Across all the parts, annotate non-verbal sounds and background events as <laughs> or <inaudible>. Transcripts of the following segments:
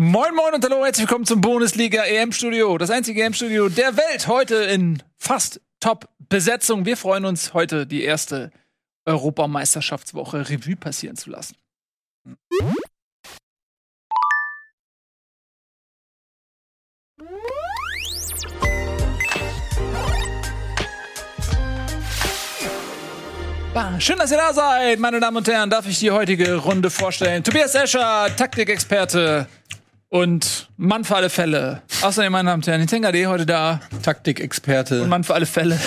Moin Moin und hallo, herzlich willkommen zum Bundesliga EM Studio, das einzige EM Studio der Welt, heute in fast Top-Besetzung. Wir freuen uns, heute die erste Europameisterschaftswoche Revue passieren zu lassen. Schön, dass ihr da seid, meine Damen und Herren. Darf ich die heutige Runde vorstellen? Tobias Escher, Taktikexperte und Mann für alle Fälle. Außerdem, meine Damen und Herren, Nintendo.de heute da. Taktikexperte. Und Mann für alle Fälle.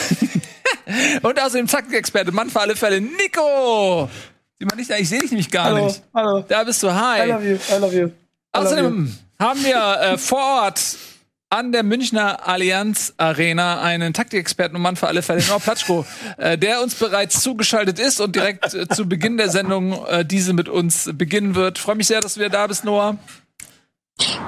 <laughs> und außerdem Taktikexperte, Mann für alle Fälle, Nico. Sieh mal nicht, ich sehe dich nämlich gar hallo, nicht. Hallo. Da bist du, hi. I love you, I love you. I Außerdem love you. haben wir äh, vor Ort an der Münchner Allianz Arena einen Taktikexperten und Mann für alle Fälle, Noah Platschko, äh, der uns bereits zugeschaltet ist und direkt äh, zu Beginn der Sendung äh, diese mit uns beginnen wird. Freue mich sehr, dass du wieder da bist, Noah.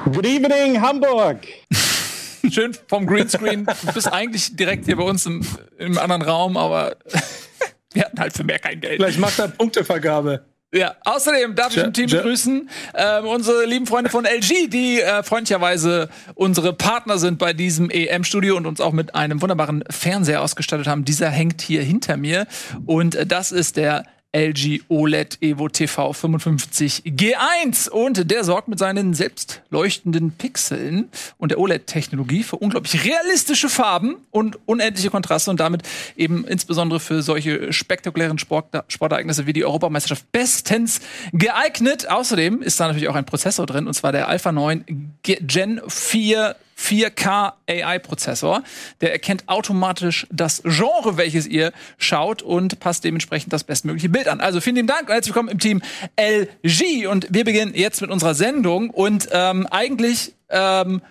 Good evening, Hamburg. <laughs> Schön vom Greenscreen. <laughs> Du bist eigentlich direkt hier bei uns im, im anderen Raum, aber <laughs> wir hatten halt für mehr kein Geld. Vielleicht macht er Punktevergabe. Ja, außerdem darf ich im Team begrüßen ähm, unsere lieben Freunde von LG, die äh, freundlicherweise unsere Partner sind bei diesem EM-Studio und uns auch mit einem wunderbaren Fernseher ausgestattet haben. Dieser hängt hier hinter mir und äh, das ist der LG OLED Evo TV 55 G1 und der sorgt mit seinen selbst leuchtenden Pixeln und der OLED-Technologie für unglaublich realistische Farben und unendliche Kontraste und damit eben insbesondere für solche spektakulären Sport Sportereignisse wie die Europameisterschaft bestens geeignet. Außerdem ist da natürlich auch ein Prozessor drin und zwar der Alpha 9 Ge- Gen 4 4K AI-Prozessor. Der erkennt automatisch das Genre, welches ihr schaut und passt dementsprechend das bestmögliche Bild an. Also vielen lieben Dank und herzlich willkommen im Team LG. Und wir beginnen jetzt mit unserer Sendung. Und ähm, eigentlich ähm,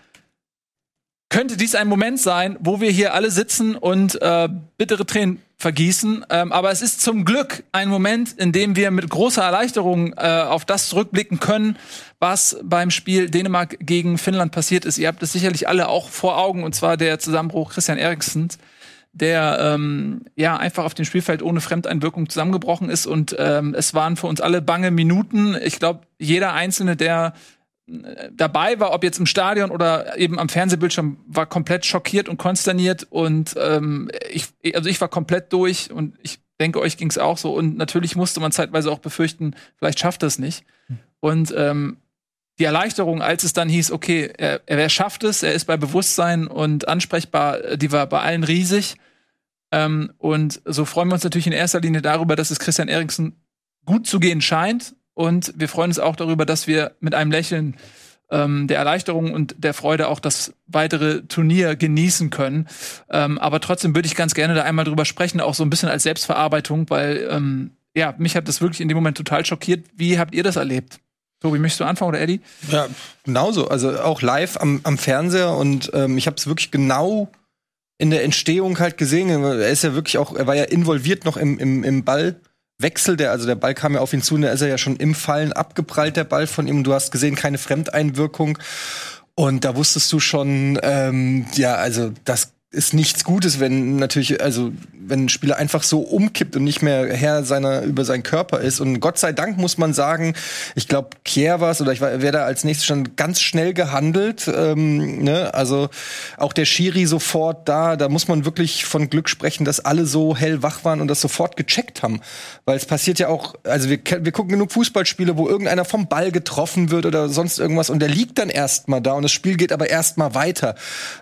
könnte dies ein Moment sein, wo wir hier alle sitzen und äh, bittere Tränen vergießen. Ähm, aber es ist zum Glück ein Moment, in dem wir mit großer Erleichterung äh, auf das zurückblicken können, was beim Spiel Dänemark gegen Finnland passiert ist. Ihr habt es sicherlich alle auch vor Augen, und zwar der Zusammenbruch Christian Eriksens, der ähm, ja einfach auf dem Spielfeld ohne Fremdeinwirkung zusammengebrochen ist. Und ähm, es waren für uns alle bange Minuten. Ich glaube, jeder Einzelne, der dabei war, ob jetzt im Stadion oder eben am Fernsehbildschirm, war komplett schockiert und konsterniert und ähm, ich, also ich war komplett durch und ich denke, euch ging's auch so und natürlich musste man zeitweise auch befürchten, vielleicht schafft er es nicht. Und ähm, die Erleichterung, als es dann hieß, okay, er, er schafft es, er ist bei Bewusstsein und ansprechbar, die war bei allen riesig. Ähm, und so freuen wir uns natürlich in erster Linie darüber, dass es Christian Eriksen gut zu gehen scheint. Und wir freuen uns auch darüber, dass wir mit einem Lächeln ähm, der Erleichterung und der Freude auch das weitere Turnier genießen können. Ähm, aber trotzdem würde ich ganz gerne da einmal drüber sprechen, auch so ein bisschen als Selbstverarbeitung, weil ähm, ja, mich hat das wirklich in dem Moment total schockiert. Wie habt ihr das erlebt? Tobi, möchtest du anfangen oder Eddie? Ja, genauso. Also auch live am, am Fernseher und ähm, ich habe es wirklich genau in der Entstehung halt gesehen. Er ist ja wirklich auch, er war ja involviert noch im, im, im Ballwechsel. Der, also der Ball kam ja auf ihn zu und da ist er ja schon im Fallen abgeprallt, der Ball von ihm. Du hast gesehen, keine Fremdeinwirkung. Und da wusstest du schon, ähm, ja, also das ist nichts Gutes, wenn natürlich, also wenn ein Spieler einfach so umkippt und nicht mehr Herr seiner über seinen Körper ist. Und Gott sei Dank muss man sagen, ich glaube, Kier war oder ich war, wer da als nächstes schon ganz schnell gehandelt. Ähm, ne? Also auch der Schiri sofort da, da muss man wirklich von Glück sprechen, dass alle so hellwach waren und das sofort gecheckt haben. Weil es passiert ja auch, also wir, wir gucken genug Fußballspiele, wo irgendeiner vom Ball getroffen wird oder sonst irgendwas und der liegt dann erstmal da und das Spiel geht aber erstmal weiter.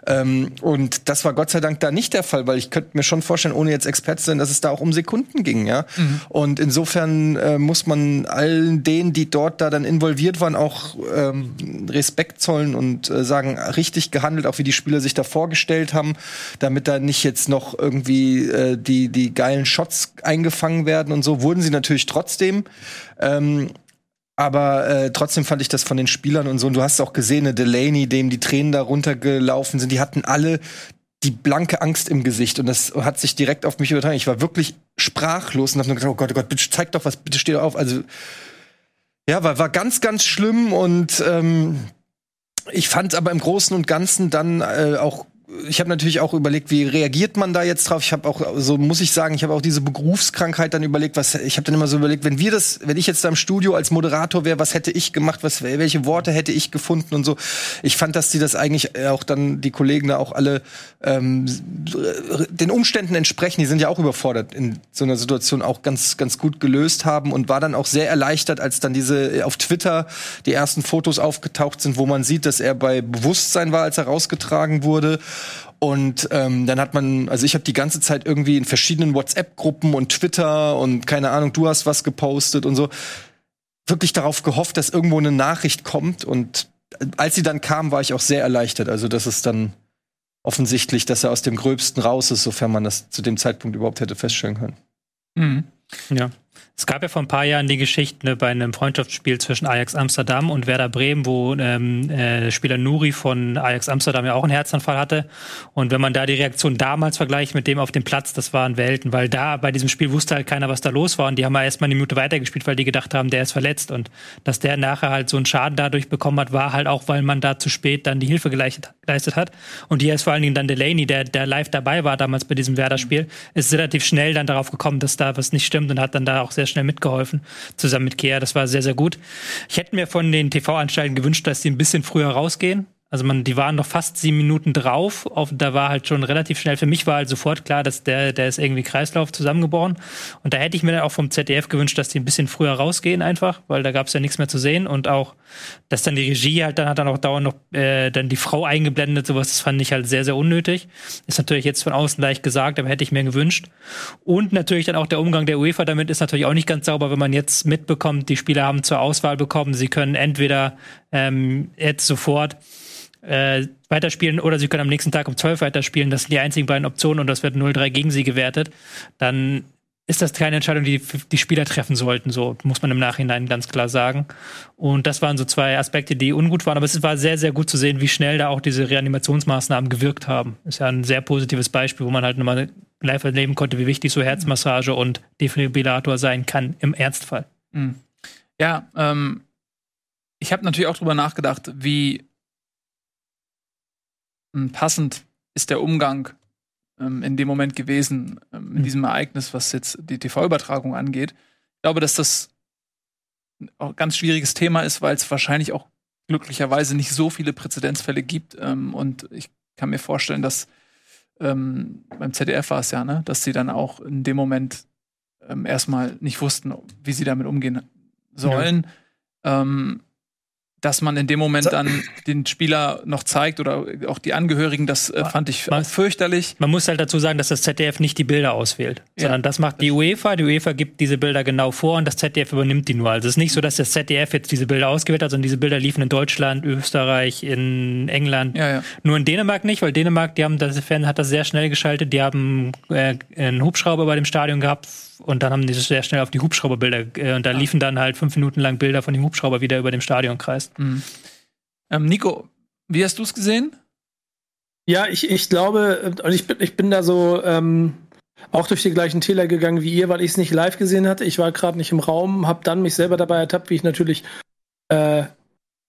Ähm, und das war Gott sei Dank da nicht der Fall, weil ich könnte mir schon vorstellen, ohne jetzt Experte zu sein, dass es da auch um Sekunden ging, ja. Und insofern äh, muss man allen denen, die dort da dann involviert waren, auch ähm, Respekt zollen und äh, sagen, richtig gehandelt, auch wie die Spieler sich da vorgestellt haben, damit da nicht jetzt noch irgendwie äh, die, die geilen Shots eingefangen werden und so, wurden sie natürlich trotzdem. Ähm, aber äh, trotzdem fand ich das von den Spielern und so. Und du hast auch gesehen, ne, Delaney, dem die Tränen da runtergelaufen sind, die hatten alle die blanke Angst im Gesicht. Und das hat sich direkt auf mich übertragen. Ich war wirklich sprachlos und hab nur gesagt, oh Gott, oh Gott, bitte zeig doch was, bitte steh doch auf. Also, ja, war, war ganz, ganz schlimm und ähm, ich fand aber im Großen und Ganzen dann äh, auch ich habe natürlich auch überlegt, wie reagiert man da jetzt drauf? Ich habe auch, so muss ich sagen, ich habe auch diese Berufskrankheit dann überlegt, was ich habe dann immer so überlegt, wenn wir das, wenn ich jetzt da im Studio als Moderator wäre, was hätte ich gemacht, was, welche Worte hätte ich gefunden und so. Ich fand, dass die das eigentlich auch dann die Kollegen da auch alle ähm, den Umständen entsprechen. Die sind ja auch überfordert in so einer Situation auch ganz ganz gut gelöst haben und war dann auch sehr erleichtert, als dann diese auf Twitter die ersten Fotos aufgetaucht sind, wo man sieht, dass er bei Bewusstsein war, als er rausgetragen wurde und ähm, dann hat man, also ich habe die ganze Zeit irgendwie in verschiedenen WhatsApp-Gruppen und Twitter und keine Ahnung, du hast was gepostet und so, wirklich darauf gehofft, dass irgendwo eine Nachricht kommt. Und als sie dann kam, war ich auch sehr erleichtert. Also das ist dann offensichtlich, dass er aus dem Gröbsten raus ist, sofern man das zu dem Zeitpunkt überhaupt hätte feststellen können. Mhm. Ja. Es gab ja vor ein paar Jahren die Geschichte ne, bei einem Freundschaftsspiel zwischen Ajax Amsterdam und Werder Bremen, wo ähm, äh, Spieler Nuri von Ajax Amsterdam ja auch einen Herzanfall hatte. Und wenn man da die Reaktion damals vergleicht mit dem auf dem Platz, das waren Welten, weil da bei diesem Spiel wusste halt keiner, was da los war. Und die haben ja erstmal eine Minute weitergespielt, weil die gedacht haben, der ist verletzt. Und dass der nachher halt so einen Schaden dadurch bekommen hat, war halt auch, weil man da zu spät dann die Hilfe geleistet, hat. Und hier ist vor allen Dingen dann Delaney, der, der live dabei war damals bei diesem Werder-Spiel, ist relativ schnell dann darauf gekommen, dass da was nicht stimmt und hat dann da auch sehr schnell mitgeholfen, zusammen mit Kea. Das war sehr, sehr gut. Ich hätte mir von den TV-Anstalten gewünscht, dass die ein bisschen früher rausgehen. Also man, die waren noch fast sieben Minuten drauf. Auf, da war halt schon relativ schnell. Für mich war halt sofort klar, dass der, der ist irgendwie Kreislauf zusammengeboren. Und da hätte ich mir dann auch vom ZDF gewünscht, dass die ein bisschen früher rausgehen einfach, weil da gab es ja nichts mehr zu sehen. Und auch, dass dann die Regie halt dann hat dann auch dauernd noch äh, dann die Frau eingeblendet, sowas, das fand ich halt sehr, sehr unnötig. Ist natürlich jetzt von außen leicht gesagt, aber hätte ich mir gewünscht. Und natürlich dann auch der Umgang der UEFA damit ist natürlich auch nicht ganz sauber, wenn man jetzt mitbekommt, die Spieler haben zur Auswahl bekommen, sie können entweder ähm, jetzt sofort äh, weiterspielen oder sie können am nächsten Tag um 12 weiterspielen. Das sind die einzigen beiden Optionen und das wird 0-3 gegen sie gewertet. Dann ist das keine Entscheidung, die die Spieler treffen sollten, so muss man im Nachhinein ganz klar sagen. Und das waren so zwei Aspekte, die ungut waren, aber es war sehr, sehr gut zu sehen, wie schnell da auch diese Reanimationsmaßnahmen gewirkt haben. Ist ja ein sehr positives Beispiel, wo man halt nochmal live erleben konnte, wie wichtig so Herzmassage und Defibrillator sein kann im Ernstfall. Mhm. Ja, ähm, ich habe natürlich auch drüber nachgedacht, wie passend ist der Umgang ähm, in dem Moment gewesen, ähm, in mhm. diesem Ereignis, was jetzt die TV-Übertragung angeht. Ich glaube, dass das auch ein ganz schwieriges Thema ist, weil es wahrscheinlich auch glücklicherweise nicht so viele Präzedenzfälle gibt. Ähm, und ich kann mir vorstellen, dass ähm, beim ZDF war es ja, ne, dass sie dann auch in dem Moment ähm, erstmal nicht wussten, wie sie damit umgehen sollen. Ja. Dass man in dem Moment dann den Spieler noch zeigt oder auch die Angehörigen, das äh, fand ich man, fürchterlich. Man muss halt dazu sagen, dass das ZDF nicht die Bilder auswählt, ja. sondern das macht die UEFA. Die UEFA gibt diese Bilder genau vor und das ZDF übernimmt die nur. Also es ist nicht so, dass das ZDF jetzt diese Bilder ausgewählt hat, sondern diese Bilder liefen in Deutschland, Österreich, in England. Ja, ja. Nur in Dänemark nicht, weil Dänemark, die haben das Fan hat das sehr schnell geschaltet. Die haben äh, einen Hubschrauber bei dem Stadion gehabt und dann haben die sehr schnell auf die Hubschrauberbilder äh, und da liefen dann halt fünf Minuten lang Bilder von dem Hubschrauber wieder über dem Stadion kreist. Mhm. Ähm, Nico, wie hast du es gesehen? Ja, ich, ich glaube, und ich bin, ich bin da so ähm, auch durch die gleichen Täler gegangen wie ihr, weil ich es nicht live gesehen hatte. Ich war gerade nicht im Raum, habe dann mich selber dabei ertappt, wie ich natürlich äh,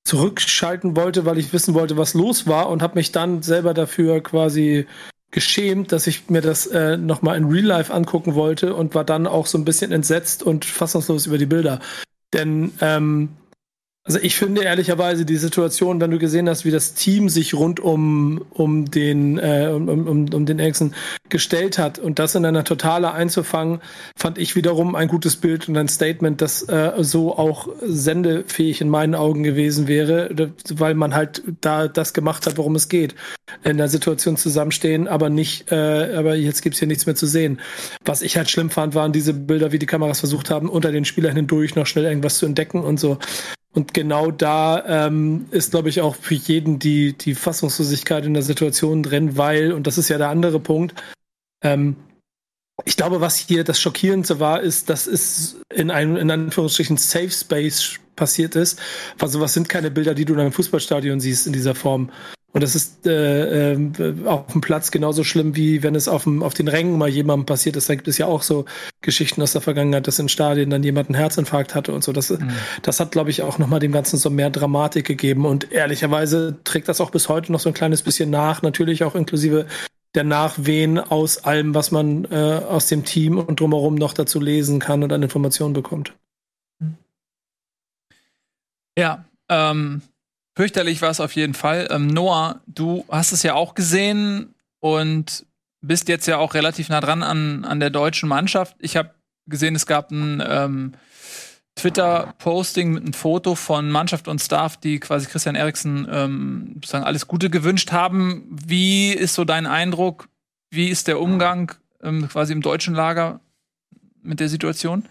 zurückschalten wollte, weil ich wissen wollte, was los war und habe mich dann selber dafür quasi geschämt, dass ich mir das äh, nochmal in Real Life angucken wollte und war dann auch so ein bisschen entsetzt und fassungslos über die Bilder. Denn ähm, also ich finde ehrlicherweise die Situation, wenn du gesehen hast, wie das Team sich rund um, um den äh, um, um, um den Eriksen gestellt hat und das in einer Totale einzufangen, fand ich wiederum ein gutes Bild und ein Statement, das äh, so auch sendefähig in meinen Augen gewesen wäre, weil man halt da das gemacht hat, worum es geht. In der Situation zusammenstehen, aber nicht, äh, aber jetzt gibt's hier nichts mehr zu sehen. Was ich halt schlimm fand, waren diese Bilder, wie die Kameras versucht haben, unter den Spielern hindurch noch schnell irgendwas zu entdecken und so. Und genau da ähm, ist, glaube ich, auch für jeden die, die Fassungslosigkeit in der Situation drin, weil, und das ist ja der andere Punkt, ähm, ich glaube, was hier das Schockierendste war, ist, dass es in einem, in Anführungsstrichen, Safe Space passiert ist. Also was sind keine Bilder, die du in einem Fußballstadion siehst in dieser Form. Und das ist äh, äh, auf dem Platz genauso schlimm, wie wenn es auf, dem, auf den Rängen mal jemandem passiert ist. Da gibt es ja auch so Geschichten aus der Vergangenheit, dass in Stadien dann jemand einen Herzinfarkt hatte und so. Das, mhm. das hat, glaube ich, auch nochmal dem Ganzen so mehr Dramatik gegeben. Und ehrlicherweise trägt das auch bis heute noch so ein kleines bisschen nach. Natürlich auch inklusive der Nachwehen aus allem, was man äh, aus dem Team und drumherum noch dazu lesen kann und an Informationen bekommt. Ja, ähm, Fürchterlich war es auf jeden Fall. Ähm, Noah, du hast es ja auch gesehen und bist jetzt ja auch relativ nah dran an, an der deutschen Mannschaft. Ich habe gesehen, es gab ein ähm, Twitter-Posting mit einem Foto von Mannschaft und Staff, die quasi Christian Eriksen ähm, sozusagen alles Gute gewünscht haben. Wie ist so dein Eindruck? Wie ist der Umgang ähm, quasi im deutschen Lager mit der Situation?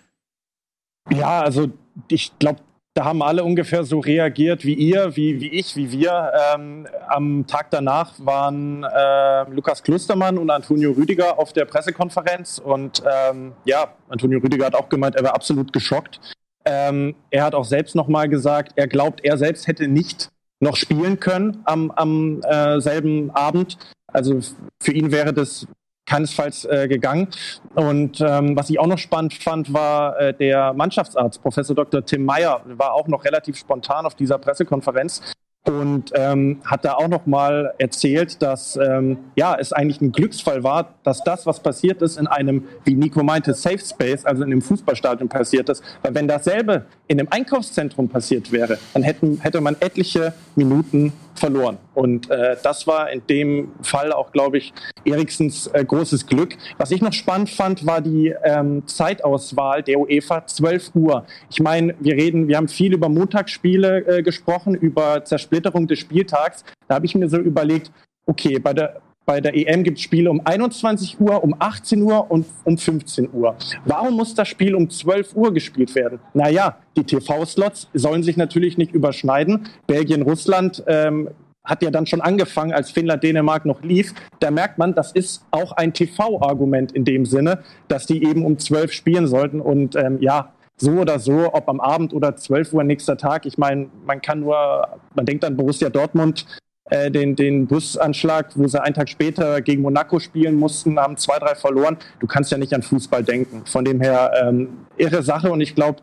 Ja, also ich glaube, da haben alle ungefähr so reagiert wie ihr, wie, wie ich, wie wir. Ähm, am Tag danach waren äh, Lukas Klustermann und Antonio Rüdiger auf der Pressekonferenz. Und ähm, ja, Antonio Rüdiger hat auch gemeint, er war absolut geschockt. Ähm, er hat auch selbst nochmal gesagt, er glaubt, er selbst hätte nicht noch spielen können am, am äh, selben Abend. Also für ihn wäre das keinesfalls äh, gegangen. Und ähm, was ich auch noch spannend fand, war äh, der Mannschaftsarzt, Professor Dr. Tim Meyer, war auch noch relativ spontan auf dieser Pressekonferenz und ähm, hat da auch noch mal erzählt, dass ähm, ja es eigentlich ein Glücksfall war, dass das, was passiert ist, in einem, wie Nico meinte, Safe Space, also in einem Fußballstadion passiert ist. Weil wenn dasselbe in einem Einkaufszentrum passiert wäre, dann hätten, hätte man etliche Minuten verloren. Und äh, das war in dem Fall auch, glaube ich, Eriksens äh, großes Glück. Was ich noch spannend fand, war die ähm, Zeitauswahl der UEFA 12 Uhr. Ich meine, wir reden, wir haben viel über Montagsspiele äh, gesprochen, über Zersplitterung des Spieltags. Da habe ich mir so überlegt, okay, bei der bei der EM gibt es Spiele um 21 Uhr, um 18 Uhr und um 15 Uhr. Warum muss das Spiel um 12 Uhr gespielt werden? Naja, die TV-Slots sollen sich natürlich nicht überschneiden. Belgien, Russland ähm, hat ja dann schon angefangen, als Finnland, Dänemark noch lief. Da merkt man, das ist auch ein TV-Argument in dem Sinne, dass die eben um 12 spielen sollten. Und ähm, ja, so oder so, ob am Abend oder 12 Uhr nächster Tag. Ich meine, man kann nur, man denkt an Borussia Dortmund, äh, den, den Busanschlag, wo sie einen Tag später gegen Monaco spielen mussten, haben zwei, drei verloren. Du kannst ja nicht an Fußball denken. Von dem her ähm, irre Sache und ich glaube,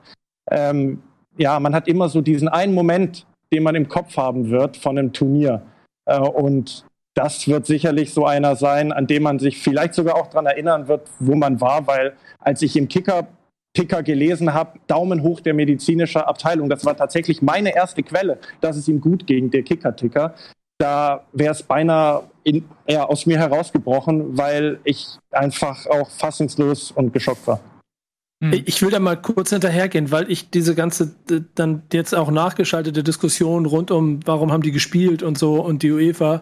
ähm, ja, man hat immer so diesen einen Moment, den man im Kopf haben wird von einem Turnier. Äh, und das wird sicherlich so einer sein, an dem man sich vielleicht sogar auch daran erinnern wird, wo man war, weil als ich im Kicker Ticker gelesen habe, Daumen hoch der medizinischen Abteilung. Das war tatsächlich meine erste Quelle, dass es ihm gut ging, der Kicker-Ticker da wäre es beinahe in, ja, aus mir herausgebrochen, weil ich einfach auch fassungslos und geschockt war. Hm. Ich will da mal kurz hinterhergehen, weil ich diese ganze dann jetzt auch nachgeschaltete Diskussion rund um, warum haben die gespielt und so und die UEFA,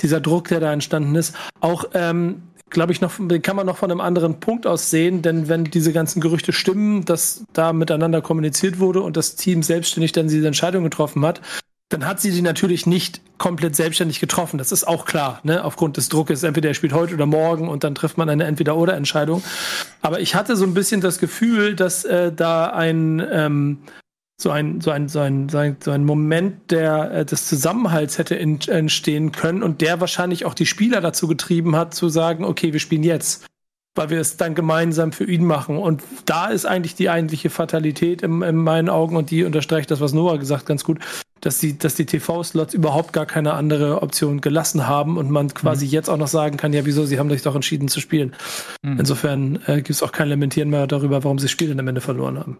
dieser Druck, der da entstanden ist, auch ähm, glaube ich, noch, den kann man noch von einem anderen Punkt aus sehen, denn wenn diese ganzen Gerüchte stimmen, dass da miteinander kommuniziert wurde und das Team selbstständig dann diese Entscheidung getroffen hat, dann hat sie die natürlich nicht komplett selbstständig getroffen. Das ist auch klar, ne? aufgrund des Druckes. Entweder er spielt heute oder morgen und dann trifft man eine Entweder-oder-Entscheidung. Aber ich hatte so ein bisschen das Gefühl, dass äh, da ein ähm, so ein so ein so ein so ein, so ein Moment der äh, des Zusammenhalts hätte entstehen können und der wahrscheinlich auch die Spieler dazu getrieben hat zu sagen, okay, wir spielen jetzt weil wir es dann gemeinsam für ihn machen. Und da ist eigentlich die eigentliche Fatalität in, in meinen Augen und die unterstreicht das, was Noah gesagt ganz gut, dass die, dass die TV-Slots überhaupt gar keine andere Option gelassen haben und man quasi mhm. jetzt auch noch sagen kann, ja, wieso, sie haben sich doch entschieden zu spielen. Mhm. Insofern äh, gibt es auch kein Lamentieren mehr darüber, warum sie das Spiel am Ende verloren haben.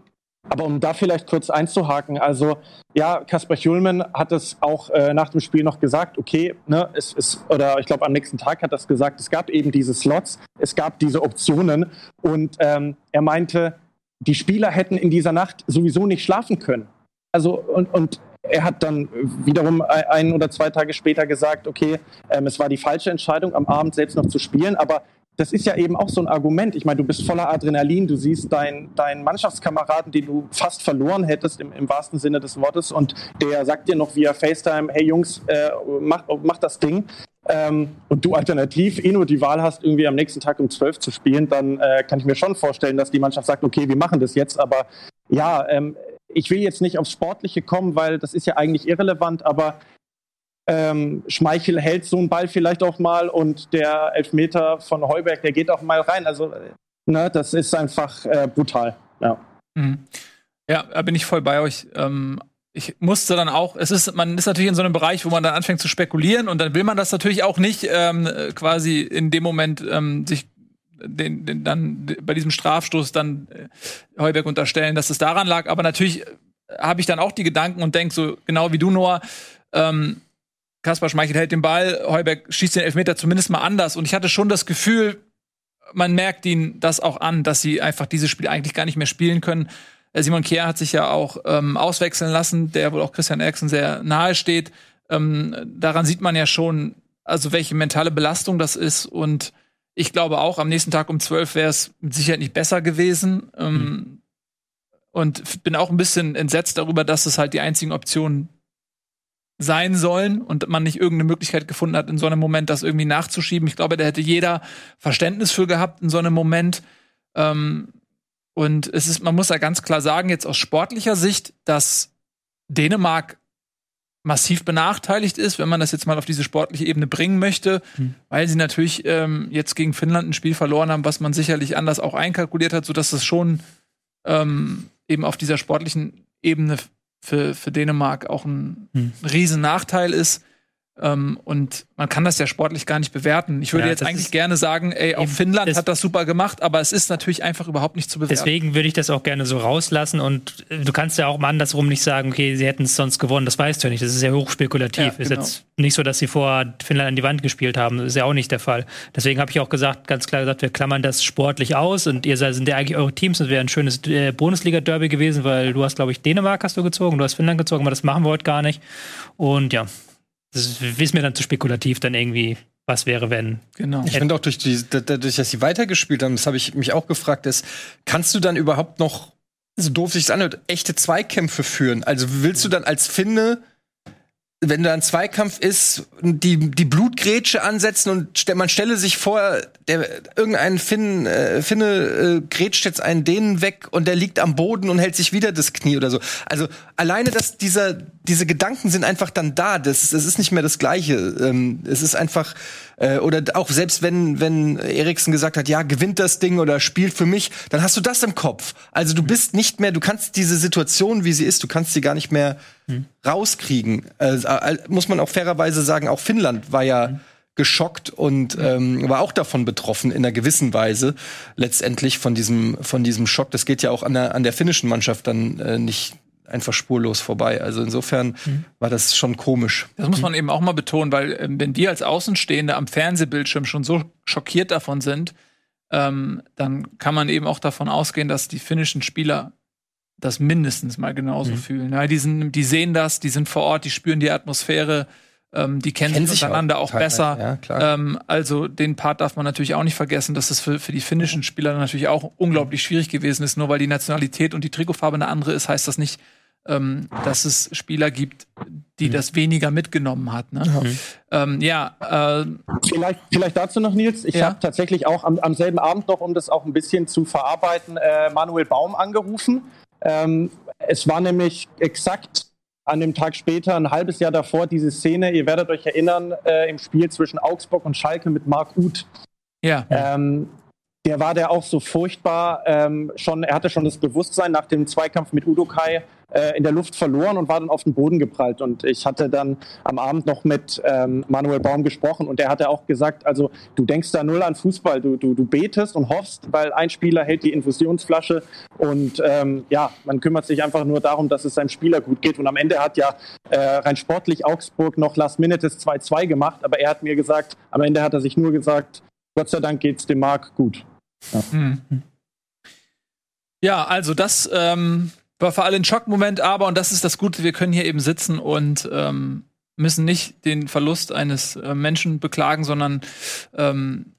Aber um da vielleicht kurz einzuhaken, also ja, Kasper Hjulman hat es auch äh, nach dem Spiel noch gesagt, okay, ne, es ist, oder ich glaube am nächsten Tag hat er es gesagt, es gab eben diese Slots, es gab diese Optionen und ähm, er meinte, die Spieler hätten in dieser Nacht sowieso nicht schlafen können. Also und, und er hat dann wiederum ein oder zwei Tage später gesagt, okay, ähm, es war die falsche Entscheidung, am Abend selbst noch zu spielen, aber das ist ja eben auch so ein Argument. Ich meine, du bist voller Adrenalin, du siehst deinen dein Mannschaftskameraden, den du fast verloren hättest im, im, wahrsten Sinne des Wortes und der sagt dir noch via FaceTime, hey Jungs, äh, mach, mach das Ding. Ähm, und du alternativ eh nur die Wahl hast, irgendwie am nächsten Tag um 12 zu spielen, dann äh, kann ich mir schon vorstellen, dass die Mannschaft sagt, okay, wir machen das jetzt, aber ja, ähm, ich will jetzt nicht aufs Sportliche kommen, weil das ist ja eigentlich irrelevant, aber Ähm, Schmeichel hält so einen Ball vielleicht auch mal und der Elfmeter von Heuberg, der geht auch mal rein. Also, ne, das ist einfach äh, brutal. Ja. Mhm. Ja, da bin ich voll bei euch. Ähm, ich musste dann auch, es ist, man ist natürlich in so einem Bereich, wo man dann anfängt zu spekulieren und dann will man das natürlich auch nicht ähm, quasi in dem Moment ähm, sich den, den dann bei diesem Strafstoß dann äh, Heuberg unterstellen, dass es daran lag. Aber natürlich habe ich dann auch die Gedanken und denke so genau wie du Noah. Ähm, Kaspar Schmeichel hält den Ball, Heuberg schießt den Elfmeter zumindest mal anders und ich hatte schon das Gefühl, man merkt ihnen das auch an, dass sie einfach dieses Spiel eigentlich gar nicht mehr spielen können. Äh, Simon Kier hat sich ja auch ähm, auswechseln lassen, der wohl auch Christian Eriksen sehr nahe steht. Ähm, daran sieht man ja schon, also welche mentale Belastung das ist. Und ich glaube auch, am nächsten Tag um 12 wäre es mit Sicherheit nicht besser gewesen. Ähm, mhm. Und bin auch ein bisschen entsetzt darüber, dass es halt die einzigen Optionen sein sollen und man nicht irgendeine Möglichkeit gefunden hat, in so einem Moment das irgendwie nachzuschieben. Ich glaube, da hätte jeder Verständnis für gehabt in so einem Moment. Ähm, und es ist, man muss ja ganz klar sagen, jetzt aus sportlicher Sicht, dass Dänemark massiv benachteiligt ist, wenn man das jetzt mal auf diese sportliche Ebene bringen möchte, hm. weil sie natürlich ähm, jetzt gegen Finnland ein Spiel verloren haben, was man sicherlich anders auch einkalkuliert hat, sodass es schon ähm, eben auf dieser sportlichen Ebene für, für Dänemark auch ein hm. riesen Nachteil ist. Ähm, und man kann das ja sportlich gar nicht bewerten. Ich würde ja, jetzt eigentlich gerne sagen, ey, auch Finnland hat das super gemacht, aber es ist natürlich einfach überhaupt nicht zu bewerten. Deswegen würde ich das auch gerne so rauslassen und äh, du kannst ja auch mal andersrum nicht sagen, okay, sie hätten es sonst gewonnen, das weißt du ja nicht. Das ist ja hochspekulativ. Ja, genau. Ist jetzt nicht so, dass sie vor Finnland an die Wand gespielt haben. Das ist ja auch nicht der Fall. Deswegen habe ich auch gesagt, ganz klar gesagt, wir klammern das sportlich aus und ihr seid, sind ja eigentlich eure Teams. Das wäre ein schönes äh, Bundesliga-Derby gewesen, weil du hast, glaube ich, Dänemark hast du gezogen, du hast Finnland gezogen, aber das machen wir heute gar nicht. Und ja, das ist mir dann zu spekulativ, dann irgendwie, was wäre, wenn. Genau. Ich finde auch durch die, dadurch, dass sie weitergespielt haben, das habe ich mich auch gefragt, ist, kannst du dann überhaupt noch, so doof sich anhört, echte Zweikämpfe führen? Also willst du dann als Finne wenn da ein Zweikampf ist, die, die Blutgrätsche ansetzen und man stelle sich vor, der, irgendein Finn, äh, Finne äh, grätscht jetzt einen Dänen weg und der liegt am Boden und hält sich wieder das Knie oder so. Also alleine, dass dieser, diese Gedanken sind einfach dann da. Das, das ist nicht mehr das Gleiche. Ähm, es ist einfach, äh, oder auch selbst wenn, wenn Eriksen gesagt hat, ja, gewinnt das Ding oder spielt für mich, dann hast du das im Kopf. Also du bist nicht mehr, du kannst diese Situation, wie sie ist, du kannst sie gar nicht mehr hm. rauskriegen. Äh, muss man auch fairerweise sagen, auch Finnland war ja hm. geschockt und ähm, war auch davon betroffen in einer gewissen Weise letztendlich von diesem von diesem Schock. Das geht ja auch an der an der finnischen Mannschaft dann äh, nicht einfach spurlos vorbei. Also insofern mhm. war das schon komisch. Das muss man eben auch mal betonen, weil ähm, wenn die als Außenstehende am Fernsehbildschirm schon so schockiert davon sind, ähm, dann kann man eben auch davon ausgehen, dass die finnischen Spieler das mindestens mal genauso mhm. fühlen. Ja, die, sind, die sehen das, die sind vor Ort, die spüren die Atmosphäre, ähm, die kennen, kennen sich untereinander auch, auch besser. Ja, ähm, also den Part darf man natürlich auch nicht vergessen, dass es für, für die finnischen Spieler natürlich auch unglaublich schwierig gewesen ist. Nur weil die Nationalität und die Trikotfarbe eine andere ist, heißt das nicht, ähm, dass es Spieler gibt, die mhm. das weniger mitgenommen hat. Ne? Mhm. Ähm, ja, äh, vielleicht, vielleicht dazu noch, Nils. Ich ja? habe tatsächlich auch am, am, selben Abend noch, um das auch ein bisschen zu verarbeiten, äh, Manuel Baum angerufen ähm, es war nämlich exakt an dem Tag später, ein halbes Jahr davor, diese Szene, ihr werdet euch erinnern, äh, im Spiel zwischen Augsburg und Schalke mit Marc Uth. Ja. Ähm, der war der auch so furchtbar ähm, schon, er hatte schon das Bewusstsein nach dem Zweikampf mit Udo Kai äh, in der Luft verloren und war dann auf den Boden geprallt. Und ich hatte dann am Abend noch mit ähm, Manuel Baum gesprochen und der hatte auch gesagt, also du denkst da null an Fußball, du, du, du betest und hoffst, weil ein Spieler hält die Infusionsflasche und ähm, ja, man kümmert sich einfach nur darum, dass es seinem Spieler gut geht. Und am Ende hat ja äh, rein sportlich Augsburg noch Last Minute 2-2 gemacht, aber er hat mir gesagt, am Ende hat er sich nur gesagt, Gott sei Dank geht's dem Marc gut. Ja, hm. ja also das ähm, war für alle ein Schockmoment, aber, und das ist das Gute, wir können hier eben sitzen und ähm, müssen nicht den Verlust eines äh, Menschen beklagen, sondern ähm,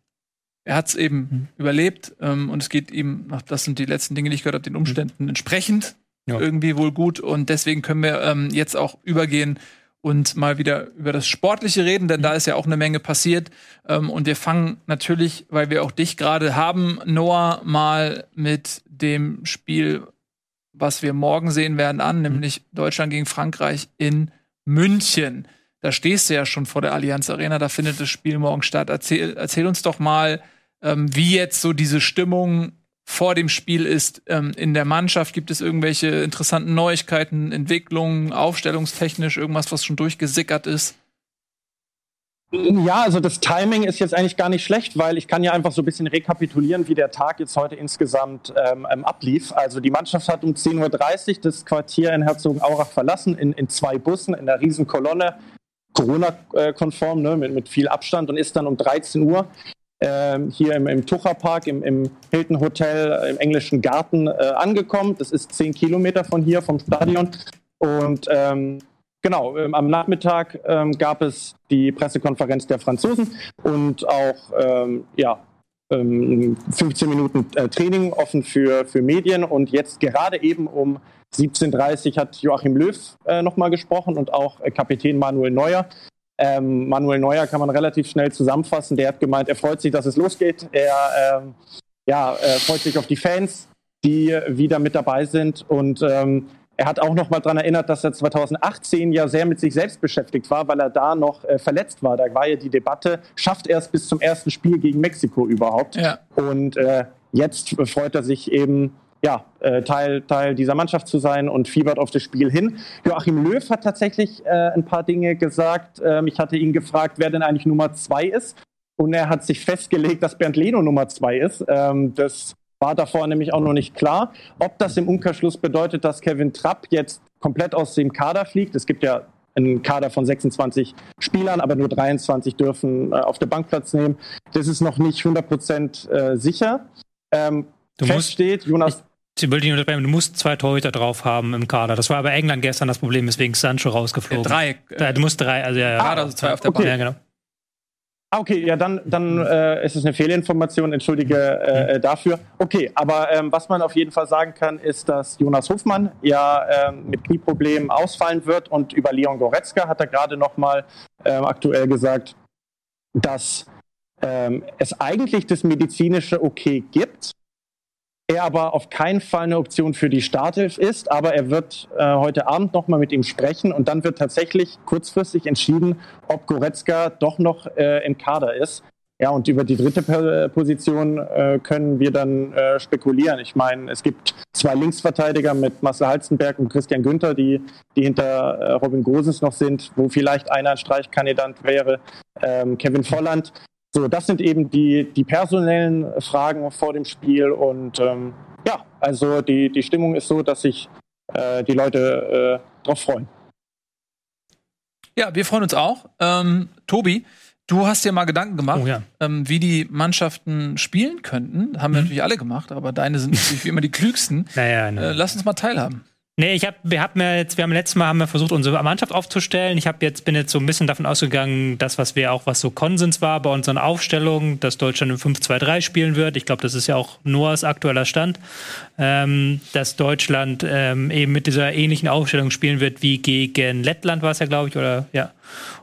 er hat es eben mhm. überlebt ähm, und es geht ihm, das sind die letzten Dinge, die ich gehört habe, den Umständen mhm. entsprechend ja. irgendwie wohl gut und deswegen können wir ähm, jetzt auch übergehen und mal wieder über das Sportliche reden, denn mhm. da ist ja auch eine Menge passiert. Ähm, und wir fangen natürlich, weil wir auch dich gerade haben, Noah, mal mit dem Spiel was wir morgen sehen werden, an, mhm. nämlich Deutschland gegen Frankreich in München. Da stehst du ja schon vor der Allianz Arena, da findet das Spiel morgen statt. Erzähl, erzähl uns doch mal, ähm, wie jetzt so diese Stimmung vor dem Spiel ist ähm, in der Mannschaft. Gibt es irgendwelche interessanten Neuigkeiten, Entwicklungen, aufstellungstechnisch, irgendwas, was schon durchgesickert ist? Ja, also das Timing ist jetzt eigentlich gar nicht schlecht, weil ich kann ja einfach so ein bisschen rekapitulieren, wie der Tag jetzt heute insgesamt ähm, ähm ablief. Also die Mannschaft hat um 10.30 Uhr das Quartier in Herzogenaurach verlassen, in, in zwei Bussen, in einer Riesenkolonne, Corona-konform, ne, mit, mit viel Abstand und ist dann um 13 Uhr ähm, hier im, im Tucherpark, im, im Hilton Hotel, äh, im englischen Garten äh, angekommen. Das ist zehn Kilometer von hier, vom Stadion. Und ähm, Genau, ähm, am Nachmittag ähm, gab es die Pressekonferenz der Franzosen und auch ähm, ja, 15 ähm, Minuten äh, Training offen für, für Medien. Und jetzt gerade eben um 17.30 Uhr hat Joachim Löw äh, nochmal gesprochen und auch äh, Kapitän Manuel Neuer. Ähm, Manuel Neuer kann man relativ schnell zusammenfassen. Der hat gemeint, er freut sich, dass es losgeht. Er ähm, ja, äh, freut sich auf die Fans, die wieder mit dabei sind. Und ähm, er hat auch noch mal daran erinnert, dass er 2018 ja sehr mit sich selbst beschäftigt war, weil er da noch äh, verletzt war. Da war ja die Debatte, schafft er es bis zum ersten Spiel gegen Mexiko überhaupt? Ja. Und äh, jetzt freut er sich eben, ja, äh, Teil, Teil dieser Mannschaft zu sein und fiebert auf das Spiel hin. Joachim Löw hat tatsächlich äh, ein paar Dinge gesagt. Ähm, ich hatte ihn gefragt, wer denn eigentlich Nummer zwei ist. Und er hat sich festgelegt, dass Bernd Leno Nummer zwei ist. Ähm, das war davor nämlich auch noch nicht klar. Ob das im Umkehrschluss bedeutet, dass Kevin Trapp jetzt komplett aus dem Kader fliegt. Es gibt ja einen Kader von 26 Spielern, aber nur 23 dürfen äh, auf der Bank Platz nehmen. Das ist noch nicht 100% äh, sicher. Ähm, du fest steht, Jonas. Ich, ich du musst zwei Torhüter drauf haben im Kader. Das war bei England gestern das Problem, weswegen Sancho rausgeflogen. Ja, drei. du musst drei, also ja, ja. Ah, also zwei auf der okay. Bank. Ja, genau. Ah, okay, ja, dann, dann äh, ist es eine Fehlinformation, entschuldige äh, äh, dafür. Okay, aber ähm, was man auf jeden Fall sagen kann, ist, dass Jonas Hofmann ja ähm, mit Knieproblemen ausfallen wird und über Leon Goretzka hat er gerade nochmal ähm, aktuell gesagt, dass ähm, es eigentlich das medizinische Okay gibt, er aber auf keinen Fall eine Option für die Startelf ist, aber er wird äh, heute Abend nochmal mit ihm sprechen und dann wird tatsächlich kurzfristig entschieden, ob Goretzka doch noch äh, im Kader ist. Ja, und über die dritte Position äh, können wir dann äh, spekulieren. Ich meine, es gibt zwei Linksverteidiger mit Marcel Halstenberg und Christian Günther, die, die hinter äh, Robin Gosens noch sind, wo vielleicht einer ein Streichkandidat wäre, ähm, Kevin Volland. So, das sind eben die, die personellen Fragen vor dem Spiel und ähm, ja, also die, die Stimmung ist so, dass sich äh, die Leute äh, drauf freuen. Ja, wir freuen uns auch. Ähm, Tobi, du hast dir mal Gedanken gemacht, oh, ja. ähm, wie die Mannschaften spielen könnten. Haben wir mhm. natürlich alle gemacht, aber deine sind natürlich wie immer die klügsten. Naja, ne. äh, lass uns mal teilhaben. Nee, ich hab, wir haben ja jetzt, wir haben letztes Mal haben wir versucht, unsere Mannschaft aufzustellen. Ich habe jetzt bin jetzt so ein bisschen davon ausgegangen, das, was wir auch, was so Konsens war bei unseren Aufstellungen, dass Deutschland im 5-2-3 spielen wird. Ich glaube, das ist ja auch Noahs aktueller Stand, ähm, dass Deutschland ähm, eben mit dieser ähnlichen Aufstellung spielen wird wie gegen Lettland war es ja, glaube ich, oder ja.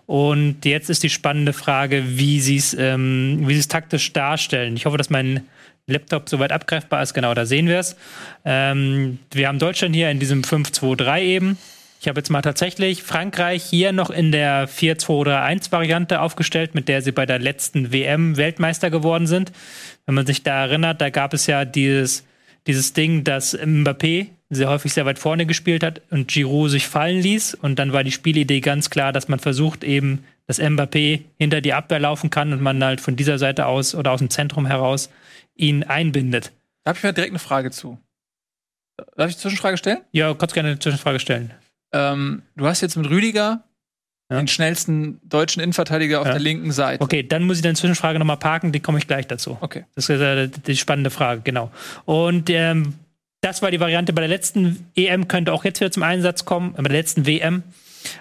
Und jetzt ist die spannende Frage, wie sie es, ähm, wie sie es taktisch darstellen. Ich hoffe, dass mein Laptop soweit abgreifbar ist. Genau, da sehen wir es. Ähm, wir haben Deutschland hier in diesem 5-2-3 eben. Ich habe jetzt mal tatsächlich Frankreich hier noch in der 4-2-3-1-Variante aufgestellt, mit der sie bei der letzten WM Weltmeister geworden sind. Wenn man sich da erinnert, da gab es ja dieses, dieses Ding, dass Mbappé sehr häufig sehr weit vorne gespielt hat und Giroud sich fallen ließ. Und dann war die Spielidee ganz klar, dass man versucht eben, dass Mbappé hinter die Abwehr laufen kann und man halt von dieser Seite aus oder aus dem Zentrum heraus ihn einbindet. Da habe ich mal direkt eine Frage zu. Darf ich eine Zwischenfrage stellen? Ja, kannst gerne eine Zwischenfrage stellen. Ähm, du hast jetzt mit Rüdiger ja. den schnellsten deutschen Innenverteidiger auf ja. der linken Seite. Okay, dann muss ich deine Zwischenfrage nochmal parken, die komme ich gleich dazu. Okay. Das ist äh, die spannende Frage, genau. Und ähm, das war die Variante bei der letzten EM, könnte auch jetzt wieder zum Einsatz kommen, bei der letzten WM.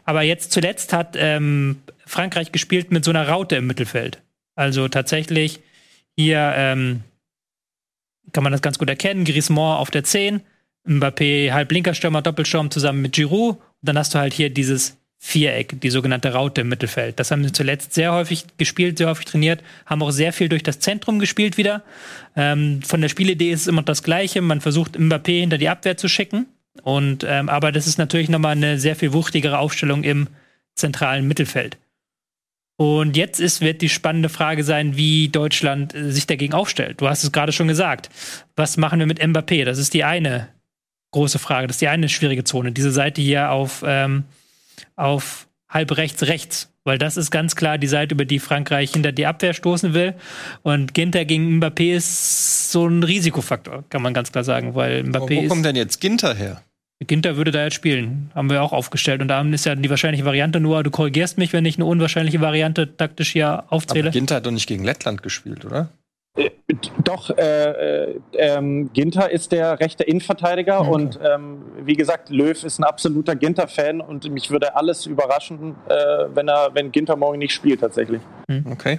Aber jetzt zuletzt hat ähm, Frankreich gespielt mit so einer Raute im Mittelfeld. Also tatsächlich hier ähm, kann man das ganz gut erkennen. Griezmann auf der 10, Mbappé halb linker Stürmer, Doppelsturm zusammen mit Giroud. Und dann hast du halt hier dieses Viereck, die sogenannte Raute im Mittelfeld. Das haben sie zuletzt sehr häufig gespielt, sehr häufig trainiert, haben auch sehr viel durch das Zentrum gespielt wieder. Ähm, von der Spielidee ist es immer das Gleiche. Man versucht Mbappé hinter die Abwehr zu schicken. Und, ähm, aber das ist natürlich nochmal eine sehr viel wuchtigere Aufstellung im zentralen Mittelfeld. Und jetzt ist, wird die spannende Frage sein, wie Deutschland äh, sich dagegen aufstellt. Du hast es gerade schon gesagt. Was machen wir mit Mbappé? Das ist die eine große Frage. Das ist die eine schwierige Zone. Diese Seite hier auf, ähm, auf halb rechts, rechts. Weil das ist ganz klar die Seite, über die Frankreich hinter die Abwehr stoßen will. Und Ginter gegen Mbappé ist so ein Risikofaktor, kann man ganz klar sagen. Weil Mbappé Aber wo kommt denn jetzt Ginter her? Ginter würde da jetzt spielen. Haben wir auch aufgestellt. Und da ist ja die wahrscheinliche Variante nur, du korrigierst mich, wenn ich eine unwahrscheinliche Variante taktisch hier aufzähle. Aber Ginter hat doch nicht gegen Lettland gespielt, oder? Äh, doch, äh, äh, ähm, Ginter ist der rechte Innenverteidiger okay. und ähm, wie gesagt, Löw ist ein absoluter Ginter-Fan und mich würde alles überraschen, äh, wenn er, wenn Ginter morgen nicht spielt tatsächlich. Mhm. Okay.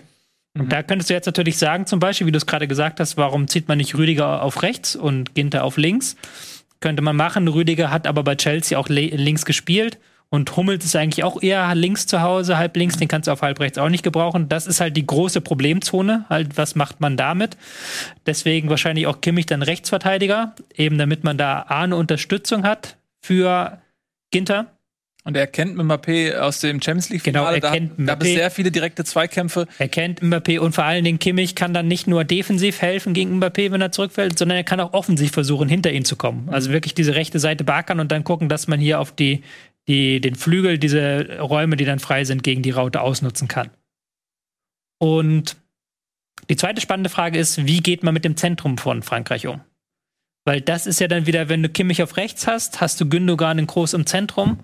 Und da könntest du jetzt natürlich sagen, zum Beispiel, wie du es gerade gesagt hast, warum zieht man nicht Rüdiger auf rechts und Ginter auf links? Könnte man machen. Rüdiger hat aber bei Chelsea auch links gespielt. Und Hummels ist eigentlich auch eher links zu Hause, halb links, den kannst du auf halb rechts auch nicht gebrauchen. Das ist halt die große Problemzone. Halt, was macht man damit? Deswegen wahrscheinlich auch Kimmich dann Rechtsverteidiger, eben damit man da A eine Unterstützung hat für Ginter. Und er kennt Mbappé aus dem Champions League Finale. Genau, er da kennt Mbappé. gab es sehr viele direkte Zweikämpfe. Er kennt Mbappé und vor allen Dingen Kimmich kann dann nicht nur defensiv helfen gegen Mbappé, wenn er zurückfällt, sondern er kann auch offensiv versuchen, hinter ihn zu kommen. Also wirklich diese rechte Seite backern und dann gucken, dass man hier auf die die, den Flügel, diese Räume, die dann frei sind, gegen die Raute ausnutzen kann. Und die zweite spannende Frage ist, wie geht man mit dem Zentrum von Frankreich um? Weil das ist ja dann wieder, wenn du Kimmich auf rechts hast, hast du Gündogan in groß im Zentrum.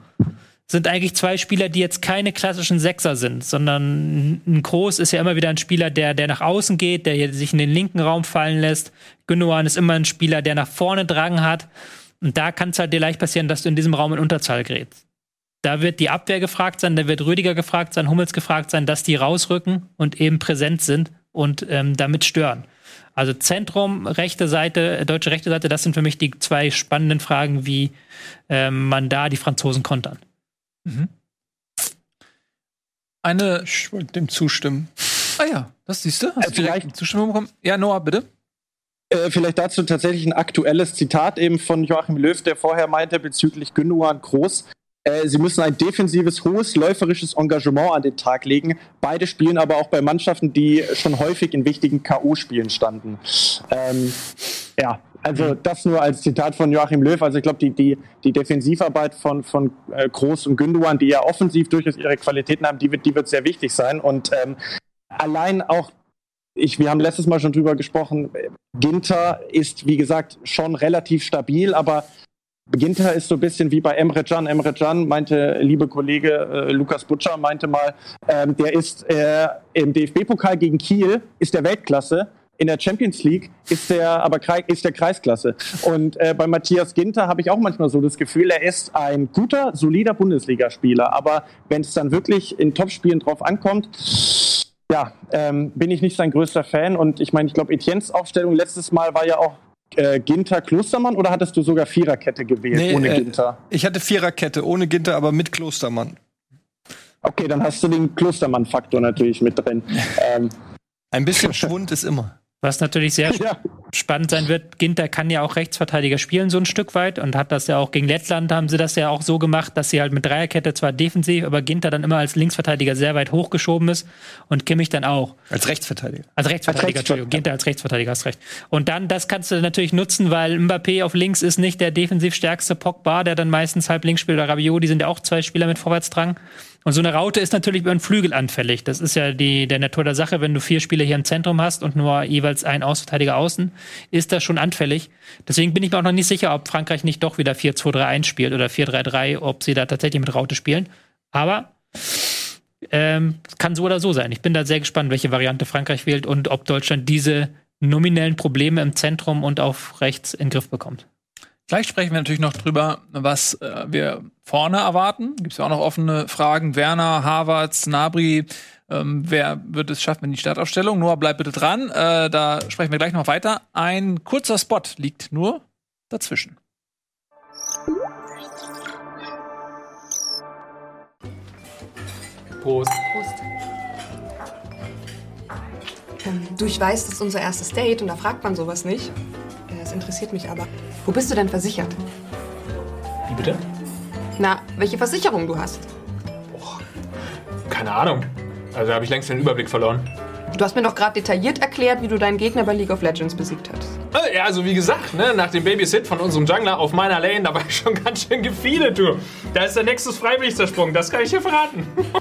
Sind eigentlich zwei Spieler, die jetzt keine klassischen Sechser sind, sondern ein Groß ist ja immer wieder ein Spieler, der, der nach außen geht, der sich in den linken Raum fallen lässt. Gündogan ist immer ein Spieler, der nach vorne Drang hat. Und da kann es halt dir leicht passieren, dass du in diesem Raum in Unterzahl gerätst. Da wird die Abwehr gefragt sein, da wird Rüdiger gefragt sein, Hummels gefragt sein, dass die rausrücken und eben präsent sind und ähm, damit stören. Also Zentrum, rechte Seite, deutsche rechte Seite, das sind für mich die zwei spannenden Fragen, wie ähm, man da die Franzosen kontern. Mhm. Eine. Ich wollte dem zustimmen. Ah ja, das siehst du. Hast äh, vielleicht Zustimmung bekommen? Ja, Noah, bitte. Äh, vielleicht dazu tatsächlich ein aktuelles Zitat eben von Joachim Löw, der vorher meinte bezüglich Gündogan Groß. Äh, sie müssen ein defensives, hohes, läuferisches Engagement an den Tag legen. Beide spielen aber auch bei Mannschaften, die schon häufig in wichtigen K.O.-Spielen standen. Ähm, ja, also das nur als Zitat von Joachim Löw. Also ich glaube, die, die, die Defensivarbeit von, von äh, Groß und Gündogan, die ja offensiv durchaus ihre Qualitäten haben, die wird, die wird sehr wichtig sein. Und ähm, allein auch ich, wir haben letztes Mal schon drüber gesprochen, Ginter ist, wie gesagt, schon relativ stabil, aber Ginter ist so ein bisschen wie bei Emre Can. Emre Can meinte, liebe Kollege äh, Lukas Butcher meinte mal, ähm, der ist äh, im DFB-Pokal gegen Kiel, ist der Weltklasse. In der Champions League ist der aber ist der Kreisklasse. Und äh, bei Matthias Ginter habe ich auch manchmal so das Gefühl, er ist ein guter, solider Bundesligaspieler. Aber wenn es dann wirklich in Topspielen drauf ankommt, ja, ähm, bin ich nicht sein größter Fan. Und ich meine, ich glaube, Etiennes Aufstellung letztes Mal war ja auch äh, Ginter Klostermann oder hattest du sogar Viererkette gewählt nee, ohne äh, Ginter? Ich hatte Viererkette ohne Ginter, aber mit Klostermann. Okay, dann hast du den Klostermann-Faktor natürlich mit drin. <laughs> ähm, Ein bisschen <laughs> Schwund ist immer. Was natürlich sehr <laughs> ja. spannend sein wird, Ginter kann ja auch Rechtsverteidiger spielen, so ein Stück weit, und hat das ja auch gegen Lettland, haben sie das ja auch so gemacht, dass sie halt mit Dreierkette zwar defensiv, aber Ginter dann immer als Linksverteidiger sehr weit hochgeschoben ist und Kimmich dann auch. Als Rechtsverteidiger. Als Rechtsverteidiger, als Entschuldigung. Ginter als Rechtsverteidiger, hast recht. Und dann, das kannst du natürlich nutzen, weil Mbappé auf links ist nicht der defensiv stärkste Pogba, der dann meistens halb links spielt, oder Rabiot, die sind ja auch zwei Spieler mit Vorwärtsdrang. Und so eine Raute ist natürlich über den Flügel anfällig. Das ist ja die, der Natur der Sache. Wenn du vier Spieler hier im Zentrum hast und nur jeweils ein Außenverteidiger außen, ist das schon anfällig. Deswegen bin ich mir auch noch nicht sicher, ob Frankreich nicht doch wieder 4-2-3-1 spielt oder 4-3-3, ob sie da tatsächlich mit Raute spielen. Aber ähm, kann so oder so sein. Ich bin da sehr gespannt, welche Variante Frankreich wählt und ob Deutschland diese nominellen Probleme im Zentrum und auf rechts in den Griff bekommt. Gleich sprechen wir natürlich noch drüber, was äh, wir vorne erwarten. Gibt es ja auch noch offene Fragen. Werner, Havertz, Nabri, ähm, wer wird es schaffen in die Startaufstellung? Noah, bleib bitte dran. Äh, da sprechen wir gleich noch weiter. Ein kurzer Spot liegt nur dazwischen. Prost. Prost. Ähm, du, ich weiß, das ist unser erstes Date und da fragt man sowas nicht. Das interessiert mich aber. Wo bist du denn versichert? Wie bitte? Na, welche Versicherung du hast. Boah, keine Ahnung. Also habe ich längst den Überblick verloren. Du hast mir doch gerade detailliert erklärt, wie du deinen Gegner bei League of Legends besiegt hast. Äh, Ja, also wie gesagt, ne, nach dem Babysit von unserem Jungler auf meiner Lane, da war ich schon <laughs> ganz schön gefeedet, du. Da ist der Nexus freiwillig zersprungen, das kann ich dir verraten. <laughs>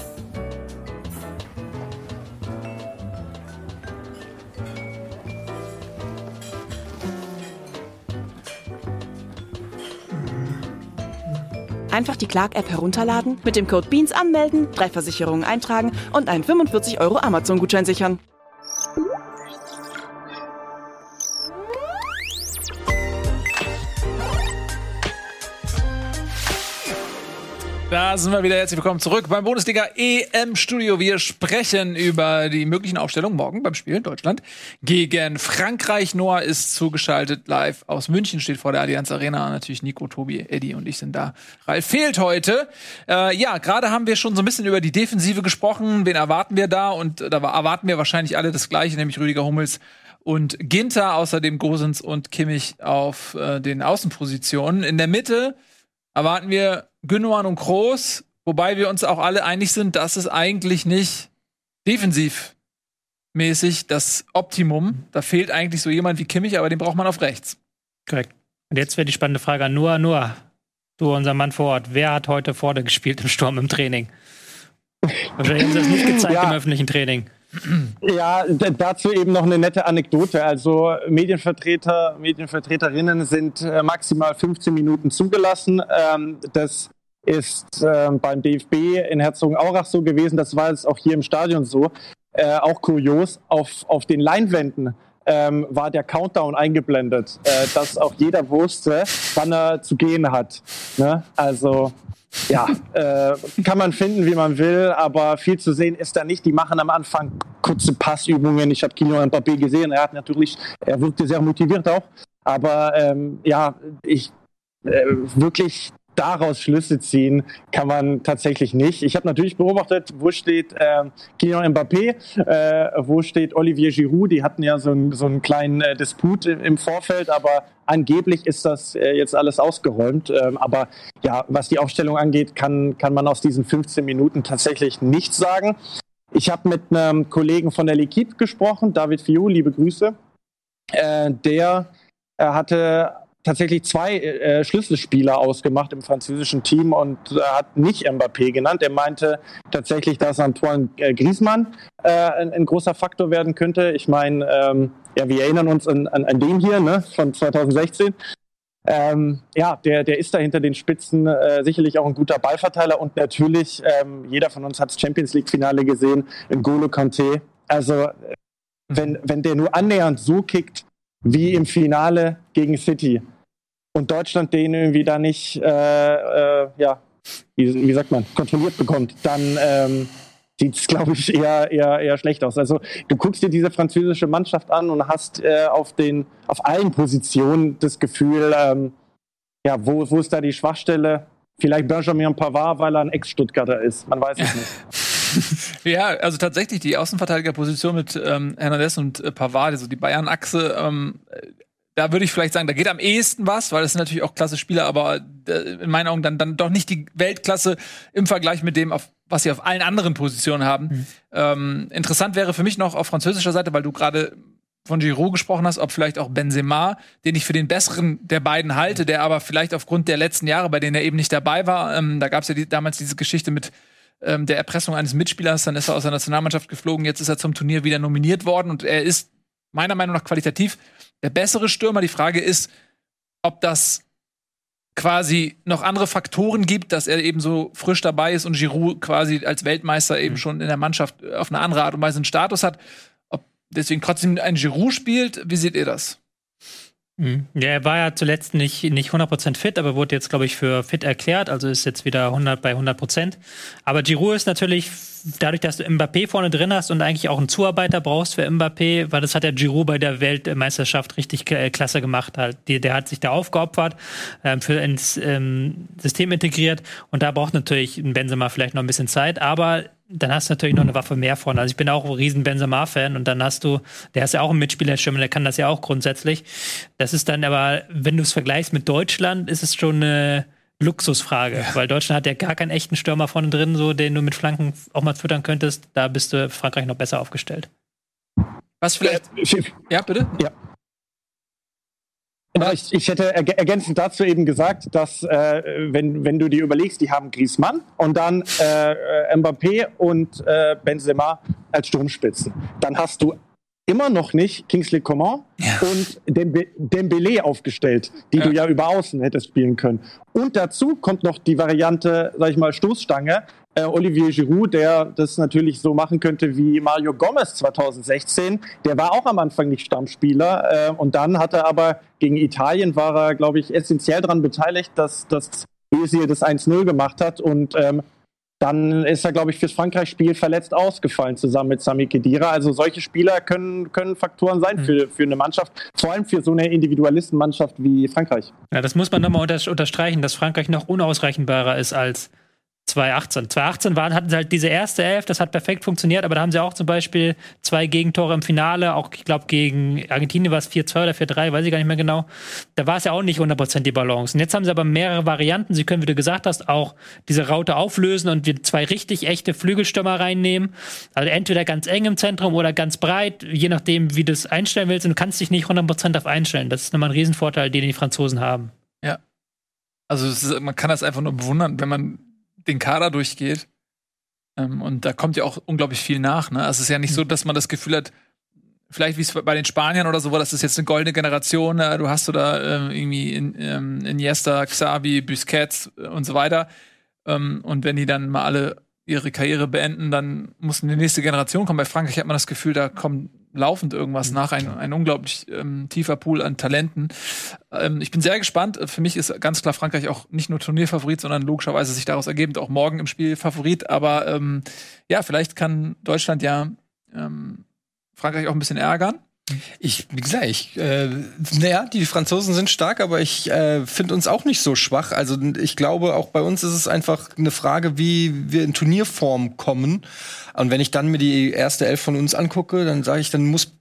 Einfach die Clark-App herunterladen, mit dem Code BEANS anmelden, drei Versicherungen eintragen und einen 45 Euro Amazon-Gutschein sichern. Da sind wir wieder. Herzlich willkommen zurück beim Bundesliga EM Studio. Wir sprechen über die möglichen Aufstellungen morgen beim Spiel in Deutschland gegen Frankreich. Noah ist zugeschaltet live aus München, steht vor der Allianz Arena. Natürlich Nico, Tobi, Eddie und ich sind da. Ralf fehlt heute. Äh, ja, gerade haben wir schon so ein bisschen über die Defensive gesprochen. Wen erwarten wir da? Und da erwarten wir wahrscheinlich alle das Gleiche, nämlich Rüdiger Hummels und Ginter, außerdem Gosens und Kimmich auf äh, den Außenpositionen. In der Mitte erwarten wir Gündogan und Kroos, wobei wir uns auch alle einig sind, dass es eigentlich nicht defensivmäßig das Optimum. Da fehlt eigentlich so jemand wie Kimmich, aber den braucht man auf rechts. Korrekt. Und jetzt wäre die spannende Frage an Noah. Noah, du, unser Mann vor Ort, wer hat heute vorne gespielt im Sturm im Training? Wahrscheinlich haben sie das nicht gezeigt Ja. im öffentlichen Training. Ja, dazu eben noch eine nette Anekdote. Also Medienvertreter, Medienvertreterinnen sind äh, maximal 15 Minuten zugelassen. Ähm, das ist ähm, beim DFB in Herzogenaurach so gewesen. Das war jetzt auch hier im Stadion so. Äh, auch kurios, auf, auf den Leinwänden ähm, war der Countdown eingeblendet, äh, dass auch jeder wusste, wann er zu gehen hat. Ne? Also ja, äh, kann man finden, wie man will, aber viel zu sehen ist da nicht. Die machen am Anfang kurze Passübungen. Ich habe Kylian Mbappé gesehen. Er hat natürlich, er wirkte sehr motiviert auch. Aber ähm, ja, ich äh, wirklich daraus Schlüsse ziehen kann man tatsächlich nicht. Ich habe natürlich beobachtet, wo steht äh, Kylian Mbappé, äh, wo steht Olivier Giroud. Die hatten ja so, einen- so einen kleinen äh, Disput im, im Vorfeld, aber angeblich ist das äh, jetzt alles ausgeräumt. Ähm, aber ja, was die Aufstellung angeht, kann, kann man aus diesen 15 Minuten tatsächlich nichts sagen. Ich habe mit einem Kollegen von der L'Equipe gesprochen, David Fiou, liebe Grüße. Äh, der äh, hatte tatsächlich zwei äh, Schlüsselspieler ausgemacht im französischen Team und äh, hat nicht Mbappé genannt. Er meinte tatsächlich, dass Antoine äh, Griezmann äh, ein, ein großer Faktor werden könnte. Ich meine, ähm, ja, wir erinnern uns an, an, an den hier ne, von 2016. Ähm, ja, der, der ist da hinter den Spitzen äh, sicherlich auch ein guter Ballverteiler und natürlich, ähm, jeder von uns hat das Champions League-Finale gesehen, N'Golo Kanté. Also, äh, wenn, wenn der nur annähernd so kickt wie im Finale gegen City und Deutschland den irgendwie da nicht, äh, äh, ja, wie, wie sagt man, kontrolliert bekommt, dann ähm, sieht es, glaube ich, eher, eher, eher schlecht aus. Also du guckst dir diese französische Mannschaft an und hast äh, auf, den, auf allen Positionen das Gefühl, ähm, ja, wo, wo ist da die Schwachstelle? Vielleicht Benjamin Pavard, weil er ein Ex-Stuttgarter ist. Man weiß es nicht. <laughs> <laughs> Ja, also tatsächlich die Außenverteidigerposition mit ähm, Hernandez und äh, Pavard, also die Bayern-Achse, ähm, äh, da würde ich vielleicht sagen, da geht am ehesten was, weil das sind natürlich auch klasse Spieler, aber äh, in meinen Augen dann, dann doch nicht die Weltklasse im Vergleich mit dem, auf, was sie auf allen anderen Positionen haben. Ähm, interessant wäre für mich noch auf französischer Seite, weil du gerade von Giroud gesprochen hast, ob vielleicht auch Benzema, den ich für den besseren der beiden halte, der aber vielleicht aufgrund der letzten Jahre, bei denen er eben nicht dabei war, ähm, da gab es ja die, damals diese Geschichte mit ähm, der Erpressung eines Mitspielers, dann ist er aus der Nationalmannschaft geflogen, jetzt ist er zum Turnier wieder nominiert worden und er ist meiner Meinung nach qualitativ der bessere Stürmer. Die Frage ist, ob das quasi noch andere Faktoren gibt, dass er eben so frisch dabei ist und Giroud quasi als Weltmeister eben schon in der Mannschaft auf eine andere Art und Weise einen Status hat. Ob deswegen trotzdem ein Giroud spielt, wie seht ihr das? Mhm. Ja, er war ja zuletzt nicht, nicht 100% fit, aber wurde jetzt, glaube ich, für fit erklärt. Also ist jetzt wieder 100 bei 100%. Aber Giroud ist natürlich, dadurch, dass du Mbappé vorne drin hast und eigentlich auch einen Zuarbeiter brauchst für Mbappé, weil das hat der Giroud bei der Weltmeisterschaft richtig äh, klasse gemacht. Halt. Der hat sich da aufgeopfert, ähm, für ins ähm, System integriert und da braucht natürlich ein Benzema vielleicht noch ein bisschen Zeit. Aber dann hast du natürlich noch eine Waffe mehr vorne. Also ich bin auch ein riesen Benzema-Fan und dann hast du, der ist ja auch ein Mitspielerschirm, der kann das ja auch grundsätzlich. Das ist dann aber, wenn du es vergleichst mit Deutschland, ist es schon eine Luxusfrage, ja. weil Deutschland hat ja gar keinen echten Stürmer vorne drin, so den du mit Flanken auch mal füttern könntest. Da bist du Frankreich noch besser aufgestellt. Was vielleicht? Ja, bitte? Ja. Ja, ich, ich, hätte ergänzend dazu eben gesagt, dass äh, wenn, wenn du dir überlegst, die haben Griezmann und dann äh, äh, Mbappé und äh, Benzema als Sturmspitzen, dann hast du immer noch nicht Kingsley Coman ja. und Dembe Dembele aufgestellt, die ja. du ja über Außen hättest spielen können. Und dazu kommt noch die Variante, sag ich mal, Stoßstange, äh, Olivier Giroud, der das natürlich so machen könnte wie Mario Gomez 2016. Der war auch am Anfang nicht Stammspieler äh, und dann hat er aber gegen Italien war er, glaube ich, essentiell daran beteiligt, dass das Özil das 1-0 gemacht hat und ähm, dann ist er, glaube ich, fürs Frankreich-Spiel verletzt ausgefallen, zusammen mit Sami Khedira. Also solche Spieler können, können Faktoren sein mhm. für, für eine Mannschaft, vor allem für so eine Individualistenmannschaft wie Frankreich. Ja, das muss man nochmal unterstreichen, dass Frankreich noch unausreichendbarer ist als 2018. 2018 waren, hatten sie halt diese erste Elf, das hat perfekt funktioniert, aber da haben sie auch zum Beispiel zwei Gegentore im Finale, auch ich glaube gegen Argentinien war es 4-2 oder 4-3, weiß ich gar nicht mehr genau. Da war es ja auch nicht 100% die Balance. Und jetzt haben sie aber mehrere Varianten. Sie können, wie du gesagt hast, auch diese Raute auflösen und wir zwei richtig echte Flügelstürmer reinnehmen. Also entweder ganz eng im Zentrum oder ganz breit, je nachdem, wie du es einstellen willst. Und du kannst dich nicht 100% auf einstellen. Das ist nochmal ein Riesenvorteil, den die Franzosen haben. Ja. Also ist, man kann das einfach nur bewundern, wenn man den Kader durchgeht. Ähm, und da kommt ja auch unglaublich viel nach. Ne? Also es ist ja nicht so, dass man das Gefühl hat, vielleicht wie es bei den Spaniern oder so war, das ist jetzt eine goldene Generation. Äh, du hast da äh, irgendwie in, ähm, Iniesta, Xavi, Busquets und so weiter. Ähm, und wenn die dann mal alle ihre Karriere beenden, dann muss eine nächste Generation kommen. Bei Frankreich hat man das Gefühl, da kommen laufend irgendwas mhm. nach, ein, ein unglaublich ähm, tiefer Pool an Talenten. Ähm, ich bin sehr gespannt. Für mich ist ganz klar Frankreich auch nicht nur Turnierfavorit, sondern logischerweise sich daraus ergebend auch morgen im Spiel Favorit. Aber ähm, ja, vielleicht kann Deutschland ja ähm, Frankreich auch ein bisschen ärgern. Ich, wie gesagt, ich, äh, naja, die Franzosen sind stark, aber ich äh, finde uns auch nicht so schwach. Also ich glaube, auch bei uns ist es einfach eine Frage, wie wir in Turnierform kommen. Und wenn ich dann mir die erste Elf von uns angucke, dann sage ich, dann muss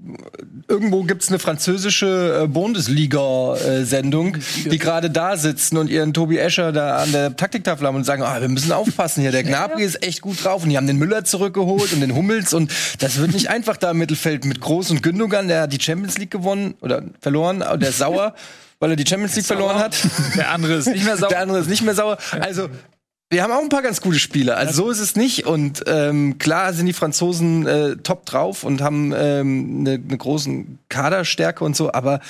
irgendwo gibt's eine französische äh, Bundesliga-Sendung, <laughs> die gerade da sitzen und ihren Tobi Escher da an der Taktiktafel haben und sagen, ah, wir müssen aufpassen hier, der <laughs> Gnabry ist echt gut drauf und die haben den Müller zurückgeholt und den Hummels und das wird nicht einfach da im Mittelfeld mit Groß und Gündogan, der hat die Champions League gewonnen oder verloren, der ist sauer <laughs> weil er die Champions League verloren hat. Der andere ist nicht mehr sauer. Der andere ist nicht mehr sauer. Also wir haben auch ein paar ganz gute Spiele. Also so ist es nicht. Und ähm, klar sind die Franzosen äh, top drauf und haben ähm, eine ne großen Kaderstärke und so, aber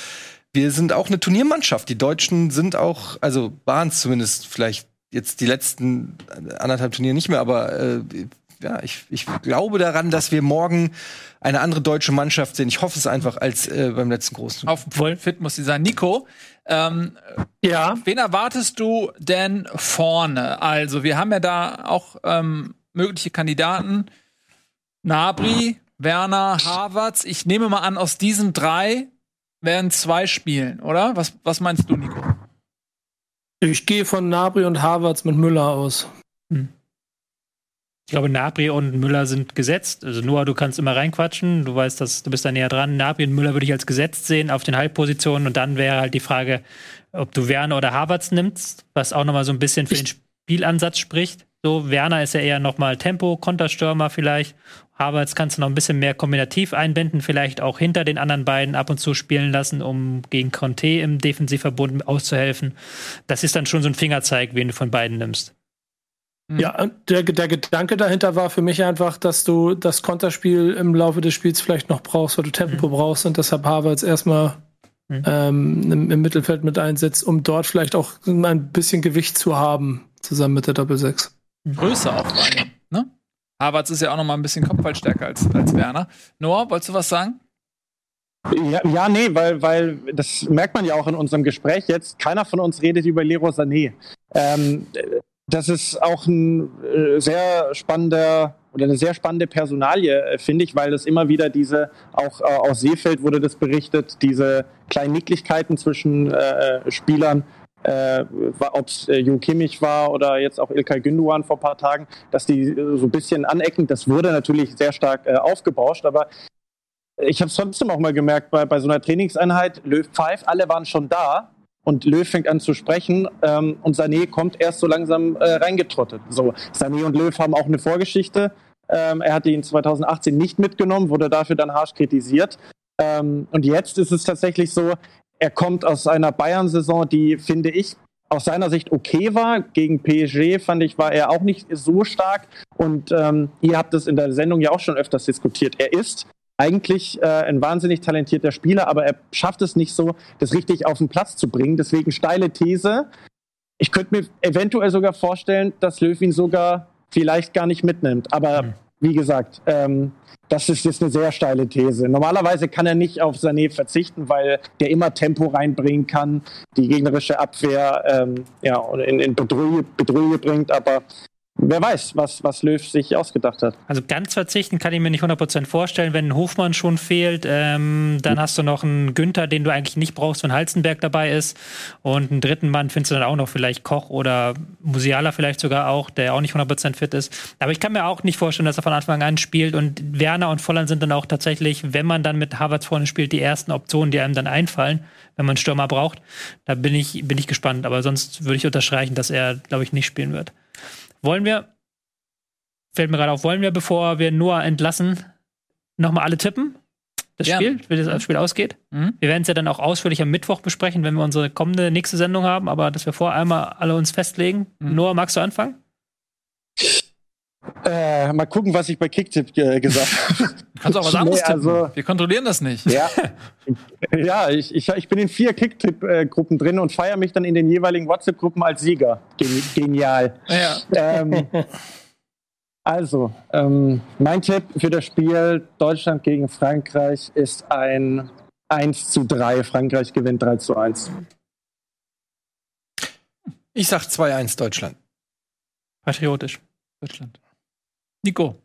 wir sind auch eine Turniermannschaft. Die Deutschen sind auch, also waren es zumindest vielleicht jetzt die letzten anderthalb Turniere nicht mehr, aber äh, ja, ich, ich glaube daran, dass wir morgen eine andere deutsche Mannschaft sehen. Ich hoffe es einfach als äh, beim letzten großen. Auf voll fit muss sie sein. Nico, ähm, ja. Wen erwartest du denn vorne? Also, wir haben ja da auch ähm, mögliche Kandidaten. Nabri, Werner, Havertz. Ich nehme mal an, aus diesen drei werden zwei spielen, oder? Was, was meinst du, Nico? Ich gehe von Nabri und Havertz mit Müller aus. Hm. Ich glaube, Nabri und Müller sind gesetzt. Also Noah, du kannst immer reinquatschen. Du weißt, dass du bist da näher dran. Nabri und Müller würde ich als gesetzt sehen auf den Halbpositionen. Und dann wäre halt die Frage, ob du Werner oder Havertz nimmst, was auch nochmal so ein bisschen für den Spielansatz spricht. So, Werner ist ja eher nochmal Tempo, Konterstürmer vielleicht. Havertz kannst du noch ein bisschen mehr kombinativ einbinden, vielleicht auch hinter den anderen beiden ab und zu spielen lassen, um gegen Conte im Defensivverbund auszuhelfen. Das ist dann schon so ein Fingerzeig, wen du von beiden nimmst. Ja, der, der Gedanke dahinter war für mich einfach, dass du das Konterspiel im Laufe des Spiels vielleicht noch brauchst, weil du Tempo mhm. brauchst und deshalb Havertz erstmal mhm. ähm, im, im, Mittelfeld mit einsetzt, um dort vielleicht auch ein bisschen Gewicht zu haben, zusammen mit der Doppel-6. Mhm. Größe auch vor allem, ne? Havertz ist ja auch noch mal ein bisschen kopfballstärker als, als Werner. Noah, wolltest du was sagen? Ja, ja, nee, weil, weil das merkt man ja auch in unserem Gespräch jetzt. Keiner von uns redet über Leroy Sané. Ähm, das ist auch ein äh, sehr spannender oder eine sehr spannende Personalie, äh, finde ich, weil es immer wieder diese, auch äh, aus Seefeld wurde das berichtet, diese kleinen Nicklichkeiten zwischen äh, Spielern, äh, ob es äh, Jo Kimmich war oder jetzt auch Ilkay Günduan vor ein paar Tagen, dass die äh, so ein bisschen anecken. Das wurde natürlich sehr stark äh, aufgebauscht, aber ich habe es trotzdem auch mal gemerkt, bei, bei so einer Trainingseinheit, Löw pfeift, alle waren schon da und Löw fängt an zu sprechen ähm, und Sané kommt erst so langsam äh, reingetrottet. So, Sané und Löw haben auch eine Vorgeschichte. Ähm, er hatte ihn 2018 nicht mitgenommen, wurde dafür dann harsch kritisiert. Ähm, und jetzt ist es tatsächlich so, er kommt aus einer Bayern-Saison, die, finde ich, aus seiner Sicht okay war. Gegen PSG fand ich, war er auch nicht so stark. Und ähm, ihr habt es in der Sendung ja auch schon öfters diskutiert. Er ist eigentlich äh, ein wahnsinnig talentierter Spieler, aber er schafft es nicht so, das richtig auf den Platz zu bringen. Deswegen steile These. Ich könnte mir eventuell sogar vorstellen, dass Löw ihn sogar vielleicht gar nicht mitnimmt. Aber mhm. wie gesagt, ähm, das ist jetzt eine sehr steile These. Normalerweise kann er nicht auf Sané verzichten, weil der immer Tempo reinbringen kann, die gegnerische Abwehr ähm, ja, in, in Bedrohung, bringt. Aber wer weiß, was, was Löw sich ausgedacht hat. Also ganz verzichten kann ich mir nicht 100% vorstellen. Wenn ein Hofmann schon fehlt, ähm, dann hast du noch einen Günther, den du eigentlich nicht brauchst, wenn Halzenberg dabei ist. Und einen dritten Mann findest du dann auch noch vielleicht Koch oder Musiala vielleicht sogar auch, der auch nicht 100% fit ist. Aber ich kann mir auch nicht vorstellen, dass er von Anfang an spielt. Und Werner und Volland sind dann auch tatsächlich, wenn man dann mit Havertz vorne spielt, die ersten Optionen, die einem dann einfallen, wenn man einen Stürmer braucht. Da bin ich, bin ich gespannt. Aber sonst würde ich unterstreichen, dass er, glaube ich, nicht spielen wird. Wollen wir, fällt mir gerade auf, wollen wir, bevor wir Noah entlassen, nochmal alle tippen? Das ja. Spiel, wie das Spiel ausgeht. Mhm. Wir werden es ja dann auch ausführlich am Mittwoch besprechen, wenn wir unsere kommende nächste Sendung haben, aber dass wir vorher einmal alle uns festlegen. Mhm. Noah, magst du anfangen? Äh, mal gucken, was ich bei Kicktip äh, gesagt habe. Kannst auch was anderes nee, also, Wir kontrollieren das nicht. Ja, <laughs> ja ich, ich, ich bin in vier Kicktip-Gruppen drin und feiere mich dann in den jeweiligen WhatsApp-Gruppen als Sieger. Genial. Ja. Ähm, <laughs> also, ähm, mein Tipp für das Spiel Deutschland gegen Frankreich ist ein 1 zu 3. Frankreich gewinnt 3 zu 1. Ich sag 2-1 Deutschland. Patriotisch. Deutschland. Nico.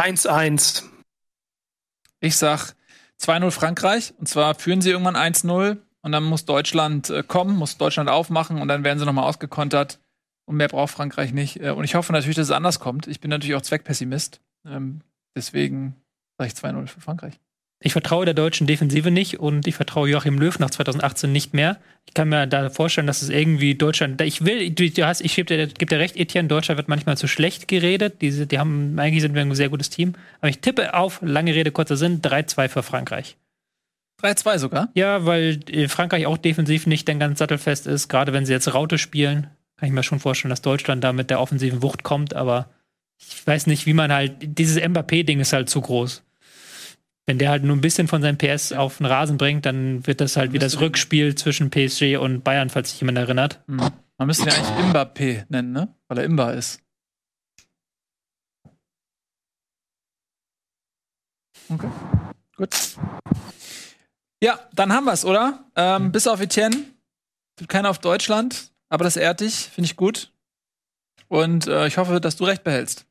1-1. Ich sag 2-0 Frankreich. Und zwar führen sie irgendwann 1-0 und dann muss Deutschland äh, kommen, muss Deutschland aufmachen und dann werden sie nochmal ausgekontert. Und mehr braucht Frankreich nicht. Äh, und ich hoffe natürlich, dass es anders kommt. Ich bin natürlich auch Zweckpessimist. Ähm, deswegen sage ich 2-0 für Frankreich. Ich vertraue der deutschen Defensive nicht und ich vertraue Joachim Löw nach 2018 nicht mehr. Ich kann mir da vorstellen, dass es irgendwie Deutschland. Ich will, du, hast, ich gebe dir, geb dir recht, Etienne, Deutschland wird manchmal zu schlecht geredet. Diese, die haben, eigentlich sind wir ein sehr gutes Team. Aber ich tippe auf, lange Rede, kurzer Sinn, 3-2 für Frankreich. 3-2 sogar? Ja, weil äh, Frankreich auch defensiv nicht dann ganz sattelfest ist. Gerade wenn sie jetzt Raute spielen, kann ich mir schon vorstellen, dass Deutschland da mit der offensiven Wucht kommt. Aber ich weiß nicht, wie man halt. Dieses Mbappé-Ding ist halt zu groß wenn der halt nur ein bisschen von seinem PS auf den Rasen bringt, dann wird das halt wie das Rückspiel zwischen PSG und Bayern, falls sich jemand erinnert. Mhm. Man müsste ja eigentlich Mbappé nennen, ne? Weil er Imba ist. Okay. Gut. Ja, dann haben wir es, oder? Ähm, mhm. Bis auf Etienne. Gibt keiner auf Deutschland, aber das ehrt dich, finde ich gut. Und äh, ich hoffe, dass du recht behältst.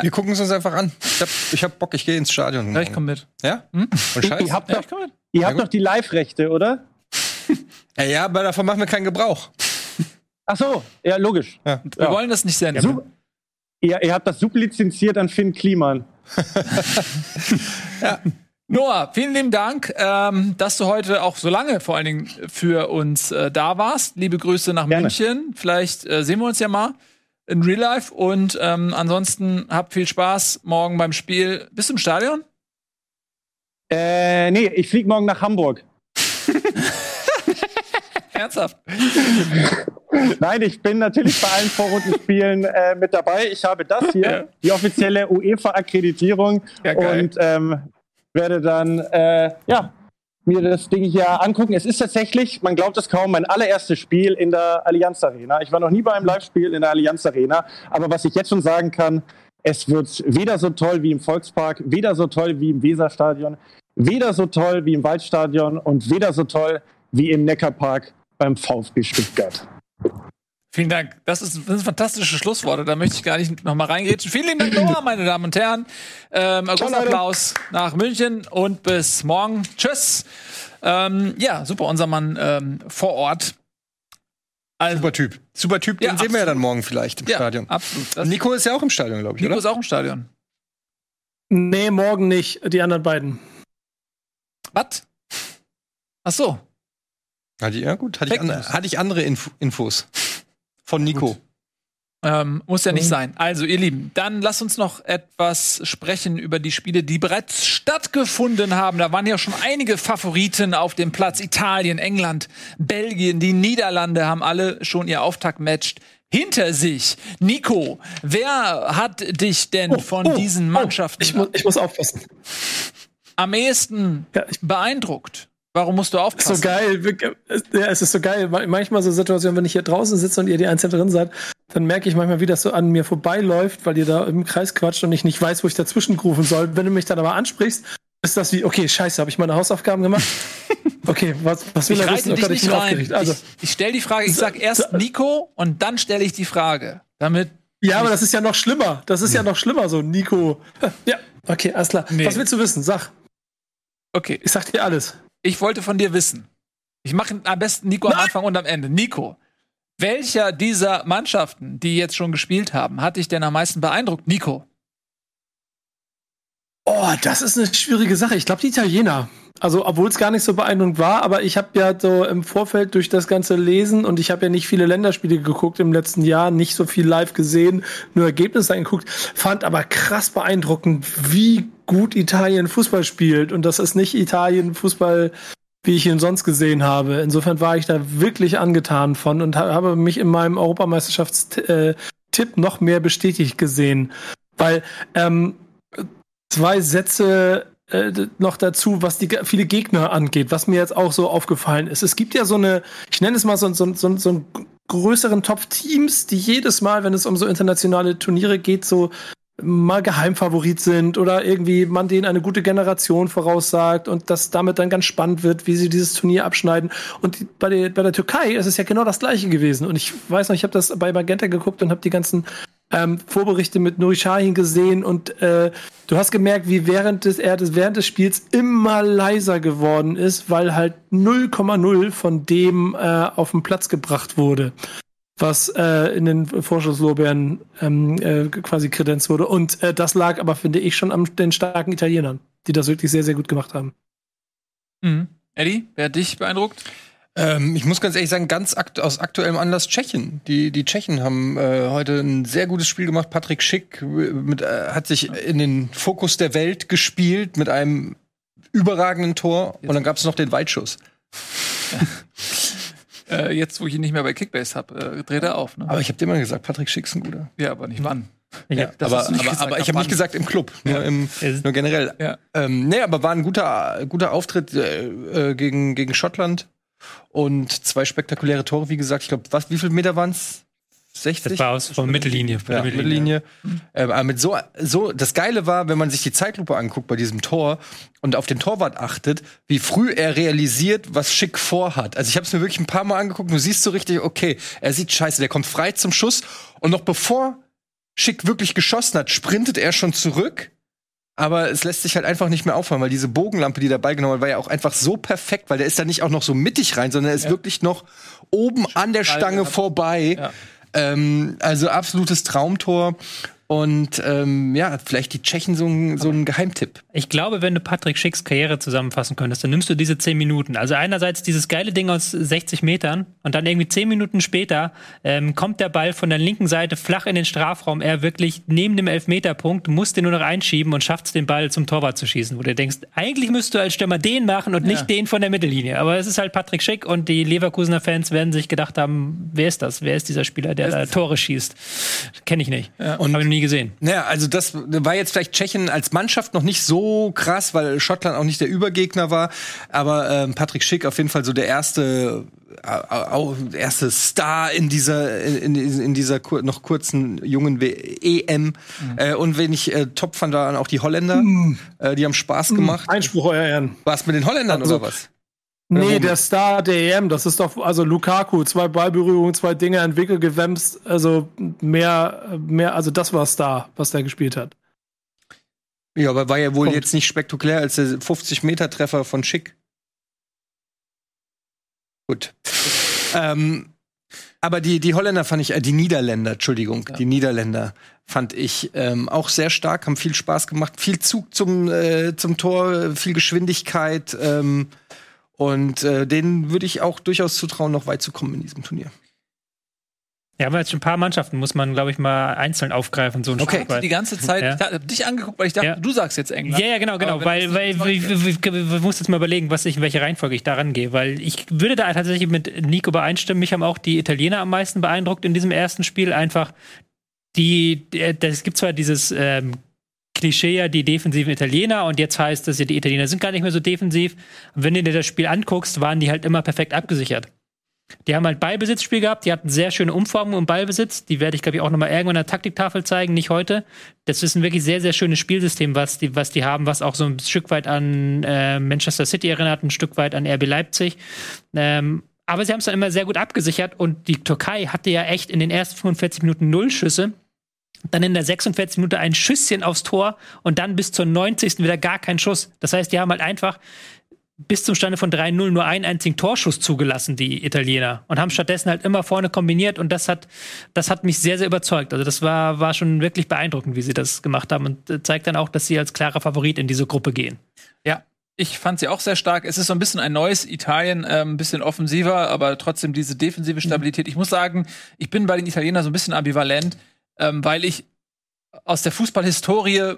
Wir gucken es uns einfach an. Ich hab, ich hab Bock, ich gehe ins Stadion. Ja, ich komm mit. Ja? Hm? Und Scheiß? Ihr habt doch, ja, ihr habt doch die Live-Rechte, oder? <laughs> ja, ja, aber davon machen wir keinen Gebrauch. Ach so, ja, logisch. Ja. Wir ja. wollen das nicht senden. Ja, ihr, ihr habt das sublizenziert an Finn Kliman. <laughs> ja. Noah, vielen lieben Dank, ähm, dass du heute auch so lange vor allen Dingen für uns äh, da warst. Liebe Grüße nach Gerne. München. Vielleicht äh, sehen wir uns ja mal in Real Life. Und ähm, ansonsten habt viel Spaß morgen beim Spiel. Bist du im Stadion? Äh, nee, ich fliege morgen nach Hamburg. <laughs> Ernsthaft? Nein, ich bin natürlich bei allen Vorrundenspielen äh, mit dabei. Ich habe das hier, ja. die offizielle UEFA-Akkreditierung ja, und ähm, werde dann äh, ja mir das Ding hier angucken. Es ist tatsächlich, man glaubt es kaum, mein allererstes Spiel in der Allianz Arena. Ich war noch nie bei einem Live-Spiel in der Allianz Arena, aber was ich jetzt schon sagen kann, es wird weder so toll wie im Volkspark, weder so toll wie im Weserstadion. weder so toll wie im Waldstadion und weder so toll wie im Neckarpark beim VfB Stuttgart. Vielen Dank. Das, ist, das sind fantastische Schlussworte. Da möchte ich gar nicht nochmal reingehen. Vielen lieben Dank, Noah, meine Damen und Herren. Ähm, großen Leute. Applaus nach München und bis morgen. Tschüss. Ähm, ja, super, unser Mann ähm, vor Ort. Also, Super Typ. Super Typ, den Ja, sehen wir ja dann morgen vielleicht im ja, Stadion. absolut. Das, Nico ist ja auch im Stadion, glaube ich, Nico oder? ist auch im Stadion. Nee, morgen nicht. Die anderen beiden. Was? Ach so. Hatte ich, ja, gut. Hatte ich, an, hatte ich andere Inf Infos. Von Nico. Ähm, muss ja nicht sein. Also, ihr Lieben, dann lasst uns noch etwas sprechen über die Spiele, die bereits stattgefunden haben. Da waren ja schon einige Favoriten auf dem Platz. Italien, England, Belgien, die Niederlande haben alle schon ihr Auftaktmatch hinter sich. Nico, wer hat dich denn von oh, diesen oh, Mannschaften Ich, mu ich muss aufpassen. am ehesten Ja, ich, beeindruckt? Warum musst du aufpassen? so geil. Ja, es ist so geil. Manchmal so Situationen, wenn ich hier draußen sitze und ihr die einzeln drin seid, dann merke ich manchmal, wie das so an mir vorbeiläuft, weil ihr da im Kreis quatscht und ich nicht weiß, wo ich dazwischen rufen soll. Wenn du mich dann aber ansprichst, ist das wie, okay, scheiße, habe ich meine Hausaufgaben gemacht? <laughs> Okay, was, was will Ich er wissen? Oh dich ich nicht bin rein. aufgeregt. Also, ich ich stelle die Frage, ich sag erst Nico und dann stelle ich die Frage. Damit ja, aber das ist ja noch schlimmer. Das ist ja noch schlimmer, so Nico. <laughs> Ja, okay, alles klar. Nee. Was willst du wissen? Sag. Okay, Ich sag dir alles. Ich wollte von dir wissen. Ich mache am besten Nico am Anfang und am Ende. Nico, welcher dieser Mannschaften, die jetzt schon gespielt haben, hat dich denn am meisten beeindruckt? Nico. Oh, das ist eine schwierige Sache. Ich glaube, die Italiener. Also, obwohl es gar nicht so beeindruckend war, aber ich habe ja so im Vorfeld durch das ganze Lesen und ich habe ja nicht viele Länderspiele geguckt im letzten Jahr, nicht so viel live gesehen, nur Ergebnisse angeguckt, fand aber krass beeindruckend, wie gut Italien Fußball spielt. Und das ist nicht Italien Fußball, wie ich ihn sonst gesehen habe. Insofern war ich da wirklich angetan von und ha- habe mich in meinem Europameisterschaftstipp noch mehr bestätigt gesehen. Weil ähm, zwei Sätze äh, noch dazu, was die viele Gegner angeht, was mir jetzt auch so aufgefallen ist. Es gibt ja so eine, ich nenne es mal so, so, so, so einen größeren Top-Teams, die jedes Mal, wenn es um so internationale Turniere geht, so mal Geheimfavorit sind oder irgendwie man denen eine gute Generation voraussagt und das damit dann ganz spannend wird, wie sie dieses Turnier abschneiden. Und bei, der, bei der Türkei ist es ja genau das gleiche gewesen. Und ich weiß noch, ich habe das bei Magenta geguckt und habe die ganzen ähm, Vorberichte mit Nuri Sahin gesehen und äh, du hast gemerkt, wie während des, er des, während des Spiels immer leiser geworden ist, weil halt 0,0 von dem äh, auf den Platz gebracht wurde, was äh, in den Vorschusslorbeeren ähm, äh, quasi kredenzt wurde. Und äh, das lag aber, finde ich, schon an den starken Italienern, die das wirklich sehr, sehr gut gemacht haben. Mhm. Eddie, wer hat dich beeindruckt? Ähm, ich muss ganz ehrlich sagen, ganz akt aus aktuellem Anlass Tschechien. Die, die Tschechen haben äh, heute ein sehr gutes Spiel gemacht. Patrick Schick äh, mit, äh, hat sich in den Fokus der Welt gespielt mit einem überragenden Tor. Und dann gab es noch den Weitschuss. <laughs> Äh, jetzt, wo ich ihn nicht mehr bei Kickbase habe, äh, dreht er auf. Ne? Aber ich habe dir immer gesagt, Patrick Schick ist ein guter. ja, aber nicht wann. Ja, das aber, aber, gesagt, aber ich ab habe nicht gesagt im Club, nur, im, nur generell. Ja. Ähm, nee, aber war ein guter, guter Auftritt äh, äh, gegen, gegen Schottland und zwei spektakuläre Tore, wie gesagt. Ich glaube, was, wie viele Meter waren es? 60? Das war aus von Mittellinie. von Ja, der Mittellinie. Ähm, aber mit so, so, das Geile war, wenn man sich die Zeitlupe anguckt bei diesem Tor und auf den Torwart achtet, wie früh er realisiert, was Schick vorhat. Also ich habe es mir wirklich ein paar Mal angeguckt. Du siehst so richtig, okay, er sieht scheiße, der kommt frei zum Schuss und noch bevor Schick wirklich geschossen hat, sprintet er schon zurück. Aber es lässt sich halt einfach nicht mehr aufhören, weil diese Bogenlampe, die dabei genommen hat, war ja auch einfach so perfekt, weil der ist da nicht auch noch so mittig rein, sondern er ist wirklich noch oben an der Stange vorbei. Ja. Ähm, also absolutes Traumtor. Und ähm, ja, vielleicht die Tschechen so ein, so ein Geheimtipp. Ich glaube, wenn du Patrick Schicks Karriere zusammenfassen könntest, dann nimmst du diese 10 Minuten. Also einerseits dieses geile Ding aus 60 Metern und dann irgendwie 10 Minuten später ähm, kommt der Ball von der linken Seite flach in den Strafraum. Er wirklich neben dem Elfmeterpunkt, muss den nur noch einschieben und schafft es, den Ball zum Torwart zu schießen. Wo du denkst, eigentlich müsstest du als Stürmer den machen und nicht den von der Mittellinie. Aber es ist halt Patrick Schick und die Leverkusener Fans werden sich gedacht haben, wer ist das? Wer ist dieser Spieler, der da Tore schießt? Kenne ich nicht. Noch nie gesehen. Naja, also das war jetzt vielleicht Tschechien als Mannschaft noch nicht so krass, weil Schottland auch nicht der Übergegner war. Aber ähm, Patrick Schick auf jeden Fall so der erste, äh, erste Star in dieser, in, in dieser kur noch kurzen jungen w EM. Mhm. Äh, und wenn ich äh, top fand, waren auch die Holländer. Mhm. Äh, die haben Spaß mhm. gemacht. Einspruch, euer Ehren. Was mit den Holländern also, oder was? Nee, der Star der EM, das ist doch, also Lukaku, zwei Ballberührungen, zwei Dinge entwickelt, gewämst, also mehr, mehr, also das war Star, was der gespielt hat. Ja, aber war ja wohl Kommt. jetzt nicht spektakulär als der 50-Meter-Treffer von Schick. Gut. ähm, aber die, die Holländer fand ich, äh, die Niederländer, Entschuldigung, ja. die Niederländer fand ich ähm, auch sehr stark, haben viel Spaß gemacht, viel Zug zum, äh, zum Tor, viel Geschwindigkeit. Ähm, und äh, denen würde ich auch durchaus zutrauen, noch weit zu kommen in diesem Turnier. Ja, aber jetzt schon ein paar Mannschaften muss man, glaube ich, mal einzeln aufgreifen, so ein Okay, Stück die ganze Zeit, ja. ich hab dich angeguckt, weil ich dachte, ja. du sagst jetzt England. Ja, ja, genau, genau, weil, weil, wir muss jetzt mal überlegen, was ich, in welche Reihenfolge ich da rangehe, weil ich würde da tatsächlich mit Nico übereinstimmen. Mich haben auch die Italiener am meisten beeindruckt in diesem ersten Spiel. Einfach die, es gibt zwar dieses ähm, Klischee ja die defensiven Italiener und jetzt heißt es ja, die Italiener sind gar nicht mehr so defensiv. Wenn du dir das Spiel anguckst, waren die halt immer perfekt abgesichert. Die haben halt Ballbesitzspiel gehabt, die hatten sehr schöne Umformungen im Ballbesitz. Die werde ich, glaube ich, auch nochmal irgendwann in der Taktiktafel zeigen, nicht heute. Das ist ein wirklich sehr, sehr schönes Spielsystem, was die, was die haben, was auch so ein Stück weit an äh, Manchester City erinnert, ein Stück weit an RB Leipzig. Ähm, aber sie haben es dann immer sehr gut abgesichert und die Türkei hatte ja echt in den ersten 45 Minuten null Schüsse dann in der 46 Minute ein Schüsschen aufs Tor und dann bis zur 90. wieder gar kein Schuss. Das heißt, die haben halt einfach bis zum Stande von 3-0 nur einen einzigen Torschuss zugelassen, die Italiener. Und haben stattdessen halt immer vorne kombiniert und das hat, das hat mich sehr, sehr überzeugt. Also das war, war schon wirklich beeindruckend, wie sie das gemacht haben und äh, zeigt dann auch, dass sie als klarer Favorit in diese Gruppe gehen. Ja, ich fand sie auch sehr stark. Es ist so ein bisschen ein neues Italien, äh, ein bisschen offensiver, aber trotzdem diese defensive Stabilität. Ich muss sagen, ich bin bei den Italienern so ein bisschen ambivalent ähm, weil ich aus der Fußballhistorie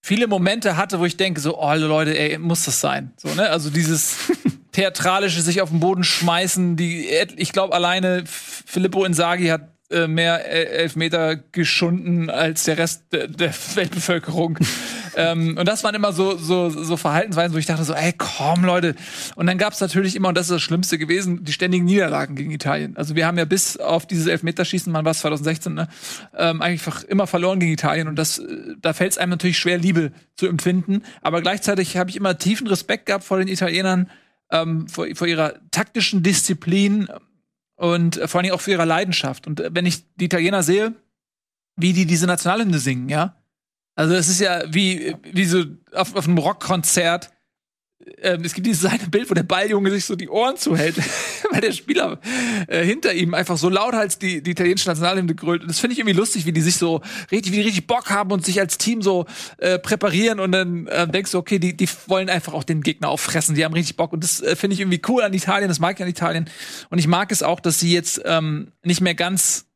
viele Momente hatte, wo ich denke, so, oh Leute, ey, muss das sein? So, ne? Also dieses <laughs> theatralische sich auf den Boden schmeißen, die, ich glaube alleine Filippo Inzaghi hat äh, mehr Elfmeter geschunden als der Rest der, der Weltbevölkerung. <laughs> ähm, und das waren immer so, so, so Verhaltensweisen, wo ich dachte so, ey, komm, Leute. Und dann gab es natürlich immer, und das ist das Schlimmste gewesen, die ständigen Niederlagen gegen Italien. Also wir haben ja bis auf dieses Elfmeterschießen, man war es 2016, ne, ähm, einfach immer verloren gegen Italien. Und das, äh, da fällt es einem natürlich schwer, Liebe zu empfinden. Aber gleichzeitig habe ich immer tiefen Respekt gehabt vor den Italienern, ähm, vor, vor ihrer taktischen Disziplin und äh, vor allem auch für ihre Leidenschaft. Und äh, wenn ich die Italiener sehe, wie die diese Nationalhymne singen, ja, also es ist ja wie, wie so auf, auf einem Rockkonzert. Ähm, es gibt dieses eine Bild, wo der Balljunge sich so die Ohren zuhält, <laughs> weil der Spieler äh, hinter ihm einfach so lauthals die, die italienische Nationalhymne grölt. Und das finde ich irgendwie lustig, wie die sich so richtig, wie die richtig Bock haben und sich als Team so äh, präparieren und dann äh, denkst du, okay, die, die wollen einfach auch den Gegner auffressen, die haben richtig Bock. Und das äh, finde ich irgendwie cool an Italien, das mag ich an Italien. Und ich mag es auch, dass sie jetzt ähm, nicht mehr ganz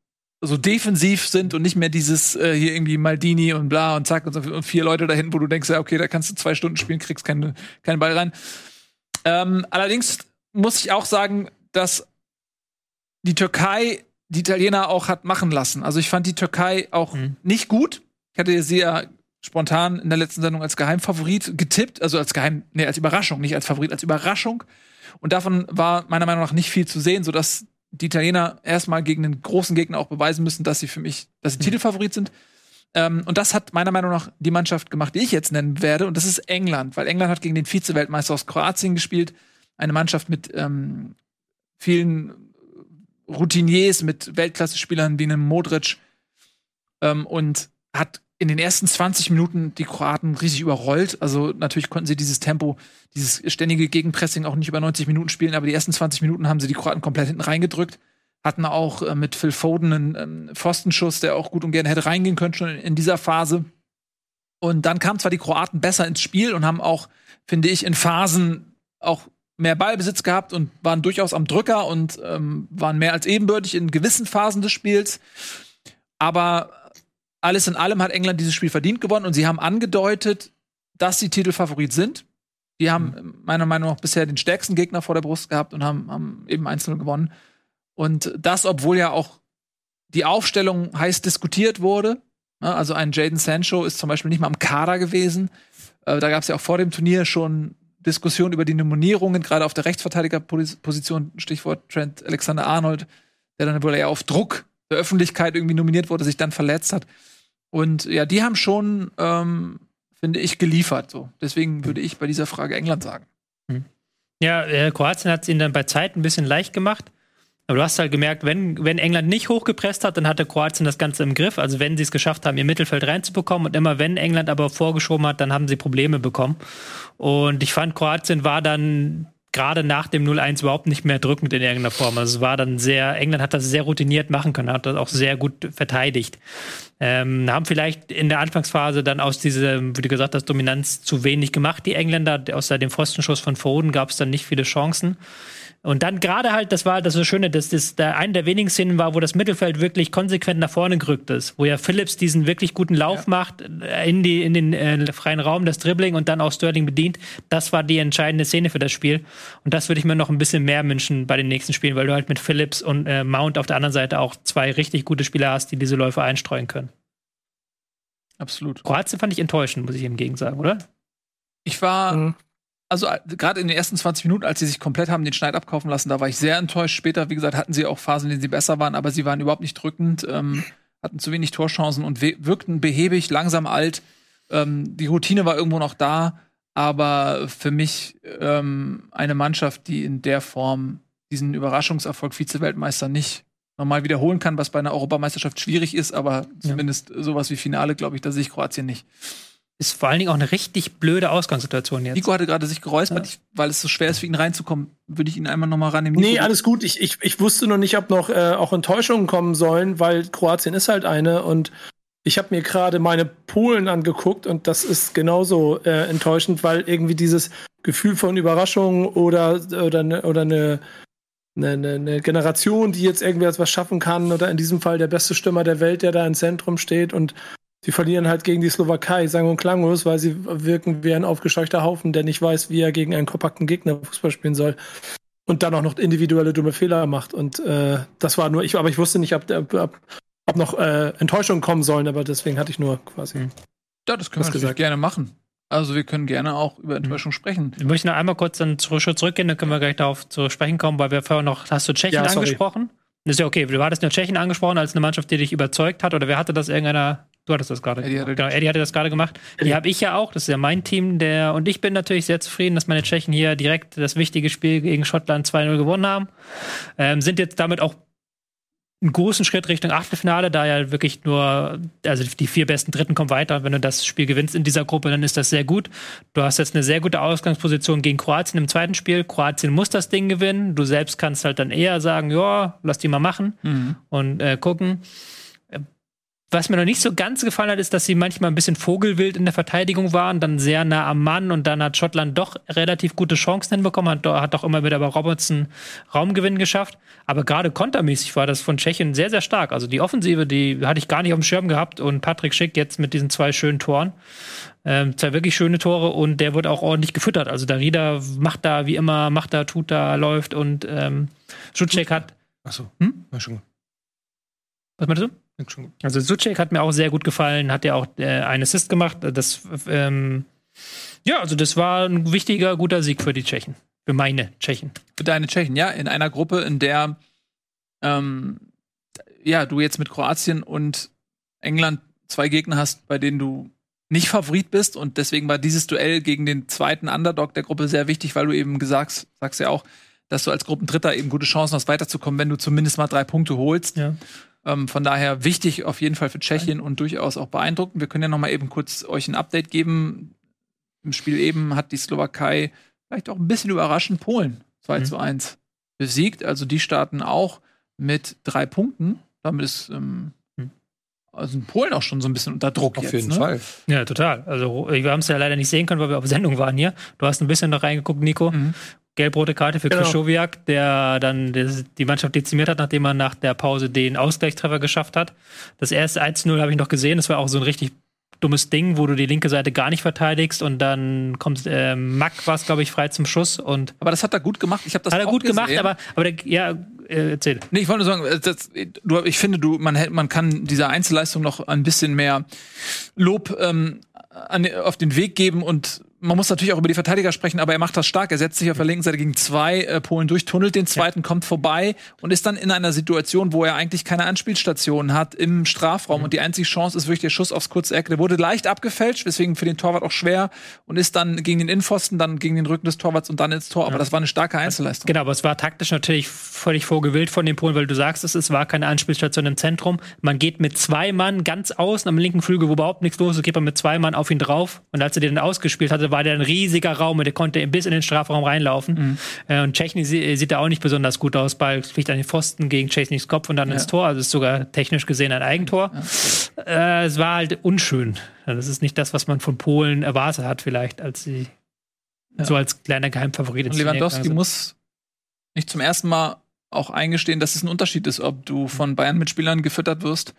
so defensiv sind und nicht mehr dieses äh, hier irgendwie Maldini und bla und zack und, so, und vier Leute dahin, wo du denkst, ja, okay, da kannst du zwei Stunden spielen, kriegst keine, keinen Ball rein. Ähm, allerdings muss ich auch sagen, dass die Türkei die Italiener auch hat machen lassen. Also ich fand die Türkei auch mhm. nicht gut. Ich hatte sie ja spontan in der letzten Sendung als Geheimfavorit getippt, also als Geheim, nee, als Überraschung, nicht als Favorit, als Überraschung. Und davon war meiner Meinung nach nicht viel zu sehen, sodass die Italiener erstmal gegen den großen Gegner auch beweisen müssen, dass sie für mich, dass sie mhm. Titelfavorit sind. Ähm, und das hat meiner Meinung nach die Mannschaft gemacht, die ich jetzt nennen werde. Und das ist England, weil England hat gegen den Vize-Weltmeister aus Kroatien gespielt. Eine Mannschaft mit ähm, vielen Routiniers, mit Weltklasse-Spielern wie einem Modric. Ähm, und hat in den ersten 20 Minuten die Kroaten riesig überrollt. Also natürlich konnten sie dieses Tempo, dieses ständige Gegenpressing auch nicht über 90 Minuten spielen, aber die ersten 20 Minuten haben sie die Kroaten komplett hinten reingedrückt. Hatten auch äh, mit Phil Foden einen ähm, Pfostenschuss, der auch gut und gerne hätte reingehen können, schon in, in dieser Phase. Und dann kamen zwar die Kroaten besser ins Spiel und haben auch, finde ich, in Phasen auch mehr Ballbesitz gehabt und waren durchaus am Drücker und ähm, waren mehr als ebenbürtig in gewissen Phasen des Spiels. Aber alles in allem hat England dieses Spiel verdient gewonnen und sie haben angedeutet, dass sie Titelfavorit sind. Die haben mhm. meiner Meinung nach bisher den stärksten Gegner vor der Brust gehabt und haben, haben eben einzeln gewonnen. Und das, obwohl ja auch die Aufstellung heiß diskutiert wurde, Ja, also ein Jaden Sancho ist zum Beispiel nicht mal am Kader gewesen. Äh, da gab es ja auch vor dem Turnier schon Diskussionen über die Nominierungen, gerade auf der Rechtsverteidigerposition, Stichwort Trent Alexander Arnold, der dann wohl eher auf Druck der Öffentlichkeit irgendwie nominiert wurde, sich dann verletzt hat. Und ja, die haben schon, ähm, finde ich, geliefert. So. Deswegen würde ich bei dieser Frage England sagen. Ja, äh, Kroatien hat es ihnen dann bei Zeit ein bisschen leicht gemacht. Aber du hast halt gemerkt, wenn, wenn England nicht hochgepresst hat, dann hatte Kroatien das Ganze im Griff. Also wenn sie es geschafft haben, ihr Mittelfeld reinzubekommen. Und immer wenn England aber vorgeschoben hat, dann haben sie Probleme bekommen. Und ich fand, Kroatien war dann gerade nach dem 0-1 überhaupt nicht mehr drückend in irgendeiner Form. Also es war dann sehr, England hat das sehr routiniert machen können, hat das auch sehr gut verteidigt. Ähm, haben vielleicht in der Anfangsphase dann aus dieser, wie du gesagt hast, Dominanz zu wenig gemacht, die Engländer. Außer dem Pfostenschuss von Foden gab es dann nicht viele Chancen. Und dann gerade halt, das war das so Schöne, dass das da eine der wenigen Szenen war, wo das Mittelfeld wirklich konsequent nach vorne gerückt ist, wo ja Phillips diesen wirklich guten Lauf ja. macht äh, in die in den äh, freien Raum, das Dribbling und dann auch Sterling bedient. Das war die entscheidende Szene für das Spiel und das würde ich mir noch ein bisschen mehr wünschen bei den nächsten Spielen, weil du halt mit Phillips und äh, Mount auf der anderen Seite auch zwei richtig gute Spieler hast, die diese Läufe einstreuen können. Absolut. Kroatien fand ich enttäuschend, muss ich im Gegenteil sagen, oder? Ich war mhm also äh, gerade in den ersten 20 Minuten, als sie sich komplett haben den Schneid abkaufen lassen, da war ich sehr enttäuscht. Später, wie gesagt, hatten sie auch Phasen, in denen sie besser waren, aber sie waren überhaupt nicht drückend, ähm, hatten zu wenig Torchancen und wirkten behäbig, langsam alt. Ähm, die Routine war irgendwo noch da, aber für mich ähm, eine Mannschaft, die in der Form diesen Überraschungserfolg Vize-Weltmeister nicht nochmal wiederholen kann, was bei einer Europameisterschaft schwierig ist, aber zumindest sowas wie Finale, glaube ich, da sehe ich Kroatien nicht ist vor allen Dingen auch eine richtig blöde Ausgangssituation jetzt. Nico hatte gerade sich geräuspert, ja. weil es so schwer ist für ihn reinzukommen. Würde ich ihn einmal noch mal rannehmen. Nico, nee, alles gut. Ich, ich, ich wusste noch nicht, ob noch äh, auch Enttäuschungen kommen sollen, weil Kroatien ist halt eine und ich habe mir gerade meine Polen angeguckt und das ist genauso äh, enttäuschend, weil irgendwie dieses Gefühl von Überraschung oder oder ne, oder eine eine, eine Generation, die jetzt irgendwie etwas schaffen kann, oder in diesem Fall der beste Stürmer der Welt, der da im Zentrum steht und Sie verlieren halt gegen die Slowakei, sang- und klanglos, weil sie wirken wie ein aufgescheuchter Haufen, der nicht weiß, wie er gegen einen kompakten Gegner Fußball spielen soll. Und dann auch noch individuelle dumme Fehler macht. Und äh, das war nur ich, aber ich wusste nicht, ob, ob, ob noch äh, Enttäuschungen kommen sollen, aber deswegen hatte ich nur quasi. Hm. Ja, das können wir gesagt. gerne machen. Also wir können gerne auch über Enttäuschung mhm. sprechen. Ich möchte noch einmal kurz dann zurück, zurückgehen, dann können wir gleich darauf zu sprechen kommen, weil wir vorher noch, hast du Tschechien ja, angesprochen? Das ist ja okay, du hattest ja Tschechien angesprochen als eine Mannschaft, die dich überzeugt hat, oder wer hatte das irgendeiner Du hattest das gerade. Eddie, hatte genau, Eddie hatte das gerade gemacht. Die habe ich ja auch. Das ist ja mein Team. Der, und ich bin natürlich sehr zufrieden, dass meine Tschechen hier direkt das wichtige Spiel gegen Schottland 2-0 gewonnen haben. Ähm, sind jetzt damit auch einen großen Schritt Richtung Achtelfinale, da ja wirklich nur, also die vier besten Dritten kommen weiter. Wenn du das Spiel gewinnst in dieser Gruppe, dann ist das sehr gut. Du hast jetzt eine sehr gute Ausgangsposition gegen Kroatien im zweiten Spiel. Kroatien muss das Ding gewinnen. Du selbst kannst halt dann eher sagen, ja, lass die mal machen mhm. und äh, gucken. Was mir noch nicht so ganz gefallen hat, ist, dass sie manchmal ein bisschen vogelwild in der Verteidigung waren, dann sehr nah am Mann und dann hat Schottland doch relativ gute Chancen hinbekommen, hat, hat auch immer wieder bei Robertson Raumgewinn geschafft. Aber gerade kontermäßig war das von Tschechien sehr, sehr stark. Also die Offensive, die hatte ich gar nicht auf dem Schirm gehabt und Patrick Schick jetzt mit diesen zwei schönen Toren. Ähm, zwei wirklich schöne Tore und der wird auch ordentlich gefüttert. Also der Rieder macht da wie immer, macht da, tut da, läuft und ähm, Schutschek hat. Achso, hm? schon. Was meinst du? Also Suchek hat mir auch sehr gut gefallen, hat ja auch äh, einen Assist gemacht. Das, ähm, ja, also das war ein wichtiger, guter Sieg für die Tschechen. Für meine Tschechen. Für deine Tschechen, ja, in einer Gruppe, in der ähm, ja, du jetzt mit Kroatien und England zwei Gegner hast, bei denen du nicht Favorit bist und deswegen war dieses Duell gegen den zweiten Underdog der Gruppe sehr wichtig, weil du eben gesagt sagst ja auch, dass du als Gruppendritter eben gute Chancen hast, weiterzukommen, wenn du zumindest mal drei Punkte holst. Ja. Ähm, von daher wichtig auf jeden Fall für Tschechien und durchaus auch beeindruckend. Wir können ja noch mal eben kurz euch ein Update geben. Im Spiel eben hat die Slowakei vielleicht auch ein bisschen überraschend Polen 2 mhm. zu 1 besiegt. Also die starten auch mit drei Punkten. Damit ist ähm, mhm. also in Polen auch schon so ein bisschen unter Druck. Auf jetzt, jeden ne? Fall. Ja, total. Also wir haben es ja leider nicht sehen können, weil wir auf Sendung waren hier. Du hast ein bisschen noch reingeguckt, Nico. Mhm gelb-rote Karte für genau. Krzyzowiak, der dann die Mannschaft dezimiert hat, nachdem er nach der Pause den Ausgleichstreffer geschafft hat. Das erste 1-0 habe ich noch gesehen. Das war auch so ein richtig dummes Ding, wo du die linke Seite gar nicht verteidigst und dann kommt äh, Mack war es glaube ich frei zum Schuss und aber das hat er gut gemacht. Ich habe das hat er gut gesehen. gemacht, aber aber der, ja äh, erzähl. Nee, ich wollte nur sagen, äh, das, du, ich finde, du, man, hält- man kann dieser Einzelleistung noch ein bisschen mehr Lob ähm, an, auf den Weg geben und man muss natürlich auch über die Verteidiger sprechen, aber er macht das stark. Er setzt sich auf der linken Seite gegen zwei äh, Polen durch, tunnelt den zweiten, kommt vorbei und ist dann in einer Situation, wo er eigentlich keine Anspielstation hat im Strafraum. Und die einzige Chance ist wirklich der Schuss aufs kurze Eck. Der wurde leicht abgefälscht, weswegen für den Torwart auch schwer und ist dann gegen den Innenpfosten, dann gegen den Rücken des Torwarts und dann ins Tor. Aber das war eine starke Einzelleistung. Genau, aber es war taktisch natürlich völlig vorgewillt von den Polen, weil du sagst, es, es war keine Anspielstation im Zentrum. Man geht mit zwei Mann ganz außen am linken Flügel, wo überhaupt nichts los ist, geht man mit zwei Mann auf ihn drauf. Und als er den ausgespielt hatte, war der ein riesiger Raum und der konnte bis in den Strafraum reinlaufen. Äh, und Czechny sie- sieht da auch nicht besonders gut aus. Ball fliegt an den Pfosten gegen Czechnys Kopf und dann ins Tor. Also ist sogar technisch gesehen ein Eigentor. Äh, es war halt unschön. Ja, Das ist nicht das, was man von Polen erwartet hat, vielleicht, als sie so als kleiner Geheimfavorit Und Lewandowski muss nicht zum ersten Mal auch eingestehen, dass es ein Unterschied ist, ob du von Bayern-Mitspielern gefüttert wirst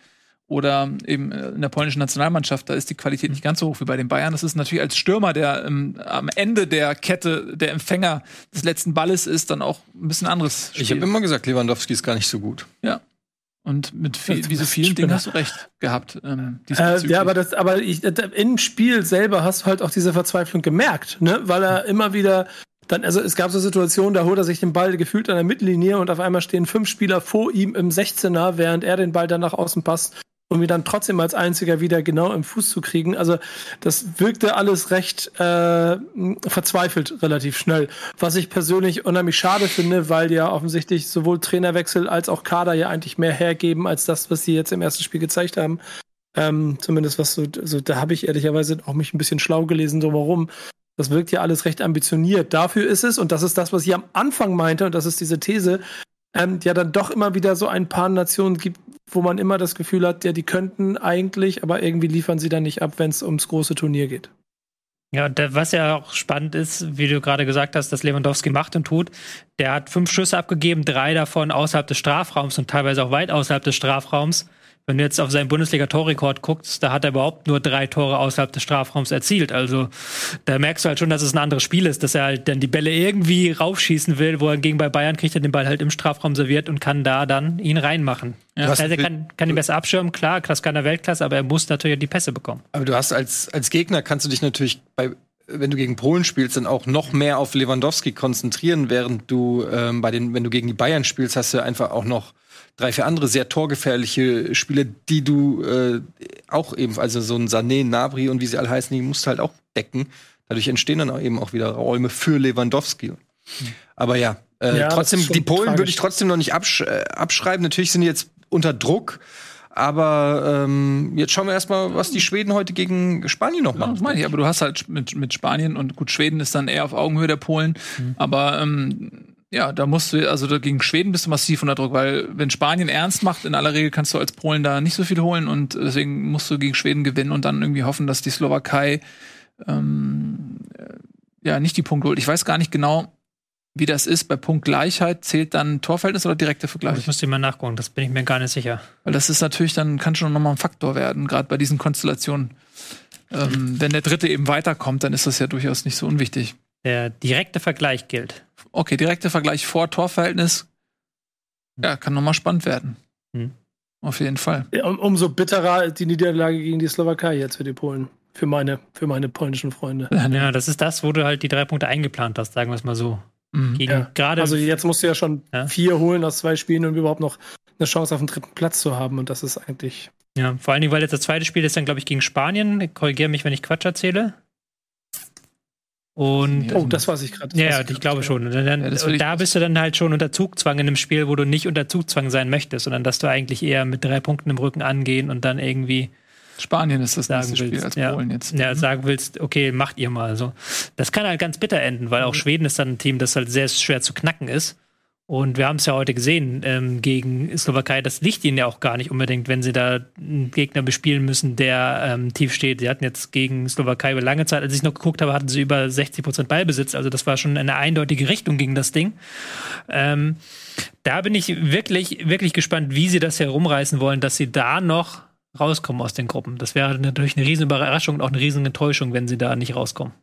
oder eben äh, in der polnischen Nationalmannschaft. Da ist die Qualität nicht ganz so hoch wie bei den Bayern. Das ist natürlich als Stürmer, der ähm, am Ende der Kette der Empfänger des letzten Balles ist, dann auch ein bisschen anderes Spiel. Ich habe immer gesagt, Lewandowski ist gar nicht so gut. ja. Und mit viel, so vielen Dingen hast du recht gehabt. Ähm, Äh, ja, aber das, aber ich, äh, im Spiel selber hast du halt auch diese Verzweiflung gemerkt, ne? Weil er immer wieder dann, also es gab so Situationen, da holt er sich den Ball gefühlt an der Mittellinie und auf einmal stehen fünf Spieler vor ihm im 16er, während er den Ball dann nach außen passt, um ihn dann trotzdem als einziger wieder genau im Fuß zu kriegen. Also das wirkte alles recht äh, verzweifelt relativ schnell. Was ich persönlich unheimlich schade finde, weil ja offensichtlich sowohl Trainerwechsel als auch Kader ja eigentlich mehr hergeben als das, was sie jetzt im ersten Spiel gezeigt haben. Ähm, zumindest was so, also da habe ich ehrlicherweise auch mich ein bisschen schlau gelesen drumherum. Das wirkt ja alles recht ambitioniert. Dafür ist es, und das ist das, was ich am Anfang meinte, und das ist diese These, ähm, ja dann doch immer wieder so ein paar Nationen gibt, wo man immer das Gefühl hat, ja, die könnten eigentlich, aber irgendwie liefern sie dann nicht ab, wenn es ums große Turnier geht. Ja, da, was ja auch spannend ist, wie du gerade gesagt hast, dass Lewandowski macht und tut. Der hat fünf Schüsse abgegeben, drei davon außerhalb des Strafraums und teilweise auch weit außerhalb des Strafraums. Wenn du jetzt auf seinen Bundesliga-Torrekord guckst, da hat er überhaupt nur drei Tore außerhalb des Strafraums erzielt. Also da merkst du halt schon, dass es ein anderes Spiel ist, dass er halt dann die Bälle irgendwie raufschießen will, wo er gegen bei Bayern kriegt er den Ball halt im Strafraum serviert und kann da dann ihn reinmachen. Ja. Also er kann, kann ihn besser abschirmen, klar, das kann er Weltklasse, aber er muss natürlich die Pässe bekommen. Aber du hast als, als Gegner kannst du dich natürlich bei wenn du gegen Polen spielst, dann auch noch mehr auf Lewandowski konzentrieren, während du ähm, bei den, wenn du gegen die Bayern spielst, hast du einfach auch noch drei, vier andere sehr torgefährliche Spiele, die du äh, auch eben, also so ein Sané, Nabri und wie sie alle heißen, die musst du halt auch decken. Dadurch entstehen dann auch eben auch wieder Räume für Lewandowski. Aber ja, äh, Ja, trotzdem, die Polen würde ich trotzdem noch nicht absch äh, abschreiben. Natürlich sind die jetzt unter Druck. Aber ähm, jetzt schauen wir erstmal, was die Schweden heute gegen Spanien noch Ja, machen. das meine ich, aber du hast halt mit, mit Spanien und gut, Schweden ist dann eher auf Augenhöhe der Polen. Aber ähm, ja, da musst du, also da gegen Schweden bist du massiv unter Druck, weil wenn Spanien ernst macht, in aller Regel kannst du als Polen da nicht so viel holen und deswegen musst du gegen Schweden gewinnen und dann irgendwie hoffen, dass die Slowakei ähm, äh, ja nicht die Punkte holt. Ich weiß gar nicht genau, wie das ist. Bei Punktgleichheit zählt dann Torverhältnis oder direkter Ich Vergleich? müsste mal nachgucken, das bin ich mir gar nicht sicher. Weil das ist natürlich dann, kann schon nochmal ein Faktor werden, gerade bei diesen Konstellationen. Ähm, wenn der Dritte eben weiterkommt, dann ist das ja durchaus nicht so unwichtig. Der direkte Vergleich gilt. Okay, direkter Vergleich vor Torverhältnis. Ja, kann nochmal spannend werden. Hm. Auf jeden Fall. Um, umso bitterer die Niederlage gegen die Slowakei jetzt für die Polen. Für meine, für meine polnischen Freunde. Ja, das ist das, wo du halt die drei Punkte eingeplant hast, sagen wir es mal so. Mhm. Gegen Ja, gerade Also jetzt musst du ja schon Ja. vier holen aus zwei Spielen, um überhaupt noch eine Chance auf den dritten Platz zu haben. Und das ist eigentlich. ja, vor allen Dingen, weil jetzt das zweite Spiel ist dann, glaube ich, gegen Spanien. Korrigiere mich, wenn ich Quatsch erzähle. Und Ja, Oh, das weiß ich gerade. ja, ja, ich glaube schon. Und, dann, Ja, und ich- da bist du dann halt schon unter Zugzwang in einem Spiel, wo du nicht unter Zugzwang sein möchtest, sondern dass du eigentlich eher mit drei Punkten im Rücken angehen und dann irgendwie Spanien ist das sagen nächste Spiel willst, als ja, Polen jetzt. ja, Mhm. sagen willst, okay, macht ihr mal so. Das kann halt ganz bitter enden, weil Mhm. auch Schweden ist dann ein Team, das halt sehr schwer zu knacken ist. Und wir haben es ja heute gesehen ähm, gegen Slowakei, das liegt ihnen ja auch gar nicht unbedingt, wenn sie da einen Gegner bespielen müssen, der ähm, tief steht. Sie hatten jetzt gegen Slowakei über lange Zeit, als ich noch geguckt habe, hatten sie über 60 Prozent Ballbesitz. Also das war schon eine eindeutige Richtung gegen das Ding. Ähm, da bin ich wirklich, wirklich gespannt, wie sie das herumreißen wollen, dass sie da noch rauskommen aus den Gruppen. Das wäre natürlich eine riesen Überraschung und auch eine riesen Enttäuschung, wenn sie da nicht rauskommen.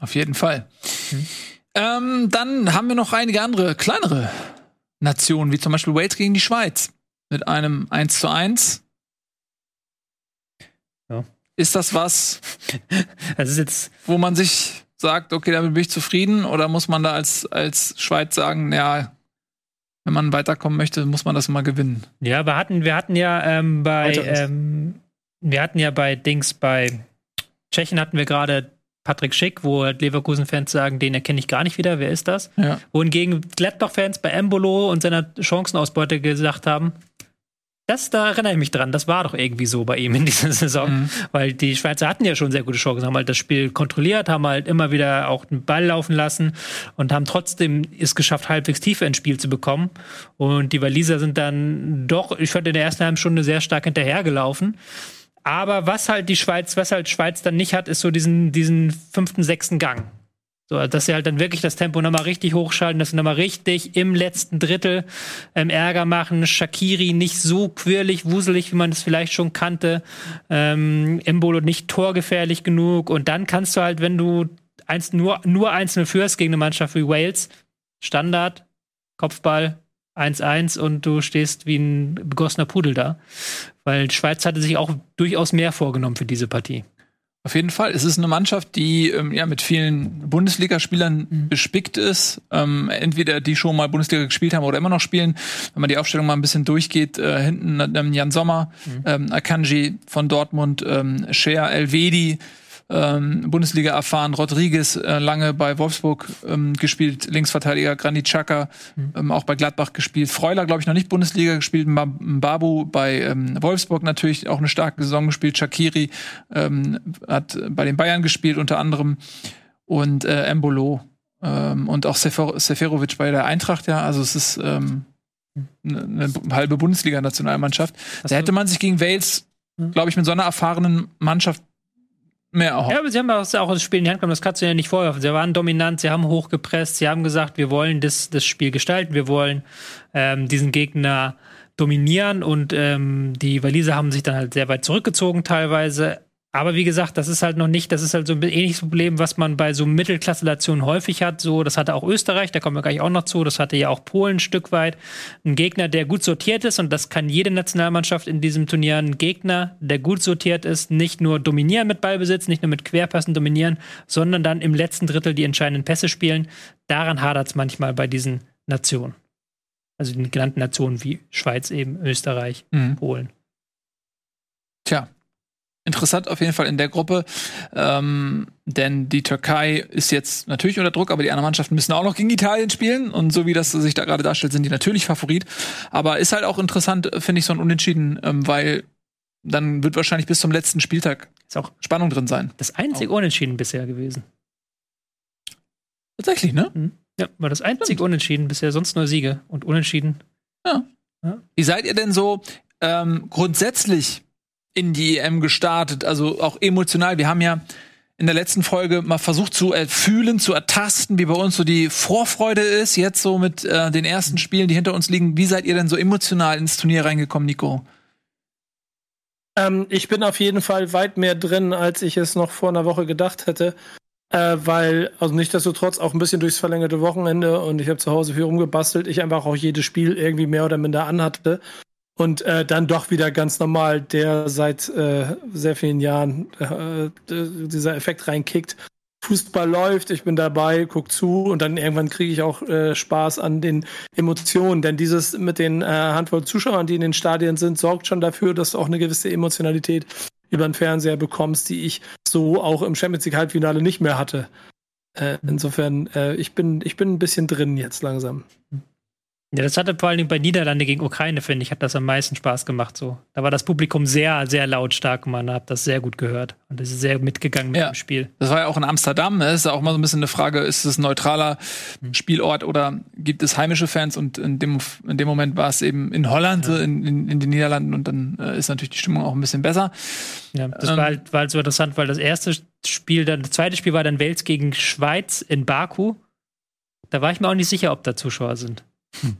Auf jeden Fall. Ähm, dann haben wir noch einige andere kleinere Nationen, wie zum Beispiel Wales gegen die Schweiz, mit einem 1 zu 1. Ja. Ist das was, <laughs> Das ist jetzt, wo man sich sagt, okay, damit bin ich zufrieden? Oder muss man da als, als Schweiz sagen, ja, wenn man weiterkommen möchte, muss man das mal gewinnen? ja, wir hatten, wir hatten ja ähm, bei, ähm, wir hatten ja bei Dings, bei Tschechien hatten wir gerade Patrick Schick, wo halt Leverkusen-Fans sagen, den erkenne ich gar nicht wieder, wer ist das? Ja. Wohingegen Gladbach-Fans bei Embolo und seiner Chancenausbeute gesagt haben, das, da erinnere ich mich dran, das war doch irgendwie so bei ihm in dieser Saison. Mhm. Weil die Schweizer hatten ja schon sehr gute Chancen, haben halt das Spiel kontrolliert, haben halt immer wieder auch den Ball laufen lassen und haben trotzdem es geschafft, halbwegs Tiefe ins Spiel zu bekommen. Und die Waliser sind dann doch, ich fand in der ersten halben Stunde sehr stark hinterhergelaufen. Aber was halt die Schweiz, was halt Schweiz dann nicht hat, ist so diesen, diesen fünften, sechsten Gang. So, dass sie halt dann wirklich das Tempo nochmal richtig hochschalten, dass sie nochmal richtig im letzten Drittel ähm, Ärger machen. Shakiri nicht so quirlig, wuselig, wie man es vielleicht schon kannte. Ähm, Embolo nicht torgefährlich genug. Und dann kannst du halt, wenn du eins, nur, nur einzelne führst gegen eine Mannschaft wie Wales, Standard, Kopfball, 1-1 und du stehst wie ein begossener Pudel da. Weil Schweiz hatte sich auch durchaus mehr vorgenommen für diese Partie. Auf jeden Fall. Es ist eine Mannschaft, die ähm, ja mit vielen Bundesligaspielern bespickt ist. Ähm, entweder die schon mal Bundesliga gespielt haben oder immer noch spielen. Wenn man die Aufstellung mal ein bisschen durchgeht, äh, hinten ähm, Jan Sommer, ähm, Akanji von Dortmund, ähm, Scher, Elvedi, ähm, Bundesliga erfahren, Rodriguez äh, lange bei Wolfsburg ähm, gespielt, Linksverteidiger Granit Xhaka, ähm, auch bei Gladbach gespielt, Freuler glaube ich noch nicht Bundesliga gespielt, Mba- Mbabu bei ähm, Wolfsburg natürlich auch eine starke Saison gespielt, Shakiri ähm, hat bei den Bayern gespielt unter anderem. Und äh, Embolo ähm, und auch Sefer Seferovic bei der Eintracht, ja, also es ist ähm, eine, eine halbe Bundesliga-Nationalmannschaft. Da hätte man sich gegen Wales, glaube ich, mit so einer erfahrenen Mannschaft mehr erhofft. Ja, aber sie haben auch auch das Spiel in die Hand genommen, das kannst du ja nicht vorwerfen. Sie waren dominant, sie haben hochgepresst, sie haben gesagt, wir wollen das, das Spiel gestalten, wir wollen ähm, diesen Gegner dominieren und ähm, die Waliser haben sich dann halt sehr weit zurückgezogen teilweise. Aber wie gesagt, das ist halt noch nicht, das ist halt so ein ähnliches Problem, was man bei so Mittelklasse-Nationen häufig hat. So, das hatte auch Österreich, da kommen wir gleich auch noch zu. Das hatte ja auch Polen ein Stück weit. Ein Gegner, der gut sortiert ist, und das kann jede Nationalmannschaft in diesem Turnier, ein Gegner, der gut sortiert ist, nicht nur dominieren mit Ballbesitz, nicht nur mit Querpassen dominieren, sondern dann im letzten Drittel die entscheidenden Pässe spielen. Daran hadert es manchmal bei diesen Nationen. Also den genannten Nationen wie Schweiz eben, Österreich, Mhm. Polen. Tja, interessant auf jeden Fall in der Gruppe, ähm, denn die Türkei ist jetzt natürlich unter Druck, aber die anderen Mannschaften müssen auch noch gegen Italien spielen und so wie das sich da gerade darstellt, sind die natürlich Favorit. Aber ist halt auch interessant, finde ich, so ein Unentschieden, ähm, weil dann wird wahrscheinlich bis zum letzten Spieltag Ist auch Spannung drin sein. das einzige Unentschieden bisher gewesen. Tatsächlich, ne? Ja, war das einzige Unentschieden bisher, sonst nur Siege und Unentschieden. Wie seid ihr denn so ähm, grundsätzlich in die EM gestartet? Also auch emotional. Wir haben ja in der letzten Folge mal versucht zu erfühlen, zu ertasten, wie bei uns so die Vorfreude ist, jetzt so mit äh, den ersten Spielen, die hinter uns liegen. Wie seid ihr denn so emotional ins Turnier reingekommen, Nico? Ähm, ich bin auf jeden Fall weit mehr drin, als ich es noch vor einer Woche gedacht hätte. Äh, weil, also nichtsdestotrotz auch ein bisschen durchs verlängerte Wochenende und ich habe zu Hause viel rumgebastelt, ich einfach auch jedes Spiel irgendwie mehr oder minder anhatte. Und äh, dann doch wieder ganz normal, der seit äh, sehr vielen Jahren äh, dieser Effekt reinkickt. Fußball läuft, ich bin dabei, guck zu und dann irgendwann kriege ich auch äh, Spaß an den Emotionen. Denn dieses mit den äh, Handvoll Zuschauern, die in den Stadien sind, sorgt schon dafür, dass du auch eine gewisse Emotionalität über den Fernseher bekommst, die ich so auch im Champions League Halbfinale nicht mehr hatte. Äh, insofern, äh, ich bin, ich bin ein bisschen drin jetzt langsam. Ja, das hatte vor allen Dingen bei Niederlande gegen Ukraine, finde ich, hat das am meisten Spaß gemacht. So. Da war das Publikum sehr, sehr lautstark und man hat das sehr gut gehört. Und ist sehr mitgegangen mit Ja. dem Spiel. Das war ja auch in Amsterdam. Ne? Ist ja auch mal so ein bisschen eine Frage, ist es ein neutraler Spielort oder gibt es heimische Fans? Und in dem, in dem Moment war es eben in Holland, in, in, in den Niederlanden und dann äh, ist natürlich die Stimmung auch ein bisschen besser. Ja, das Ähm. war, halt, war halt so interessant, weil das erste Spiel, dann, das zweite Spiel war dann Wales gegen Schweiz in Baku. Da war ich mir auch nicht sicher, ob da Zuschauer sind.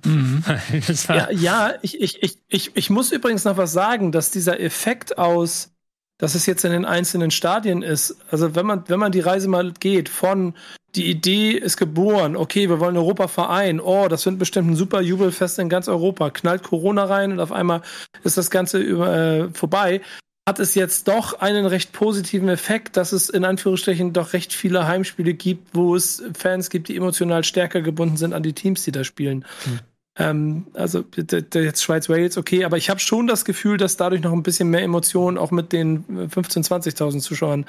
Mhm. <laughs> Ja, ja ich, ich, ich, ich, ich muss übrigens noch was sagen, dass dieser Effekt aus dass es jetzt in den einzelnen Stadien ist. Also wenn man, wenn man die Reise mal geht von die Idee ist geboren, okay, wir wollen Europa vereinen, oh, das wird bestimmt ein super Jubelfest in ganz Europa, knallt Corona rein und auf einmal ist das Ganze über, äh, vorbei, hat es jetzt doch einen recht positiven Effekt, dass es in Anführungsstrichen doch recht viele Heimspiele gibt, wo es Fans gibt, die emotional stärker gebunden sind an die Teams, die da spielen. Hm. Ähm, also jetzt Schweiz-Wales, okay, aber ich habe schon das Gefühl, dass dadurch noch ein bisschen mehr Emotionen auch mit den 15.000, 20.000 Zuschauern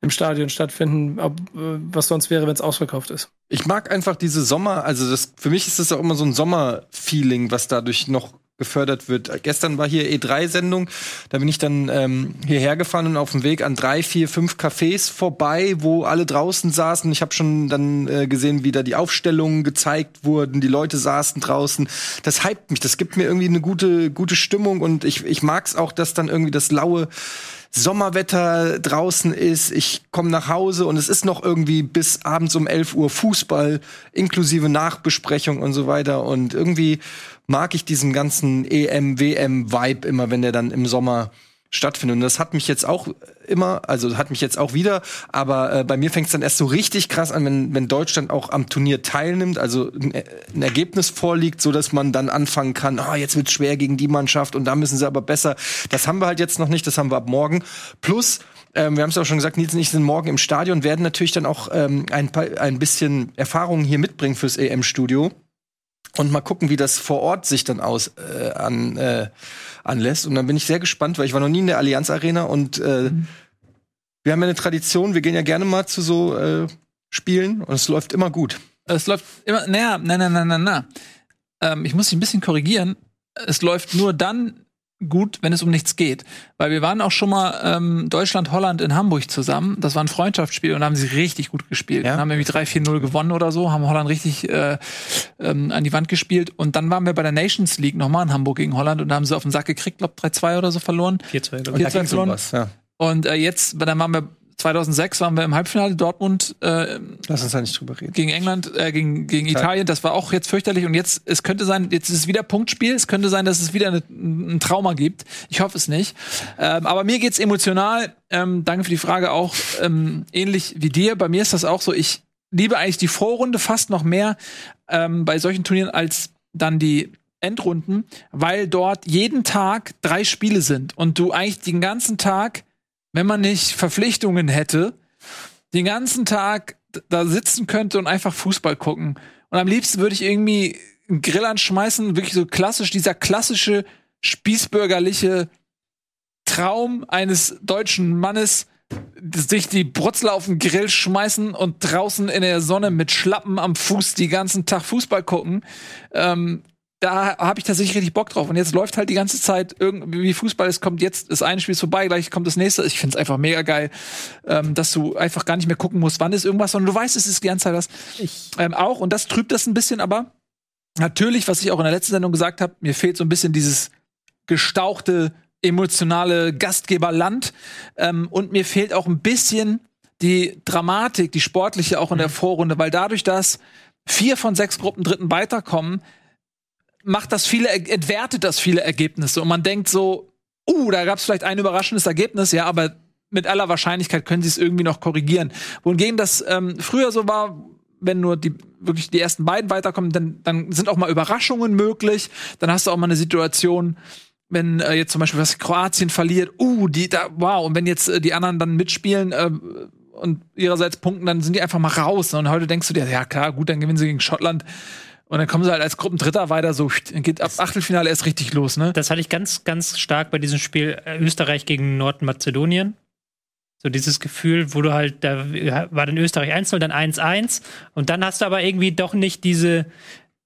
im Stadion stattfinden, ob, äh, was sonst wäre, wenn es ausverkauft ist. Ich mag einfach diese Sommer, also das, für mich ist das auch immer so ein Sommerfeeling, was dadurch noch gefördert wird. Gestern war hier E3-Sendung, da bin ich dann ähm, hierher gefahren und auf dem Weg an drei, vier, fünf Cafés vorbei, wo alle draußen saßen. Ich habe schon dann äh, gesehen, wie da die Aufstellungen gezeigt wurden, die Leute saßen draußen. Das hypt mich, das gibt mir irgendwie eine gute, gute Stimmung und ich, ich mag's auch, dass dann irgendwie das laue Sommerwetter draußen ist, ich komme nach Hause und es ist noch irgendwie bis abends um 11 Uhr Fußball, inklusive Nachbesprechung und so weiter. Und irgendwie mag ich diesen ganzen EM, WM-Vibe immer, wenn der dann im Sommer stattfindet. Und das hat mich jetzt auch immer, also hat mich jetzt auch wieder, aber äh, bei mir fängt es dann erst so richtig krass an, wenn, wenn Deutschland auch am Turnier teilnimmt, also ein, ein Ergebnis vorliegt, so dass man dann anfangen kann, ah, jetzt wird's schwer gegen die Mannschaft und da müssen sie aber besser. Das haben wir halt jetzt noch nicht, das haben wir ab morgen. Plus, ähm, wir haben es auch schon gesagt, Nils und ich sind morgen im Stadion, werden natürlich dann auch ähm, ein, paar, ein bisschen Erfahrungen hier mitbringen fürs EM-Studio und mal gucken, wie das vor Ort sich dann aus äh, an, äh, anlässt. Und dann bin ich sehr gespannt, weil ich war noch nie in der Allianz Arena und äh, mhm. wir haben ja eine Tradition, wir gehen ja gerne mal zu so äh, Spielen und es läuft immer gut. Es läuft immer, naja, na, na, na, na, na. Ähm, ich muss dich ein bisschen korrigieren. Es läuft nur dann gut, wenn es um nichts geht. Weil wir waren auch schon mal ähm, Deutschland-Holland in Hamburg zusammen. Das war ein Freundschaftsspiel und da haben sie richtig gut gespielt. Ja. haben nämlich 3-4-0 gewonnen oder so, haben Holland richtig äh, ähm, an die Wand gespielt. Und dann waren wir bei der Nations League nochmal in Hamburg gegen Holland und da haben sie auf den Sack gekriegt, glaub 3-2 oder so verloren. 4-2, glaube ich. 4-2 verloren. Ja. Und äh, jetzt, dann waren wir 2006 waren wir im Halbfinale Dortmund. Äh, Lass uns da nicht drüber reden. Gegen England, äh, gegen, gegen Italien. Das war auch jetzt fürchterlich. Und jetzt, es könnte sein, jetzt ist es wieder Punktspiel. Es könnte sein, dass es wieder eine, ein Trauma gibt. Ich hoffe es nicht. Ähm, aber mir geht's emotional. Ähm, danke für die Frage auch. Ähm, ähnlich wie dir. Bei mir ist das auch so. Ich liebe eigentlich die Vorrunde fast noch mehr ähm, bei solchen Turnieren als dann die Endrunden, weil dort jeden Tag drei Spiele sind und du eigentlich den ganzen Tag wenn man nicht Verpflichtungen hätte, den ganzen Tag da sitzen könnte und einfach Fußball gucken. Und am liebsten würde ich irgendwie einen Grill anschmeißen, wirklich so klassisch, dieser klassische spießbürgerliche Traum eines deutschen Mannes, sich die Brutzler auf den Grill schmeißen und draußen in der Sonne mit Schlappen am Fuß die ganzen Tag Fußball gucken. Ähm, da habe ich tatsächlich richtig Bock drauf. Und jetzt läuft halt die ganze Zeit irgendwie Fußball. Es kommt jetzt, das eine Spiel ist vorbei, gleich kommt das nächste. Ich finde es einfach mega geil, ähm, dass du einfach gar nicht mehr gucken musst, wann ist irgendwas, sondern du weißt, es ist die ganze Zeit. Ich ähm, auch. Und das trübt das ein bisschen, aber natürlich, was ich auch in der letzten Sendung gesagt habe, mir fehlt so ein bisschen dieses gestauchte, emotionale Gastgeberland. Ähm, und mir fehlt auch ein bisschen die Dramatik, die sportliche auch in der mhm. Vorrunde, weil dadurch, dass vier von sechs Gruppen Dritten weiterkommen, macht das viele, entwertet das viele Ergebnisse und man denkt so, uh, da gab es vielleicht ein überraschendes Ergebnis, ja, aber mit aller Wahrscheinlichkeit können sie es irgendwie noch korrigieren. Wohingegen das ähm, früher so war, wenn nur die wirklich die ersten beiden weiterkommen, dann, dann sind auch mal Überraschungen möglich. Dann hast du auch mal eine Situation, wenn äh, jetzt zum Beispiel was Kroatien verliert, uh, die da, wow, und wenn jetzt äh, die anderen dann mitspielen äh, und ihrerseits punkten, dann sind die einfach mal raus. Und heute denkst du dir, ja klar, gut, dann gewinnen sie gegen Schottland. Und dann kommen sie halt als Gruppendritter weiter, so geht ab Achtelfinale erst richtig los, ne? Das hatte ich ganz, ganz stark bei diesem Spiel äh, Österreich gegen Nordmazedonien. So dieses Gefühl, wo du halt, da war dann Österreich 1-0, dann 1-1 und dann hast du aber irgendwie doch nicht diese,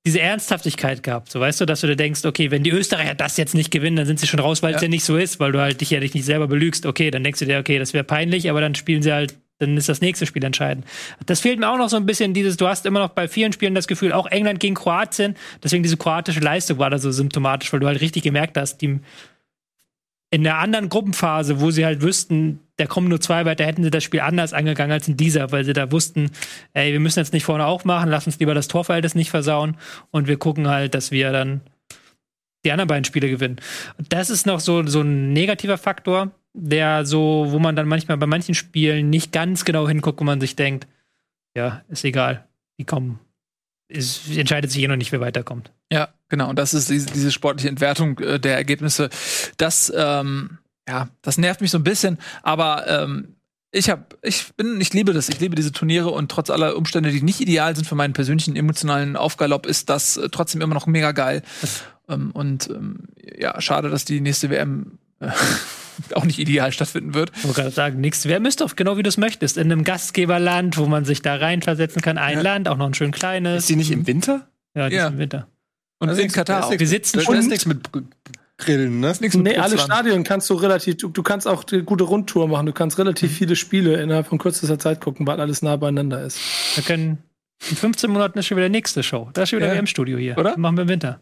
diese Ernsthaftigkeit gehabt. So weißt du, dass du dir denkst, okay, wenn die Österreicher das jetzt nicht gewinnen, dann sind sie schon raus, weil es ja. ja nicht so ist, weil du halt dich ja dich nicht selber belügst. Okay, dann denkst du dir, okay, das wäre peinlich, aber dann spielen sie halt dann ist das nächste Spiel entscheidend. Das fehlt mir auch noch so ein bisschen dieses, du hast immer noch bei vielen Spielen das Gefühl, auch England gegen Kroatien, deswegen diese kroatische Leistung war da so symptomatisch, weil du halt richtig gemerkt hast, die in der anderen Gruppenphase, wo sie halt wüssten, da kommen nur zwei weiter, hätten sie das Spiel anders angegangen als in dieser, weil sie da wussten, ey, wir müssen jetzt nicht vorne aufmachen, lass uns lieber das Torverhältnis nicht versauen und wir gucken halt, dass wir dann die anderen beiden Spiele gewinnen. Das ist noch so, so ein negativer Faktor der so, wo man dann manchmal bei manchen Spielen nicht ganz genau hinguckt, wo man sich denkt, ja, ist egal, die kommen. Es entscheidet sich eh noch nicht, wer weiterkommt. Ja, genau. Und das ist diese, diese sportliche Entwertung äh, der Ergebnisse. Das, ähm, ja, das nervt mich so ein bisschen. Aber ähm, ich hab, ich bin, ich liebe das. Ich liebe diese Turniere und trotz aller Umstände, die nicht ideal sind für meinen persönlichen emotionalen Aufgalopp, ist das äh, trotzdem immer noch mega geil. ähm, und ähm, ja, schade, dass die nächste WM äh, <laughs> auch nicht ideal stattfinden wird. Ich wollte gerade sagen, nichts. Wer müsste doch genau wie du es möchtest. In einem Gastgeberland, wo man sich da reinversetzen kann. Ein Ja. Land, auch noch ein schön kleines. Ist die nicht im Winter? Ja, die Ja. ist im Winter. Und Also in Katar auch. ist Wir sitzen Da schon- ist nichts mit Gr- Grillen, ne? Nichts mit Nee, alle. Stadien kannst du relativ, du, du kannst auch eine gute Rundtour machen. Du kannst relativ viele Spiele innerhalb von kürzester Zeit gucken, weil alles nah beieinander ist. Wir können in 15 Monaten ist schon wieder nächste Show. Da ist schon wieder Ja. WM-Studio hier. Oder? Machen wir im Winter.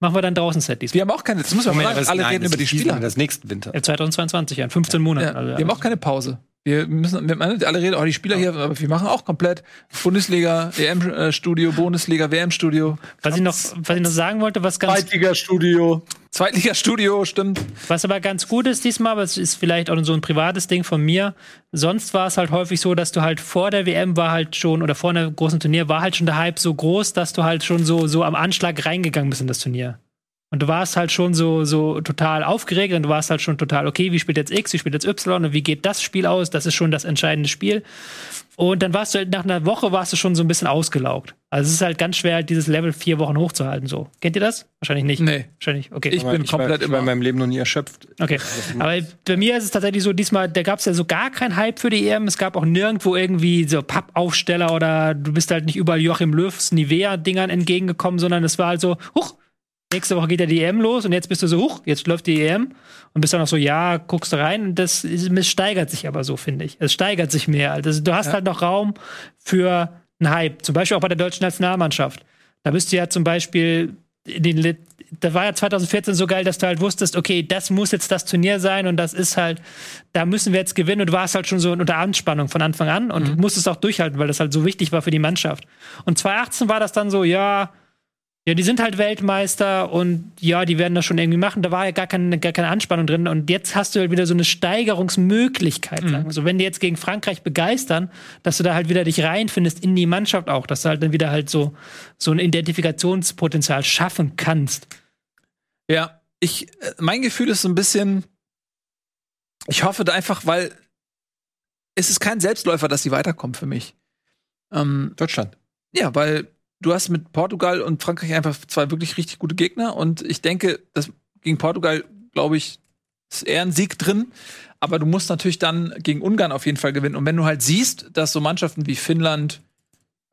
Machen wir dann draußen Set diesmal. Wir haben auch keine, das muss man mal sagen, alle nein, reden über die Spieler. Das nächsten Winter. Äh, 2022, ja, in 15 Monaten. Ja, Also, wir haben auch keine Pause. Wir müssen, wir, alle reden, oh, die Spieler hier, aber wir machen auch komplett Bundesliga, EM-Studio, Bundesliga, WM-Studio, was, ich noch, was ich noch sagen wollte, was ganz Zweitliga-Studio. Zweitliga-Studio, stimmt. Was aber ganz gut ist diesmal, aber es ist vielleicht auch so ein privates Ding von mir. Sonst war es halt häufig so, dass du halt vor der WM war halt schon, oder vor einem großen Turnier war halt schon der Hype so groß, dass du halt schon so, so am Anschlag reingegangen bist in das Turnier. Und du warst halt schon so, so total aufgeregt und du warst halt schon total, okay, wie spielt jetzt X, wie spielt jetzt Y und wie geht das Spiel aus? Das ist schon das entscheidende Spiel. Und dann warst du halt nach einer Woche warst du schon so ein bisschen ausgelaugt. Also es ist halt ganz schwer, halt dieses Level vier Wochen hochzuhalten. So. Kennt ihr das? Wahrscheinlich nicht. Nee. Wahrscheinlich, okay. Ich bin ich war, komplett ich war immer. in meinem Leben noch nie erschöpft. Okay. Aber bei mir ist es tatsächlich so, diesmal, da gab es ja so gar keinen Hype für die EM. Es gab auch nirgendwo irgendwie so Pappaufsteller oder du bist halt nicht überall Joachim Löws Nivea-Dingern entgegengekommen, sondern es war halt so, huch, nächste Woche geht ja die EM los und jetzt bist du so, huch, jetzt läuft die EM und bist dann noch so, ja, guckst du rein und das es steigert sich aber so, finde ich. Es steigert sich mehr. Also du hast halt noch Raum für einen Hype. Zum Beispiel auch bei der deutschen Nationalmannschaft. Da bist du ja zum Beispiel in den da war ja 2014 so geil, dass du halt wusstest, okay, das muss jetzt das Turnier sein und das ist halt, da müssen wir jetzt gewinnen und du warst halt schon so unter Anspannung von Anfang an und du musstest auch durchhalten, weil das halt so wichtig war für die Mannschaft. Und 2018 war das dann so, ja, ja, die sind halt Weltmeister und ja, die werden das schon irgendwie machen. Da war ja gar keine, gar keine Anspannung drin. Und jetzt hast du halt wieder so eine Steigerungsmöglichkeit. Sagen wir so. Wenn die jetzt gegen Frankreich begeistern, dass du da halt wieder dich reinfindest in die Mannschaft auch, dass du halt dann wieder halt so, so ein Identifikationspotenzial schaffen kannst. Ja, ich, äh, mein Gefühl ist so ein bisschen, ich hoffe da einfach, weil es ist kein Selbstläufer, dass sie weiterkommen für mich. Ähm, Deutschland. ja, weil du hast mit Portugal und Frankreich einfach zwei wirklich richtig gute Gegner und ich denke, dass gegen Portugal, glaube ich, ist eher ein Sieg drin. Aber du musst natürlich dann gegen Ungarn auf jeden Fall gewinnen. Und wenn du halt siehst, dass so Mannschaften wie Finnland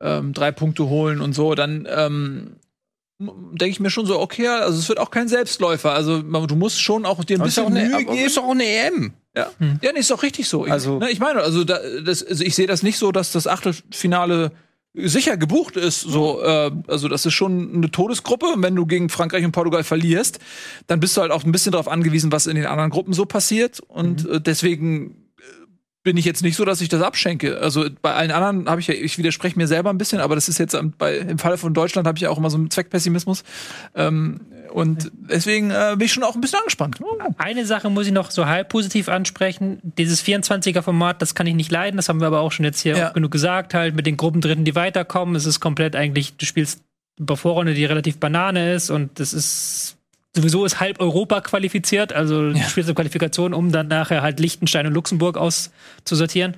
ähm, drei Punkte holen und so, dann ähm, denke ich mir schon so, okay, also es wird auch kein Selbstläufer. Also man- du musst schon auch dir ein Aber ist bisschen eine, Mühe geben. ist doch auch eine EM. Ja, ja nee, ist doch richtig so. Also- ich, ne, ich meine, also, da, das, also ich sehe das nicht so, dass das Achtelfinale sicher gebucht ist. So, äh, also das ist schon eine Todesgruppe. Und wenn du gegen Frankreich und Portugal verlierst, dann bist du halt auch ein bisschen darauf angewiesen, was in den anderen Gruppen so passiert. Und äh, deswegen bin ich jetzt nicht so, dass ich das abschenke. Also bei allen anderen habe ich ja, ich widerspreche mir selber ein bisschen, aber das ist jetzt bei, im Falle von Deutschland habe ich ja auch immer so einen Zweckpessimismus. Ähm, und deswegen äh, bin ich schon auch ein bisschen angespannt. Eine Sache muss ich noch so halb positiv ansprechen. Dieses 24er-Format, das kann ich nicht leiden. Das haben wir aber auch schon jetzt hier Ja. genug gesagt, halt mit den Gruppendritten, die weiterkommen. Es ist komplett eigentlich, du spielst bei Vorrunde, die relativ Banane ist und das ist sowieso ist halb Europa qualifiziert, also du spielst eine Qualifikation, um dann nachher halt Liechtenstein und Luxemburg auszusortieren.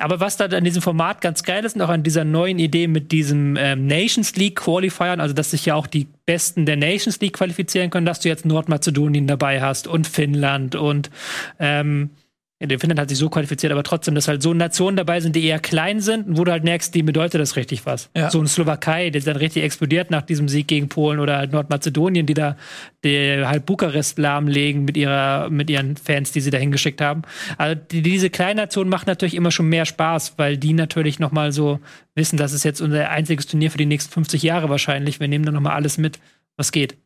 Aber was da an diesem Format ganz geil ist und auch an dieser neuen Idee mit diesem ähm, Nations League Qualifiern, also dass sich ja auch die Besten der Nations League qualifizieren können, dass du jetzt Nordmazedonien dabei hast und Finnland und ähm, ja, der Finnland hat sich so qualifiziert, aber trotzdem, dass halt so Nationen dabei sind, die eher klein sind, und wo du halt merkst, die bedeutet das richtig was. Ja. So eine Slowakei, die dann richtig explodiert nach diesem Sieg gegen Polen oder halt Nordmazedonien, die da die halt Bukarest lahmlegen mit ihrer, mit ihren Fans, die sie da hingeschickt haben. Also die, diese kleinen Nationen machen natürlich immer schon mehr Spaß, weil die natürlich noch mal so wissen, das ist jetzt unser einziges Turnier für die nächsten 50 Jahre wahrscheinlich. Wir nehmen da noch mal alles mit, was geht.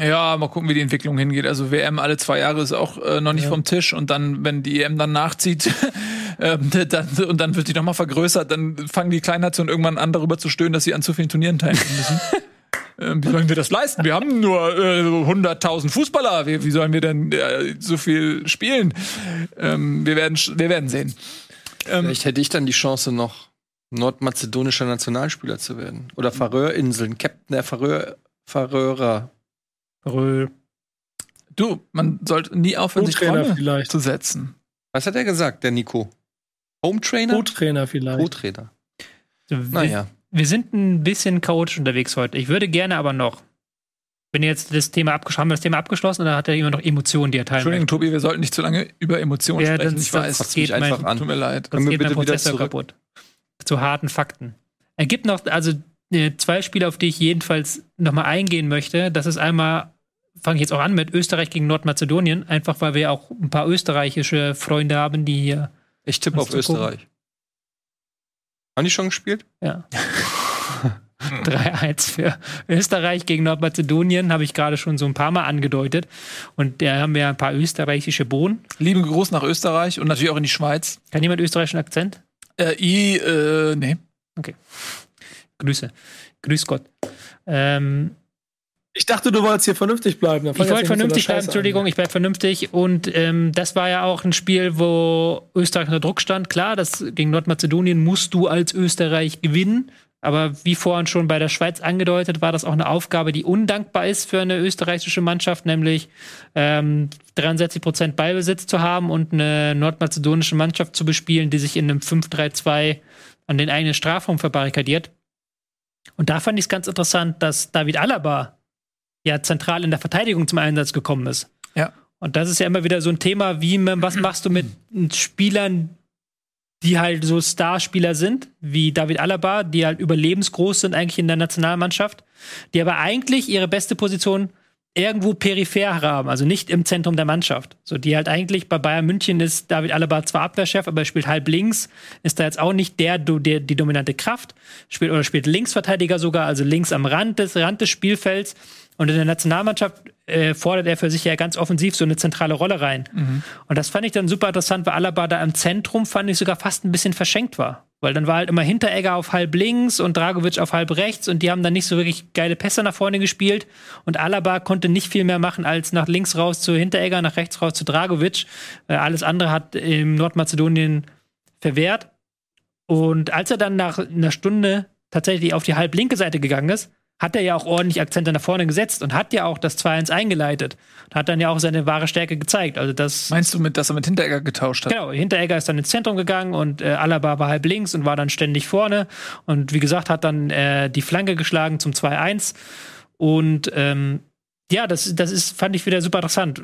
Ja, mal gucken, wie die Entwicklung hingeht. Also WM alle zwei Jahre ist auch äh, noch nicht vom Tisch und dann, wenn die EM dann nachzieht <laughs> ähm, dann, und dann wird die noch mal vergrößert, dann fangen die Kleinnationen irgendwann an, darüber zu stöhnen, dass sie an zu vielen Turnieren teilnehmen müssen. <laughs> Äh, wie sollen wir das leisten? Wir haben nur äh, 100.000 Fußballer. Wie, wie sollen wir denn äh, so viel spielen? Ähm, wir, werden, wir werden sehen. Ähm, Vielleicht hätte ich dann die Chance, noch nordmazedonischer Nationalspieler zu werden. Oder Färöerinseln, Captain der Färöer, Färöer. Röhl. du, man sollte nie aufhören, sich Träume vielleicht. zu setzen. Was hat er gesagt, der Nico? Home Trainer? Co-Trainer vielleicht. Co-Trainer. Wir, Naja. wir sind ein bisschen chaotisch unterwegs heute. Ich würde gerne aber noch, wenn jetzt das Thema abgeschlossen haben, wir das Thema abgeschlossen oder hat er immer noch Emotionen, die er teilen Entschuldigung, möchte? Tobi, wir sollten nicht zu lange über Emotionen Ja, sprechen. das- ich weiß. das geht mein- einfach an. Tut mir leid. Wir geht mein Prozessor kaputt. Zu harten Fakten. Er gibt noch, also äh, zwei Spiele, auf die ich jedenfalls noch mal eingehen möchte. Das ist einmal, fange ich jetzt auch an mit Österreich gegen Nordmazedonien, einfach weil wir auch ein paar österreichische Freunde haben, die hier, Ich tippe auf gucken? Österreich. Haben die schon gespielt? ja. <laughs> 3-1 für Österreich gegen Nordmazedonien, habe ich gerade schon so ein paar Mal angedeutet. Und da haben wir ein paar österreichische Bohnen. Lieben Gruß nach Österreich und natürlich auch in die Schweiz. Kann jemand österreichischen Akzent? Äh, I, äh, nee. Grüße. Grüß Gott. Ähm, Ich dachte, du wolltest hier vernünftig bleiben. Ich wollte vernünftig bleiben, Entschuldigung, an. ich bleibe vernünftig. Und ähm, das war ja auch ein Spiel, wo Österreich unter Druck stand. Klar, das gegen Nordmazedonien musst du als Österreich gewinnen. Aber wie vorhin schon bei der Schweiz angedeutet, war das auch eine Aufgabe, die undankbar ist für eine österreichische Mannschaft, nämlich ähm, 63 Prozent Ballbesitz zu haben und eine nordmazedonische Mannschaft zu bespielen, die sich in einem 5-3-2 an den eigenen Strafraum verbarrikadiert. Und da fand ich es ganz interessant, dass David Alaba ja zentral in der Verteidigung zum Einsatz gekommen ist. Ja. Und das ist ja immer wieder so ein Thema, wie was machst du mit Spielern, die halt so Starspieler sind, wie David Alaba, die halt überlebensgroß sind eigentlich in der Nationalmannschaft, die aber eigentlich ihre beste Position irgendwo peripher haben, also nicht im Zentrum der Mannschaft. So, die halt eigentlich bei Bayern München ist David Alaba zwar Abwehrchef, aber er spielt halb links, ist da jetzt auch nicht der, der die dominante Kraft, spielt oder spielt Linksverteidiger sogar, also links am Rand des, Rand des Spielfelds. Und in der Nationalmannschaft äh, fordert er für sich ja ganz offensiv so eine zentrale Rolle rein. Und das fand ich dann super interessant, weil Alaba da im Zentrum fand ich sogar fast ein bisschen verschenkt war. Weil dann war halt immer Hinteregger auf halb links und Dragovic auf halb rechts und die haben dann nicht so wirklich geile Pässe nach vorne gespielt. Und Alaba konnte nicht viel mehr machen als nach links raus zu Hinteregger, nach rechts raus zu Dragovic. Äh, alles andere hat im Nordmazedonien verwehrt. Und als er dann nach einer Stunde tatsächlich auf die halblinke Seite gegangen ist, hat er ja auch ordentlich Akzente nach vorne gesetzt und hat ja auch das 2-1 eingeleitet. Und hat dann ja auch seine wahre Stärke gezeigt. Also das Meinst du mit, dass er mit Hinteregger getauscht hat? Genau, Hinteregger ist dann ins Zentrum gegangen und äh, Alaba war halb links und war dann ständig vorne. Und wie gesagt, hat dann äh, die Flanke geschlagen zum 2-1. Und ähm, ja, das, das ist, fand ich wieder super interessant.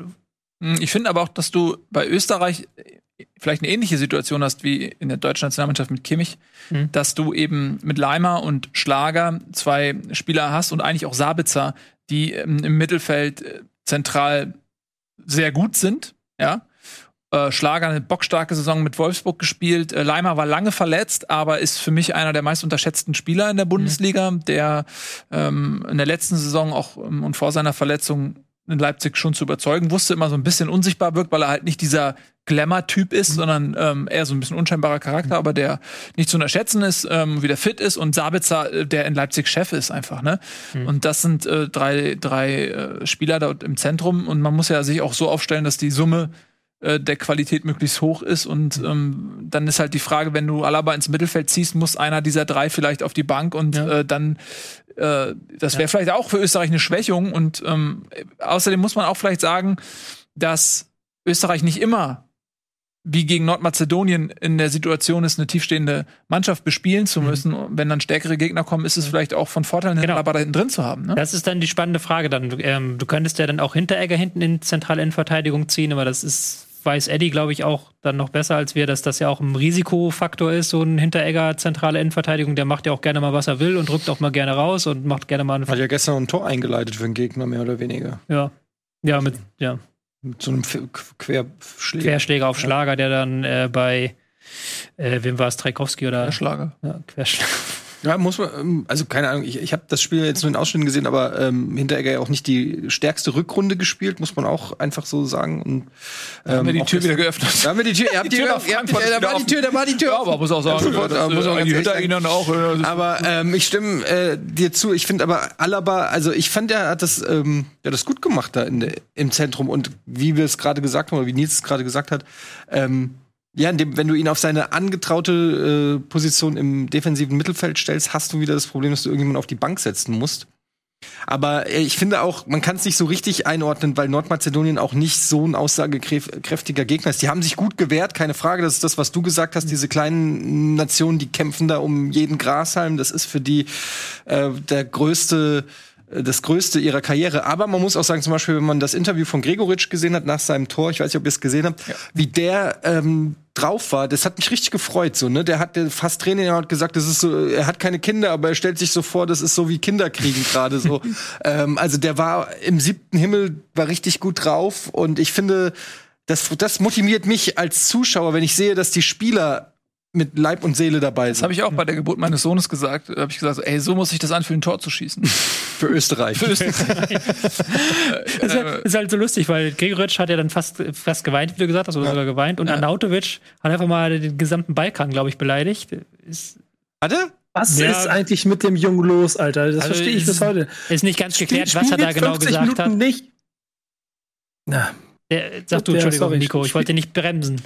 Hm, Ich finde aber auch, dass du bei Österreich vielleicht eine ähnliche Situation hast wie in der deutschen Nationalmannschaft mit Kimmich, Mhm. dass du eben mit Leimer und Schlager zwei Spieler hast und eigentlich auch Sabitzer, die ähm, im Mittelfeld äh, zentral sehr gut sind, ja. Äh, Schlager eine bockstarke Saison mit Wolfsburg gespielt. Äh, Leimer war lange verletzt, aber ist für mich einer der meist unterschätzten Spieler in der Bundesliga, der ähm, in der letzten Saison auch ähm, und vor seiner Verletzung in Leipzig schon zu überzeugen wusste, immer so ein bisschen unsichtbar wirkt, weil er halt nicht dieser Glamour-Typ ist, sondern ähm, eher so ein bisschen unscheinbarer Charakter, aber der nicht zu unterschätzen ist, ähm, wieder fit ist. Und Sabitzer, äh, der in Leipzig Chef ist einfach, ne? Und das sind äh, drei, drei äh, Spieler dort im Zentrum. Und man muss ja sich auch so aufstellen, dass die Summe äh, der Qualität möglichst hoch ist und ähm, dann ist halt die Frage, wenn du Alaba ins Mittelfeld ziehst, muss einer dieser drei vielleicht auf die Bank und Ja. äh, dann äh, das wäre vielleicht auch für Österreich eine Schwächung und ähm, außerdem muss man auch vielleicht sagen, dass Österreich nicht immer wie gegen Nordmazedonien in der Situation ist, eine tiefstehende Mannschaft bespielen zu müssen. Wenn dann stärkere Gegner kommen, ist es vielleicht auch von Vorteil, Genau. Alaba da hinten drin zu haben. Ne? Das ist dann die spannende Frage dann. Du, ähm, du könntest ja dann auch Hinteregger hinten in zentrale Innenverteidigung ziehen, aber das ist, weiß Eddie, glaube ich, auch dann noch besser als wir, dass das ja auch ein Risikofaktor ist, so ein Hinteregger zentrale Innenverteidigung, der macht ja auch gerne mal, was er will und rückt auch mal gerne raus und macht gerne mal Hat einen, ja gestern ein Tor eingeleitet für den Gegner, mehr oder weniger. ja. Ja, mit ja, Mit so einem Querschläger. Querschläger auf Schlager, der dann äh, bei äh, wem war es, Traikowski oder Der Schlager. ja, Querschläger. Ja, muss man, ähm, also keine Ahnung, ich, ich habe das Spiel jetzt nur in Ausschnitten gesehen, aber ähm, Hinteregger ja auch nicht die stärkste Rückrunde gespielt, muss man auch einfach so sagen. Und, ähm, haben wir die Tür das- wieder geöffnet. Da haben wir die Tür, ihr habt die, Tür Tür, nach ihr habt, Frankfurt da war die. Tür, da war die Tür. Ja, aber muss auch sagen, Sofort, das, muss auch die ihnen auch. äh, Aber ähm, ich stimme äh, dir zu. Ich finde aber Alaba, also ich fand, er hat das, ähm, ja, das gut gemacht da in im Zentrum. Und wie wir es gerade gesagt haben, oder wie Nils es gerade gesagt hat, ähm, ja, dem, wenn du ihn auf seine angetraute äh, Position im defensiven Mittelfeld stellst, hast du wieder das Problem, dass du irgendjemanden auf die Bank setzen musst. Aber äh, ich finde auch, man kann es nicht so richtig einordnen, weil Nordmazedonien auch nicht so ein aussagekräftiger Gegner ist. Die haben sich gut gewehrt, keine Frage. Das ist das, was du gesagt hast. Diese kleinen Nationen, die kämpfen da um jeden Grashalm. Das ist für die äh, der größte das größte ihrer Karriere. Aber man muss auch sagen, zum Beispiel, wenn man das Interview von Gregoritsch gesehen hat nach seinem Tor, ich weiß nicht, ob ihr es gesehen habt, wie der ähm, drauf war, das hat mich richtig gefreut. So, ne? Der hat der fast Tränen er hat gesagt, das ist so, er hat keine Kinder, aber er stellt sich so vor, das ist so wie Kinder kriegen gerade so. <laughs> ähm, also der war im siebten Himmel, war richtig gut drauf und ich finde, das, das motiviert mich als Zuschauer, wenn ich sehe, dass die Spieler mit Leib und Seele dabei Das sind. habe ich auch bei der Geburt meines Sohnes gesagt. Da habe ich gesagt, ey, so muss sich das anfühlen, ein Tor zu schießen. <laughs> für Österreich. <laughs> ist, halt, ist halt so lustig, weil Gregoritsch hat ja dann fast, fast geweint, wie du gesagt hast, oder sogar geweint. Und Arnautovic hat einfach mal den gesamten Balkan, glaube ich, beleidigt. Ist, Warte? Was Ja. ist eigentlich mit dem Jungen los, Alter? Das Also verstehe ich es bis heute. ist nicht ganz geklärt, Spiel- was er da genau 50 gesagt Minuten hat. Nicht. Na, Der, sag du, Ja, Entschuldigung, sorry, Nico, ich wollte nicht bremsen.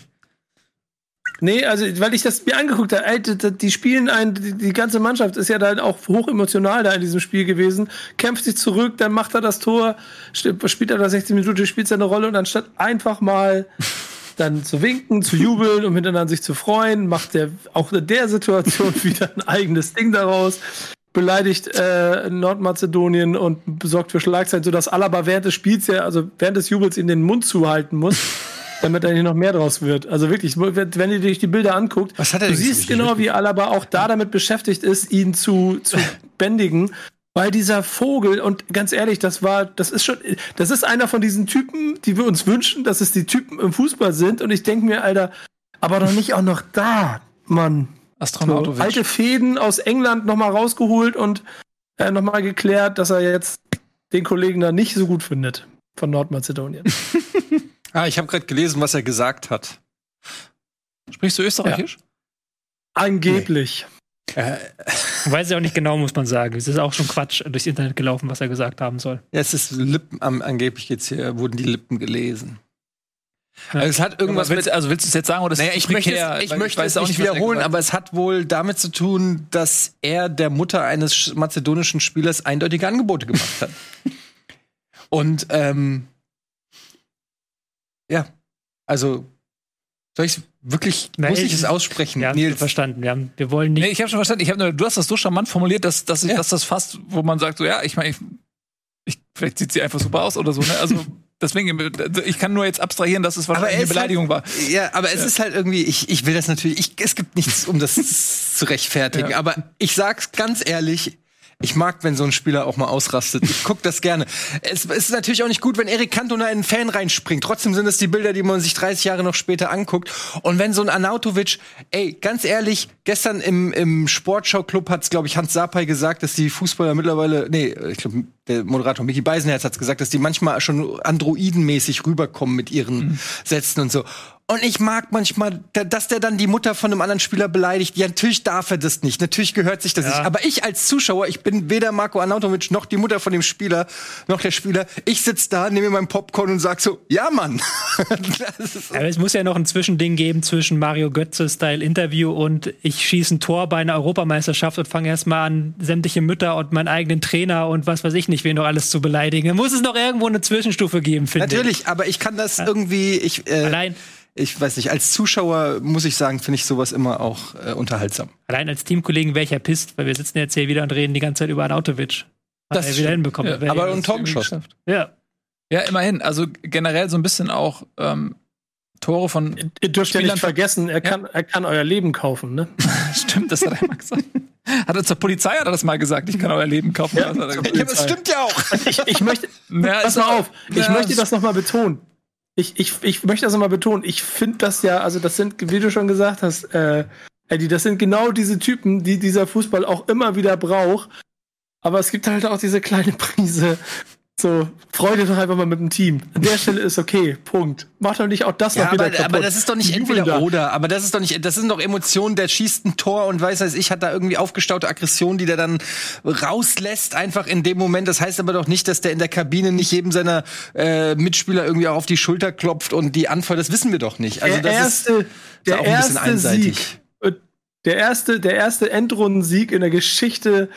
Nee, also weil ich das mir angeguckt habe, ey, die, die spielen ein, die, die ganze Mannschaft ist ja da auch hoch emotional da in diesem Spiel gewesen, kämpft sich zurück, dann macht er das Tor, spielt er da 16 Minuten, spielt seine Rolle und anstatt einfach mal <laughs> dann zu winken, zu jubeln und miteinander sich zu freuen, macht er auch in der Situation <laughs> wieder ein eigenes Ding daraus. Beleidigt äh, Nordmazedonien und besorgt für Schlagzeilen, sodass Alaba während des Spiels ja, also während des Jubels in den Mund zuhalten muss <laughs> damit da nicht noch mehr draus wird. Also wirklich, wenn ihr dich die Bilder anguckt, Was hat er du siehst genau, wie Alaba auch da damit beschäftigt ist, ihn zu, zu <laughs> bändigen. Weil dieser Vogel, und ganz ehrlich, das war, das ist schon, das ist einer von diesen Typen, die wir uns wünschen, dass es die Typen im Fußball sind. Und ich denke mir, Alter, aber doch nicht auch noch da, Mann. So, Astronautovic. alte Fäden aus England nochmal rausgeholt und äh, nochmal geklärt, dass er jetzt den Kollegen da nicht so gut findet von Nordmazedonien. <laughs> Ah, ich habe gerade gelesen, was er gesagt hat. Sprichst du Österreichisch? Angeblich. <laughs> Weiß ja auch nicht genau, muss man sagen. Es ist auch schon Quatsch durchs Internet gelaufen, was er gesagt haben soll. Ja, es ist Lippen, angeblich geht's hier, wurden die Lippen gelesen. Ja. Also es hat irgendwas willst, mit. also willst du es jetzt sagen oder ist Naja, es ich möchte es, ich möchte es auch nicht er wiederholen, aber es hat wohl damit zu tun, dass er der Mutter eines sch- mazedonischen Spielers eindeutige Angebote gemacht hat. <laughs> Und ähm, ja, also soll ich wirklich, Na, muss ich ich- es aussprechen? Haben Nils? verstanden. Wir, haben, wir wollen nicht. Nee, ich habe schon verstanden. Ich hab nur, du hast das so charmant formuliert, dass, dass, ich, Ja. dass das fast, wo man sagt, so ja, ich meine, ich, ich, vielleicht sieht sie einfach super aus oder so. Ne? Also <laughs> deswegen, ich kann nur jetzt abstrahieren, dass es wahrscheinlich er eine ist Beleidigung war. halt, Ja, aber es ist halt irgendwie, ich, ich will das natürlich, ich, es gibt nichts, um das <laughs> zu rechtfertigen. Ja. Aber ich sag's ganz ehrlich, ich mag, wenn so ein Spieler auch mal ausrastet. Ich guck das gerne. Es, ist natürlich auch nicht gut, wenn Erik Cantona in einen Fan reinspringt. Trotzdem sind es die Bilder, die man sich 30 Jahre noch später anguckt. Und wenn so ein Arnautovic, ey, ganz ehrlich, gestern im, im Sportschau-Club hat's, glaube ich, Hans Sapai gesagt, dass die Fußballer mittlerweile, nee, ich glaube, der Moderator Micky Beisenherz hat's gesagt, dass die manchmal schon androidenmäßig rüberkommen mit ihren Sätzen und so. Und ich mag manchmal, da- dass der dann die Mutter von einem anderen Spieler beleidigt. Ja, natürlich darf er das nicht. Natürlich gehört sich das Ja. nicht. Aber ich als Zuschauer, ich bin weder Marco Arnautovic noch die Mutter von dem Spieler, noch der Spieler. Ich sitz da, nehme mir mein Popcorn und sag so, ja, Mann. <laughs> Aber es muss ja noch ein Zwischending geben zwischen Mario Götze-Style-Interview und ich schieße ein Tor bei einer Europameisterschaft und fange erstmal an, sämtliche Mütter und meinen eigenen Trainer und was weiß ich nicht, wen noch alles zu beleidigen. Da muss es noch irgendwo eine Zwischenstufe geben, finde ich. natürlich, aber ich kann das irgendwie, ich, äh, Allein, ich weiß nicht, als Zuschauer muss ich sagen, finde ich sowas immer auch äh, unterhaltsam. allein als Teamkollegen wäre ich ja pisst, weil wir sitzen jetzt hier wieder und reden die ganze Zeit über Arnautovic. Hat Das er wieder hinbekommen. Ja, aber ja- ein Tor geschossen. Ja. Ja, immerhin. Also generell so ein bisschen auch ähm, Tore von. Ihr dürft ja Spielern- nicht vergessen, er kann, er kann euer Leben kaufen, ne? <laughs> Stimmt, das hat er mal gesagt. Hat er zur Polizei hat er das mal gesagt. Ich kann euer Leben kaufen. Ja, Das. Ja, es stimmt ja auch. Ich, ich möchte, Na, pass mal auf, ich Ja, möchte das nochmal betonen. Ich, ich, ich möchte das nochmal betonen. Ich finde das ja, also das sind, wie du schon gesagt hast, äh, Eddie, das sind genau diese Typen, die dieser Fußball auch immer wieder braucht. Aber es gibt halt auch diese kleine Prise. So, Freude doch einfach mal mit dem Team. An der Stelle ist okay. Punkt. Mach doch nicht auch das Ja, noch wieder aber, kaputt. aber das ist doch nicht entweder da. oder. Aber das ist doch nicht, das sind doch Emotionen, der schießt ein Tor und weiß weiß ich, hat da irgendwie aufgestaute Aggression, die der dann rauslässt, einfach in dem Moment. Das heißt aber doch nicht, dass der in der Kabine nicht jedem seiner äh, Mitspieler irgendwie auch auf die Schulter klopft und die anfeuert. Das wissen wir doch nicht. Also der das erste, ist, der auch ein bisschen erste einseitig. Sieg, der erste, der erste Endrundensieg in der Geschichte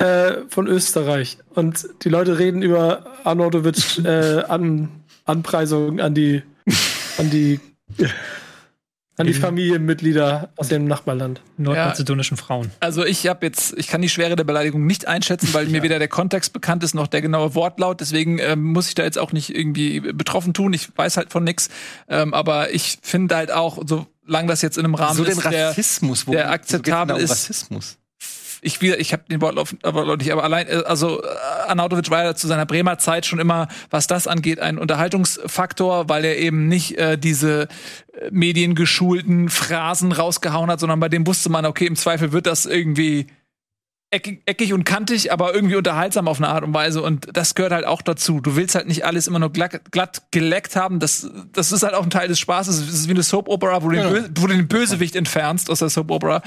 äh, von Österreich. Und die Leute reden über Arnautovic <laughs> äh, an, Anpreisungen an die, an die, an die Familienmitglieder aus dem Nachbarland. Nordmazedonischen Frauen. Also ich habe jetzt, ich kann die Schwere der Beleidigung nicht einschätzen, weil <laughs> mir weder der Kontext bekannt ist noch der genaue Wortlaut. Deswegen ähm, muss ich da jetzt auch nicht irgendwie betroffen tun. Ich weiß halt von nix. Ähm, aber ich finde halt auch, solange das jetzt in einem Rahmen so den ist, der, der akzeptabel genau ist. Ich wieder, ich habe den Wortlauf aber nicht, aber allein, äh, also äh, Arnautovic war ja zu seiner Bremer Zeit schon immer, was das angeht, ein Unterhaltungsfaktor, weil er eben nicht äh, diese äh, mediengeschulten Phrasen rausgehauen hat, sondern bei dem wusste man, okay, im Zweifel wird das irgendwie eckig, eckig und kantig, aber irgendwie unterhaltsam auf eine Art und Weise. Und das gehört halt auch dazu. Du willst halt nicht alles immer nur glatt, glatt geleckt haben. Das, das ist halt auch ein Teil des Spaßes. Es ist wie eine Soap-Opera, wo, du den Bö- wo du den Bösewicht entfernst aus der Soap-Opera.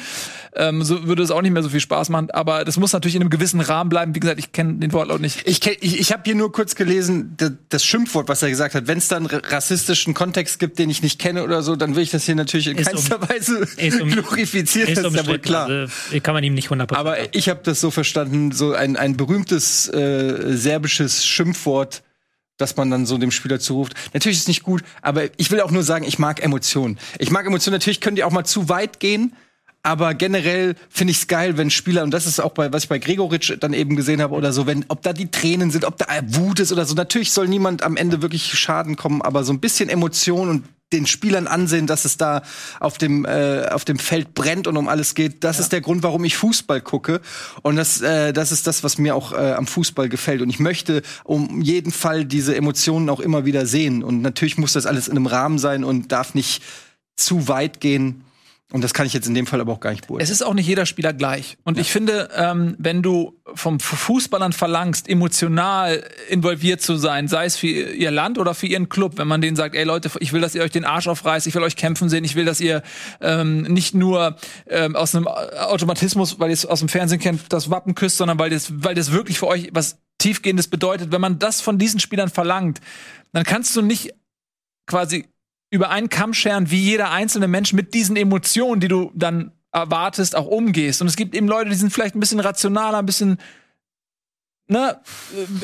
Ähm, so würde es auch nicht mehr so viel Spaß machen. Aber das muss natürlich in einem gewissen Rahmen bleiben. Wie gesagt, ich kenne den Wortlaut nicht. Ich, kenn- ich, ich habe hier nur kurz gelesen, das Schimpfwort, was er gesagt hat. Wenn es da einen ra- rassistischen Kontext gibt, den ich nicht kenne oder so, dann will ich das hier natürlich in Ist keinster um- Weise ist um- glorifizieren. Ist das ist ja wohl klar. Also, kann man ihm nicht 100% Aber ich habe das so verstanden, so ein, ein berühmtes äh, serbisches Schimpfwort, das man dann so dem Spieler zuruft. Natürlich ist es nicht gut, aber ich will auch nur sagen, ich mag Emotionen. Ich mag Emotionen, natürlich können die auch mal zu weit gehen. Aber generell finde ich es geil, wenn Spieler, und das ist auch bei, was ich bei Gregoritsch dann eben gesehen habe oder so, wenn, ob da die Tränen sind, ob da Wut ist oder so. Natürlich soll niemand am Ende wirklich Schaden kommen, aber so ein bisschen Emotion und den Spielern ansehen, dass es da auf dem, äh, auf dem Feld brennt und um alles geht. Das ist der Grund, warum ich Fußball gucke. Und das, äh, das ist das, was mir auch äh, am Fußball gefällt. Und ich möchte um jeden Fall diese Emotionen auch immer wieder sehen. Und natürlich muss das alles in einem Rahmen sein und darf nicht zu weit gehen. Und das kann ich jetzt in dem Fall aber auch gar nicht beurteilen. Es ist auch nicht jeder Spieler gleich. Und ich finde, ähm, wenn du vom Fußballern verlangst, emotional involviert zu sein, sei es für ihr Land oder für ihren Club, wenn man denen sagt, ey Leute, ich will, dass ihr euch den Arsch aufreißt, ich will euch kämpfen sehen, ich will, dass ihr ähm, nicht nur ähm, aus einem Automatismus, weil ihr es aus dem Fernsehen kennt, das Wappen küsst, sondern weil das, weil das wirklich für euch was tiefgehendes bedeutet. Wenn man das von diesen Spielern verlangt, dann kannst du nicht quasi über einen Kamm scheren, wie jeder einzelne Mensch mit diesen Emotionen, die du dann erwartest, auch umgehst. Und es gibt eben Leute, die sind vielleicht ein bisschen rationaler, ein bisschen ne,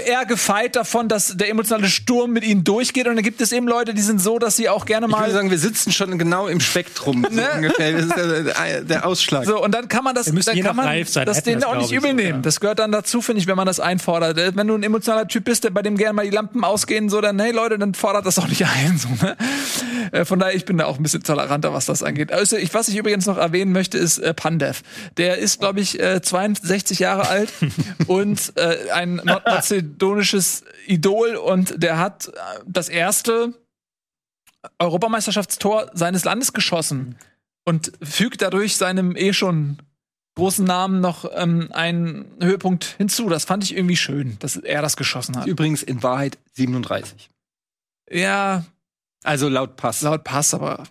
eher gefeit davon, dass der emotionale Sturm mit ihnen durchgeht. Und dann gibt es eben Leute, die sind so, dass sie auch gerne ich mal würde sagen, wir sitzen schon genau im Spektrum so <laughs> Ne? ungefähr. Das ist der, der, Ausschlag. So, und dann kann man das, dann kann man sein, das denen das, auch nicht ich, übel so, nehmen. ja. Das gehört dann dazu, finde ich, wenn man das einfordert. Wenn du ein emotionaler Typ bist, der bei dem gerne mal die Lampen ausgehen, so, dann, hey Leute, dann fordert das auch nicht ein. So, ne? Äh, Von daher, ich bin da auch ein bisschen toleranter, was das angeht. Also, ich, was ich übrigens noch erwähnen möchte, ist äh, Pandev. Der ist, glaube ich, äh, 62 Jahre alt <laughs> und äh, ein nordmazedonisches Idol und der hat äh, das erste Europameisterschaftstor seines Landes geschossen und fügt dadurch seinem eh schon großen Namen noch ähm, einen Höhepunkt hinzu. Das fand ich irgendwie schön, dass er das geschossen hat. Übrigens in Wahrheit 37. Ja, Also laut Pass. laut Pass, aber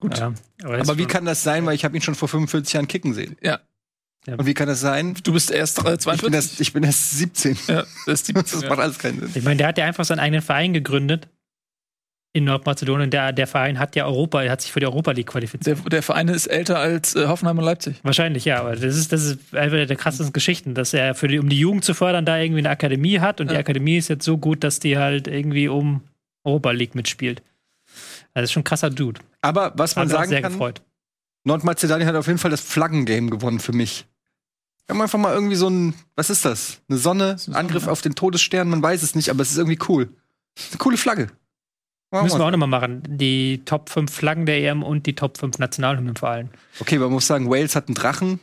Gut. Ja, aber Aber wie kann das sein, weil ich habe ihn schon vor 45 Jahren kicken sehen. Ja. Ja. Und wie kann das sein? du bist erst äh, Ich bin 42. erst, ich bin erst 17. ja, das ist die, Das macht alles keinen Sinn. Ich meine, der hat ja einfach seinen eigenen Verein gegründet in Nordmazedonien. Der, der Verein hat ja Europa, er hat sich für die Europa League qualifiziert. der, der Verein ist älter als äh, Hoffenheim und Leipzig. Wahrscheinlich, ja, aber das ist, das ist eine der krassesten Geschichten, dass er für die, um die Jugend zu fördern, da irgendwie eine Akademie hat und die Ja. Akademie ist jetzt so gut, dass die halt irgendwie um Europa League mitspielt. Also das ist schon ein krasser Dude. Aber was man Hat sagen sehr kann, gefreut. Nordmazedonien hat auf jeden Fall das Flaggengame gewonnen für mich. Wir haben einfach mal irgendwie so ein, was ist das? Eine Sonne, Sonne, Angriff auf den Todesstern, man weiß es nicht, aber es ist irgendwie cool. Eine coole Flagge. Machen Müssen wir auch nochmal machen. Die Top 5 Flaggen der EM und die Top 5 Nationalhymnen vor allem. Okay, man muss sagen, Wales hat einen Drachen.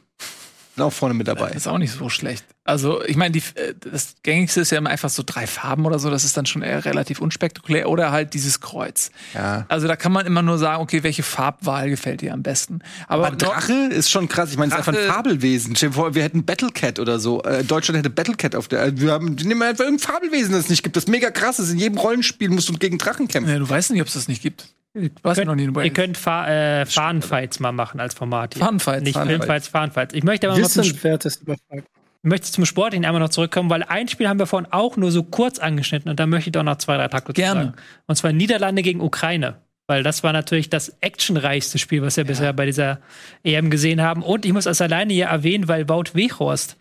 Auch vorne mit dabei. Das ist auch nicht so schlecht. Also, ich meine, die, äh, das gängigste ist ja immer einfach so drei Farben oder so. Das ist dann schon eher relativ unspektakulär. Oder halt dieses Kreuz. Ja. Also, da kann man immer nur sagen, okay, welche Farbwahl gefällt dir am besten. Aber, Aber Drache ist schon krass. Ich meine, es ist einfach ein Fabelwesen. Stell dir vor, wir hätten Battlecat oder so. Äh, Deutschland hätte Battlecat auf der. äh, Wir haben wir nehmen einfach irgendein Fabelwesen, das es nicht gibt. Das ist mega krass ist. In jedem Rollenspiel musst du gegen Drachen kämpfen. Ja, du weißt nicht, ob es das nicht gibt. Könnt, noch nie in ihr könnt Fa äh, Fahnenfights mal machen als Format hier. Fahnenfights, Nicht Fahnenfights. Filmfights, Fahnenfights. Ich möchte aber zum, Wissenswert ist überfragt. Möchte zum Sportlichen einmal noch zurückkommen, weil ein Spiel haben wir vorhin auch nur so kurz angeschnitten und da möchte ich doch noch zwei, drei Takte Gerne. sagen. Und zwar Niederlande gegen Ukraine. Weil das war natürlich das actionreichste Spiel, was wir bisher bei dieser EM gesehen haben. Und ich muss das alleine hier erwähnen, weil Wout Weghorst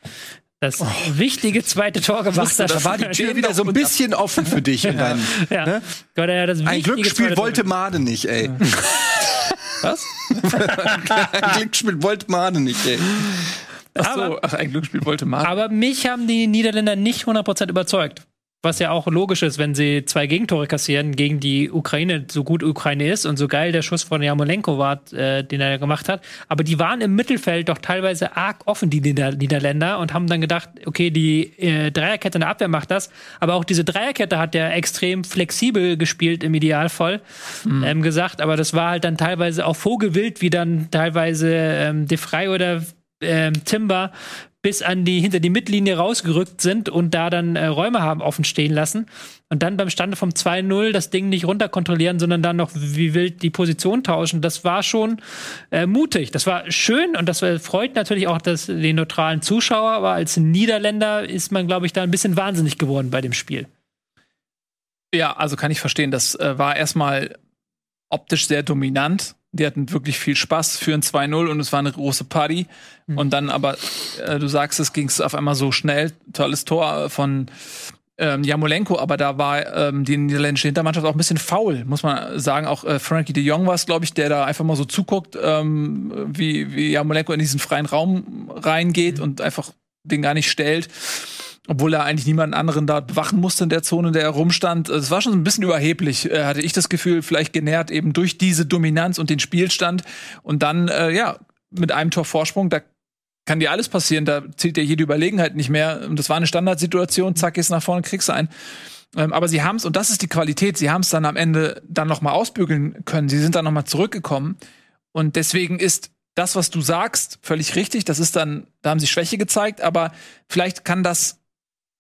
das wichtige zweite Tor gemacht hat. Da war die Tür <laughs> wieder so ein bisschen offen für dich. In deinem, ja. ne? <laughs> Ein Glücksspiel wollte Made nicht, ey. Was? Ein Glücksspiel wollte Made nicht, ey. Ach so, ach, ein Glücksspiel wollte mal. Aber mich haben die Niederländer nicht 100% überzeugt. Was ja auch logisch ist, wenn sie zwei Gegentore kassieren gegen die Ukraine, so gut Ukraine ist und so geil der Schuss von Jamolenko war, äh, den er gemacht hat. Aber die waren im Mittelfeld doch teilweise arg offen, die Nieder Niederländer, und haben dann gedacht, okay, die äh, Dreierkette in der Abwehr macht das. Aber auch diese Dreierkette hat ja extrem flexibel gespielt im Idealfall, ähm, gesagt. Aber das war halt dann teilweise auch vogelwild, wie dann teilweise ähm, De Frey oder ähm, Timber bis an die hinter die Mittellinie rausgerückt sind und da dann äh, Räume haben offen stehen lassen und dann beim Stande vom 2-0 das Ding nicht runterkontrollieren, sondern dann noch wie wild die Position tauschen. Das war schon äh, mutig. Das war schön und das äh, freut natürlich auch das, den neutralen Zuschauer, aber als Niederländer ist man, glaube ich, da ein bisschen wahnsinnig geworden bei dem Spiel. Ja, also kann ich verstehen. Das äh, war erstmal optisch sehr dominant. Die hatten wirklich viel Spaß für ein 2-0 und es war eine große Party. Und dann aber, äh, du sagst, es ging auf einmal so schnell. Tolles Tor von ähm, Jamolenko, aber da war ähm, die niederländische Hintermannschaft auch ein bisschen faul, muss man sagen. Auch äh, Frankie de Jong war es, glaube ich, der da einfach mal so zuguckt, ähm, wie, wie Jamolenko in diesen freien Raum reingeht und einfach den gar nicht stellt obwohl er eigentlich niemanden anderen da bewachen musste in der Zone, in der er rumstand. Es war schon ein bisschen überheblich, äh, hatte ich das Gefühl, vielleicht genährt eben durch diese Dominanz und den Spielstand. Und dann, äh, ja, mit einem Tor Vorsprung, da kann dir alles passieren, da zählt dir jede Überlegenheit nicht mehr. Und das war eine Standardsituation, zack, gehst nach vorne, kriegst einen. Ähm, aber sie haben es, und das ist die Qualität, sie haben es dann am Ende dann noch mal ausbügeln können. Sie sind dann noch mal zurückgekommen. Und deswegen ist das, was du sagst, völlig richtig. Das ist dann, da haben sie Schwäche gezeigt, aber vielleicht kann das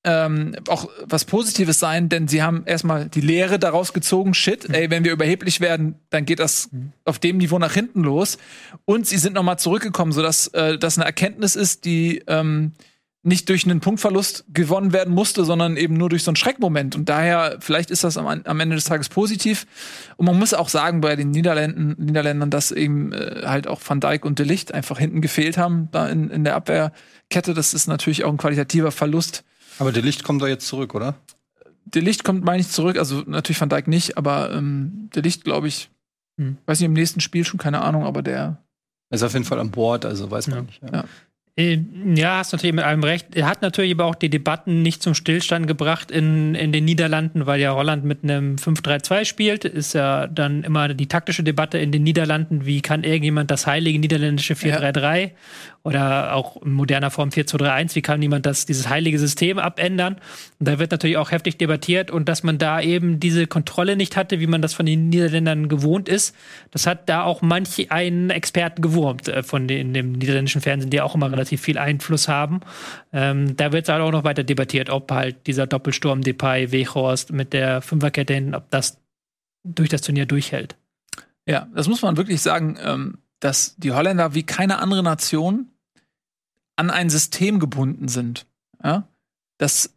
ähm, auch was Positives sein, denn sie haben erstmal die Lehre daraus gezogen, shit, ey, wenn wir überheblich werden, dann geht das auf dem Niveau nach hinten los. Und sie sind nochmal zurückgekommen, sodass äh, das eine Erkenntnis ist, die ähm, nicht durch einen Punktverlust gewonnen werden musste, sondern eben nur durch so einen Schreckmoment. Und daher, vielleicht ist das am, am Ende des Tages positiv. Und man muss auch sagen, bei den Niederländern, Niederländern dass eben äh, halt auch Van Dijk und De Licht einfach hinten gefehlt haben, da in, in der Abwehrkette. Das ist natürlich auch ein qualitativer Verlust. Aber der Licht kommt doch jetzt zurück, oder? Der Licht kommt, meine ich, zurück. Also natürlich Van Dijk nicht, aber ähm, der Licht, glaube ich, Hm. weiß nicht, im nächsten Spiel schon, keine Ahnung, aber der. Er ist auf jeden Fall an Bord, also weiß man Ja. nicht. Ja. Ja. Äh, Ja, hast natürlich mit allem recht. Er hat natürlich aber auch die Debatten nicht zum Stillstand gebracht in, in den Niederlanden, weil ja Holland mit einem 5-3-2 spielt. Ist ja dann immer die taktische Debatte in den Niederlanden, wie kann irgendjemand das heilige niederländische 4-3-3 oder auch in moderner Form 4-2-3-1, wie kann jemand das, dieses heilige System abändern? Und da wird natürlich auch heftig debattiert und dass man da eben diese Kontrolle nicht hatte, wie man das von den Niederländern gewohnt ist, das hat da auch manch einen Experten gewurmt äh, von den, dem niederländischen Fernsehen, die auch immer relativ viel Einfluss haben. Ähm, da wird halt auch noch weiter debattiert, ob halt dieser Doppelsturm Depay, Weghorst mit der Fünferkette hin, ob das durch das Turnier durchhält. Ja, das muss man wirklich sagen, ähm, dass die Holländer wie keine andere Nation an ein System gebunden sind. Ja? Das,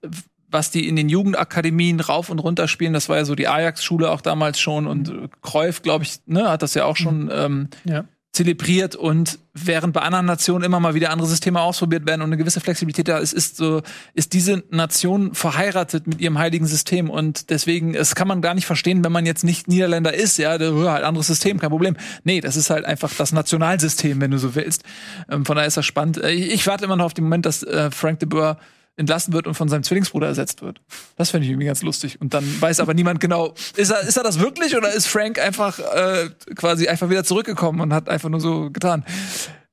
was die in den Jugendakademien rauf und runter spielen, das war ja so die Ajax-Schule auch damals schon und Cruyff, glaube ich, ne, hat das ja auch schon ähm, Ja. Zelebriert und während bei anderen Nationen immer mal wieder andere Systeme ausprobiert werden und eine gewisse Flexibilität da ist, ist so, ist diese Nation verheiratet mit ihrem heiligen System und deswegen, es kann man gar nicht verstehen, wenn man jetzt nicht Niederländer ist, ja, ja, halt anderes System, kein Problem. Nee, das ist halt einfach das Nationalsystem, wenn du so willst. Ähm, von daher ist das spannend. Äh, Ich, ich warte immer noch auf den Moment, dass äh, Frank de Boer entlassen wird und von seinem Zwillingsbruder ersetzt wird. Das finde ich irgendwie ganz lustig. Und dann weiß aber niemand genau, ist er, ist er das wirklich oder ist Frank einfach äh, quasi einfach wieder zurückgekommen und hat einfach nur so getan?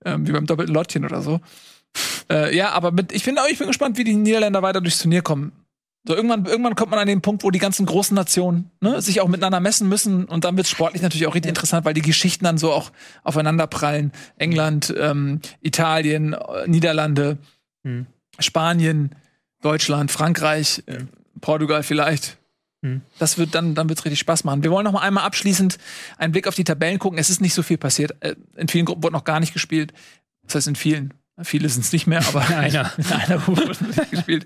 Ähm, wie beim doppelten Lottchen oder so. Äh, ja, aber mit, ich bin, ich bin gespannt, wie die Niederländer weiter durchs Turnier kommen. So irgendwann, irgendwann kommt man an den Punkt, wo die ganzen großen Nationen ne, sich auch miteinander messen müssen und dann wird sportlich natürlich auch richtig interessant, weil die Geschichten dann so auch aufeinander prallen. England, ähm, Italien, äh, Niederlande, Hm. Spanien, Deutschland, Frankreich, äh, Portugal vielleicht. Hm. Das wird dann, dann wird's richtig Spaß machen. Wir wollen noch mal einmal abschließend einen Blick auf die Tabellen gucken. Es ist nicht so viel passiert. Äh, In vielen Gruppen wurde noch gar nicht gespielt. Das heißt in vielen. Viele sind es nicht mehr, aber <laughs> einer, einer wurde nicht <laughs> gespielt.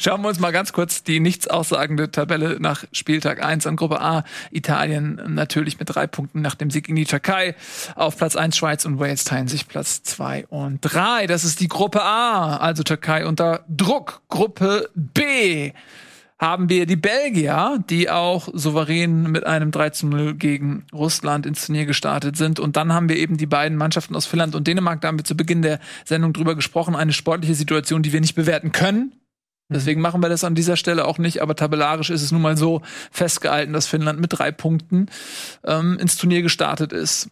Schauen wir uns mal ganz kurz die nichts aussagende Tabelle nach Spieltag 1 an Gruppe A. Italien natürlich mit drei Punkten nach dem Sieg gegen die Türkei. Auf Platz 1 Schweiz und Wales teilen sich Platz 2 und 3. Das ist die Gruppe A, also Türkei unter Druck. Gruppe B haben wir die Belgier, die auch souverän mit einem 3 zu 0 gegen Russland ins Turnier gestartet sind. Und dann haben wir eben die beiden Mannschaften aus Finnland und Dänemark, da haben wir zu Beginn der Sendung drüber gesprochen, eine sportliche Situation, die wir nicht bewerten können. Deswegen machen wir das an dieser Stelle auch nicht, aber tabellarisch ist es nun mal so festgehalten, dass Finnland mit drei Punkten ähm, ins Turnier gestartet ist.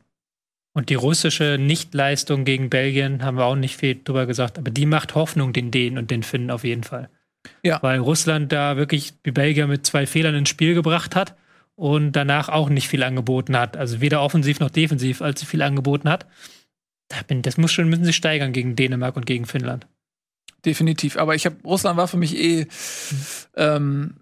Und die russische Nichtleistung gegen Belgien haben wir auch nicht viel drüber gesagt, aber die macht Hoffnung den Dänen und den Finnen auf jeden Fall. Ja. Weil Russland da wirklich die Belgier mit zwei Fehlern ins Spiel gebracht hat und danach auch nicht viel angeboten hat. Also weder offensiv noch defensiv, als sie viel angeboten hat. Das muss schon, müssen sie steigern gegen Dänemark und gegen Finnland. Definitiv. Aber ich habe Russland war für mich eh ähm,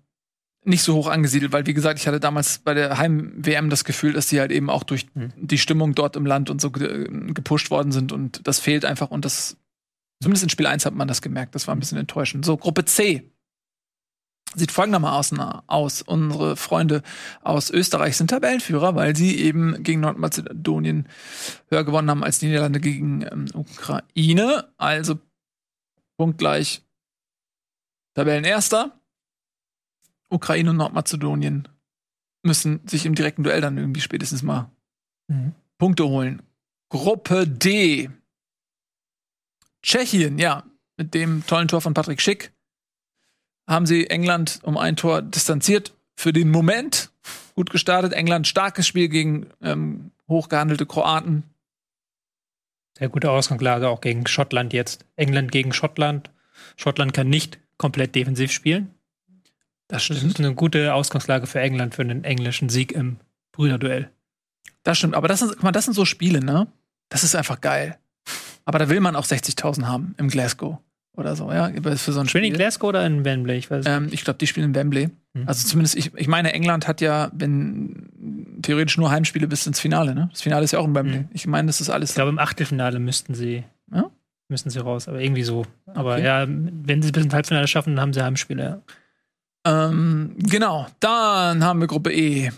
nicht so hoch angesiedelt, weil wie gesagt, ich hatte damals bei der Heim-WM das Gefühl, dass die halt eben auch durch Hm. die Stimmung dort im Land und so ge gepusht worden sind und das fehlt einfach und das zumindest in Spiel 1 hat man das gemerkt. Das war ein bisschen enttäuschend. So, Gruppe C. Sieht folgendermaßen aus. Unsere Freunde aus Österreich sind Tabellenführer, weil sie eben gegen Nordmazedonien höher gewonnen haben als die Niederlande gegen ähm, Ukraine. Also punktgleich Tabellenerster. Ukraine und Nordmazedonien müssen sich im direkten Duell dann irgendwie spätestens mal Mhm. Punkte holen. Gruppe D. Tschechien, ja, mit dem tollen Tor von Patrick Schick haben sie England um ein Tor distanziert. Für den Moment gut gestartet. England starkes Spiel gegen ähm, hochgehandelte Kroaten. Sehr gute Ausgangslage auch gegen Schottland jetzt. England gegen Schottland. Schottland kann nicht komplett defensiv spielen. Das Das ist eine gute Ausgangslage für England für einen englischen Sieg im Brüderduell. Das stimmt, aber das sind, guck mal, das sind so Spiele, ne? Das ist einfach geil. Aber da will man auch 60.000 haben im Glasgow oder so, ja, für so ein Spielen Spiel. in Glasgow oder in Wembley? Ich weiß Ähm, ich glaube, die spielen in Wembley. Hm. Also zumindest, ich, ich meine, England hat ja, wenn theoretisch nur Heimspiele bis ins Finale, ne? Das Finale ist ja auch in Wembley. Hm. Ich meine, das ist alles. Ich glaube, im Achtelfinale müssten sie, Ja? müssten sie raus, aber irgendwie so. Aber Okay. ja, wenn sie bis ins Halbfinale schaffen, dann haben sie Heimspiele. Ja. Ähm, genau, dann haben wir Gruppe E.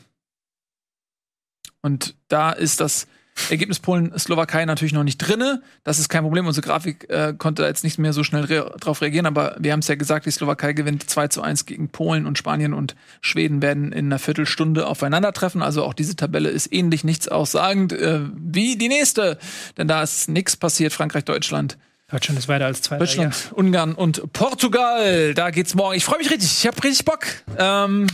Und da ist das Ergebnis Polen-Slowakei natürlich noch nicht drinne. Das ist kein Problem. Unsere Grafik äh, konnte da jetzt nicht mehr so schnell re drauf reagieren, aber wir haben es ja gesagt, die Slowakei gewinnt 2 zu 1 gegen Polen und Spanien und Schweden werden in einer Viertelstunde aufeinandertreffen. Also auch diese Tabelle ist ähnlich nichts aussagend äh, wie die nächste. Denn da ist nichts passiert. Frankreich, Deutschland, Deutschland ist weiter als Zweiter. Deutschland, Ungarn und Portugal. Da geht's morgen. Ich freue mich richtig. Ich habe richtig Bock. Ähm,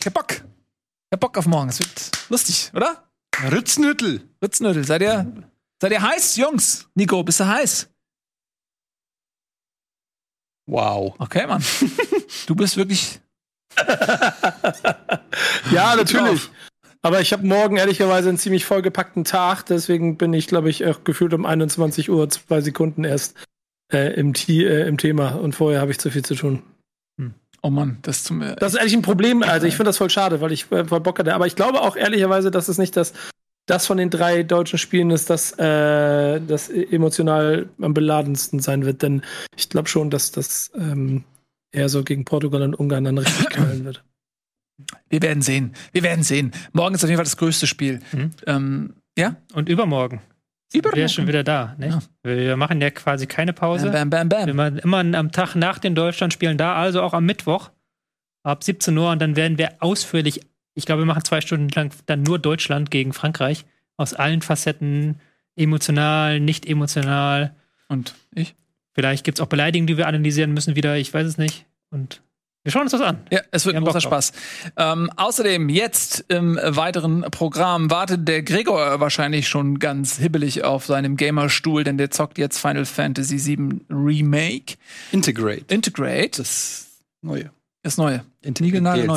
ich hab Bock. Ich hab Bock auf morgen. Es wird lustig, oder? Rützenhüttel. Ritznödel. Seid ihr, seid ihr heiß, Jungs? Nico, bist du heiß? Wow. Okay, Mann. <laughs> du bist wirklich. <laughs> Ja, natürlich. Aber ich habe morgen ehrlicherweise einen ziemlich vollgepackten Tag, deswegen bin ich, glaube ich, auch gefühlt um 21 Uhr zwei Sekunden erst äh, im, T äh, im Thema und vorher habe ich zu viel zu tun. Oh Mann, das mir. Das ist ehrlich ein Problem, also ich finde das voll schade, weil ich äh, voll Bock hatte. Aber ich glaube auch ehrlicherweise, dass es nicht das, das von den drei deutschen Spielen ist, das, äh, das emotional am beladensten sein wird. Denn ich glaube schon, dass das ähm, eher so gegen Portugal und Ungarn dann richtig <clears throat> knallen wird. Wir werden sehen. Wir werden sehen. Morgen ist auf jeden Fall das größte Spiel. Mhm. Ähm, ja? Und übermorgen. Übermorgen. Wir schon wieder da. Nicht? Ja. Wir machen ja quasi keine Pause. Bam, bam, bam, Wir bam. machen immer am Tag nach den Deutschlandspielen da, also auch am Mittwoch ab 17 Uhr und dann werden wir ausführlich, ich glaube, wir machen zwei Stunden lang dann nur Deutschland gegen Frankreich aus allen Facetten, emotional, nicht emotional. Und ich? Vielleicht gibt es auch Beleidigungen, die wir analysieren müssen wieder, ich weiß es nicht. Und Wir schauen uns das an. Ja, es wird Wir ein großer. Spaß. Ähm, außerdem jetzt im weiteren Programm wartet der Gregor wahrscheinlich schon ganz hibbelig auf seinem Gamerstuhl, denn der zockt jetzt Final Fantasy VII Remake. Integrate. Integrate, Das Neue. das Neue.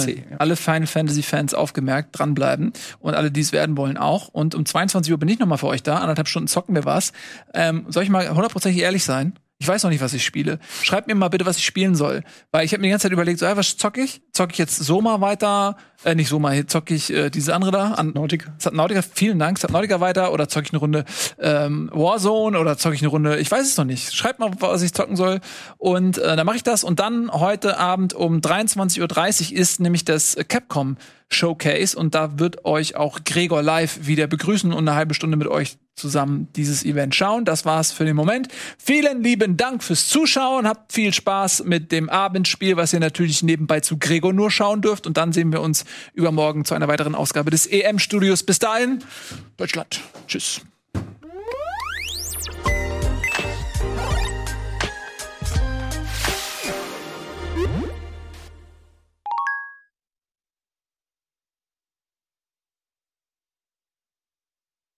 DLC, ja. Alle Final Fantasy Fans aufgemerkt, dranbleiben und alle, die es werden wollen, auch. Und um 22 Uhr bin ich nochmal für euch da. Anderthalb Stunden zocken wir was. Ähm, soll ich mal hundertprozentig ehrlich sein? Ich weiß noch nicht, was ich spiele. Schreibt mir mal bitte, was ich spielen soll. Weil ich habe mir die ganze Zeit überlegt, so, ey, was zocke ich? Zocke ich jetzt Soma weiter? Äh, nicht Soma, hier zocke ich äh, diese andere da. An Nautica. Subnautica, vielen Dank. Subnautica weiter oder zocke ich eine Runde ähm, Warzone oder zocke ich eine Runde, ich weiß es noch nicht. Schreibt mal, was ich zocken soll. Und äh, dann mache ich das. Und dann heute Abend um 23.30 Uhr ist nämlich das Capcom Showcase und da wird euch auch Gregor live wieder begrüßen und eine halbe Stunde mit euch zusammen dieses Event schauen. Das war's für den Moment. Vielen lieben Dank fürs Zuschauen. Habt viel Spaß mit dem Abendspiel, was ihr natürlich nebenbei zu Gregor nur schauen dürft. Und dann sehen wir uns übermorgen zu einer weiteren Ausgabe des EM-Studios. Bis dahin, Deutschland. Tschüss.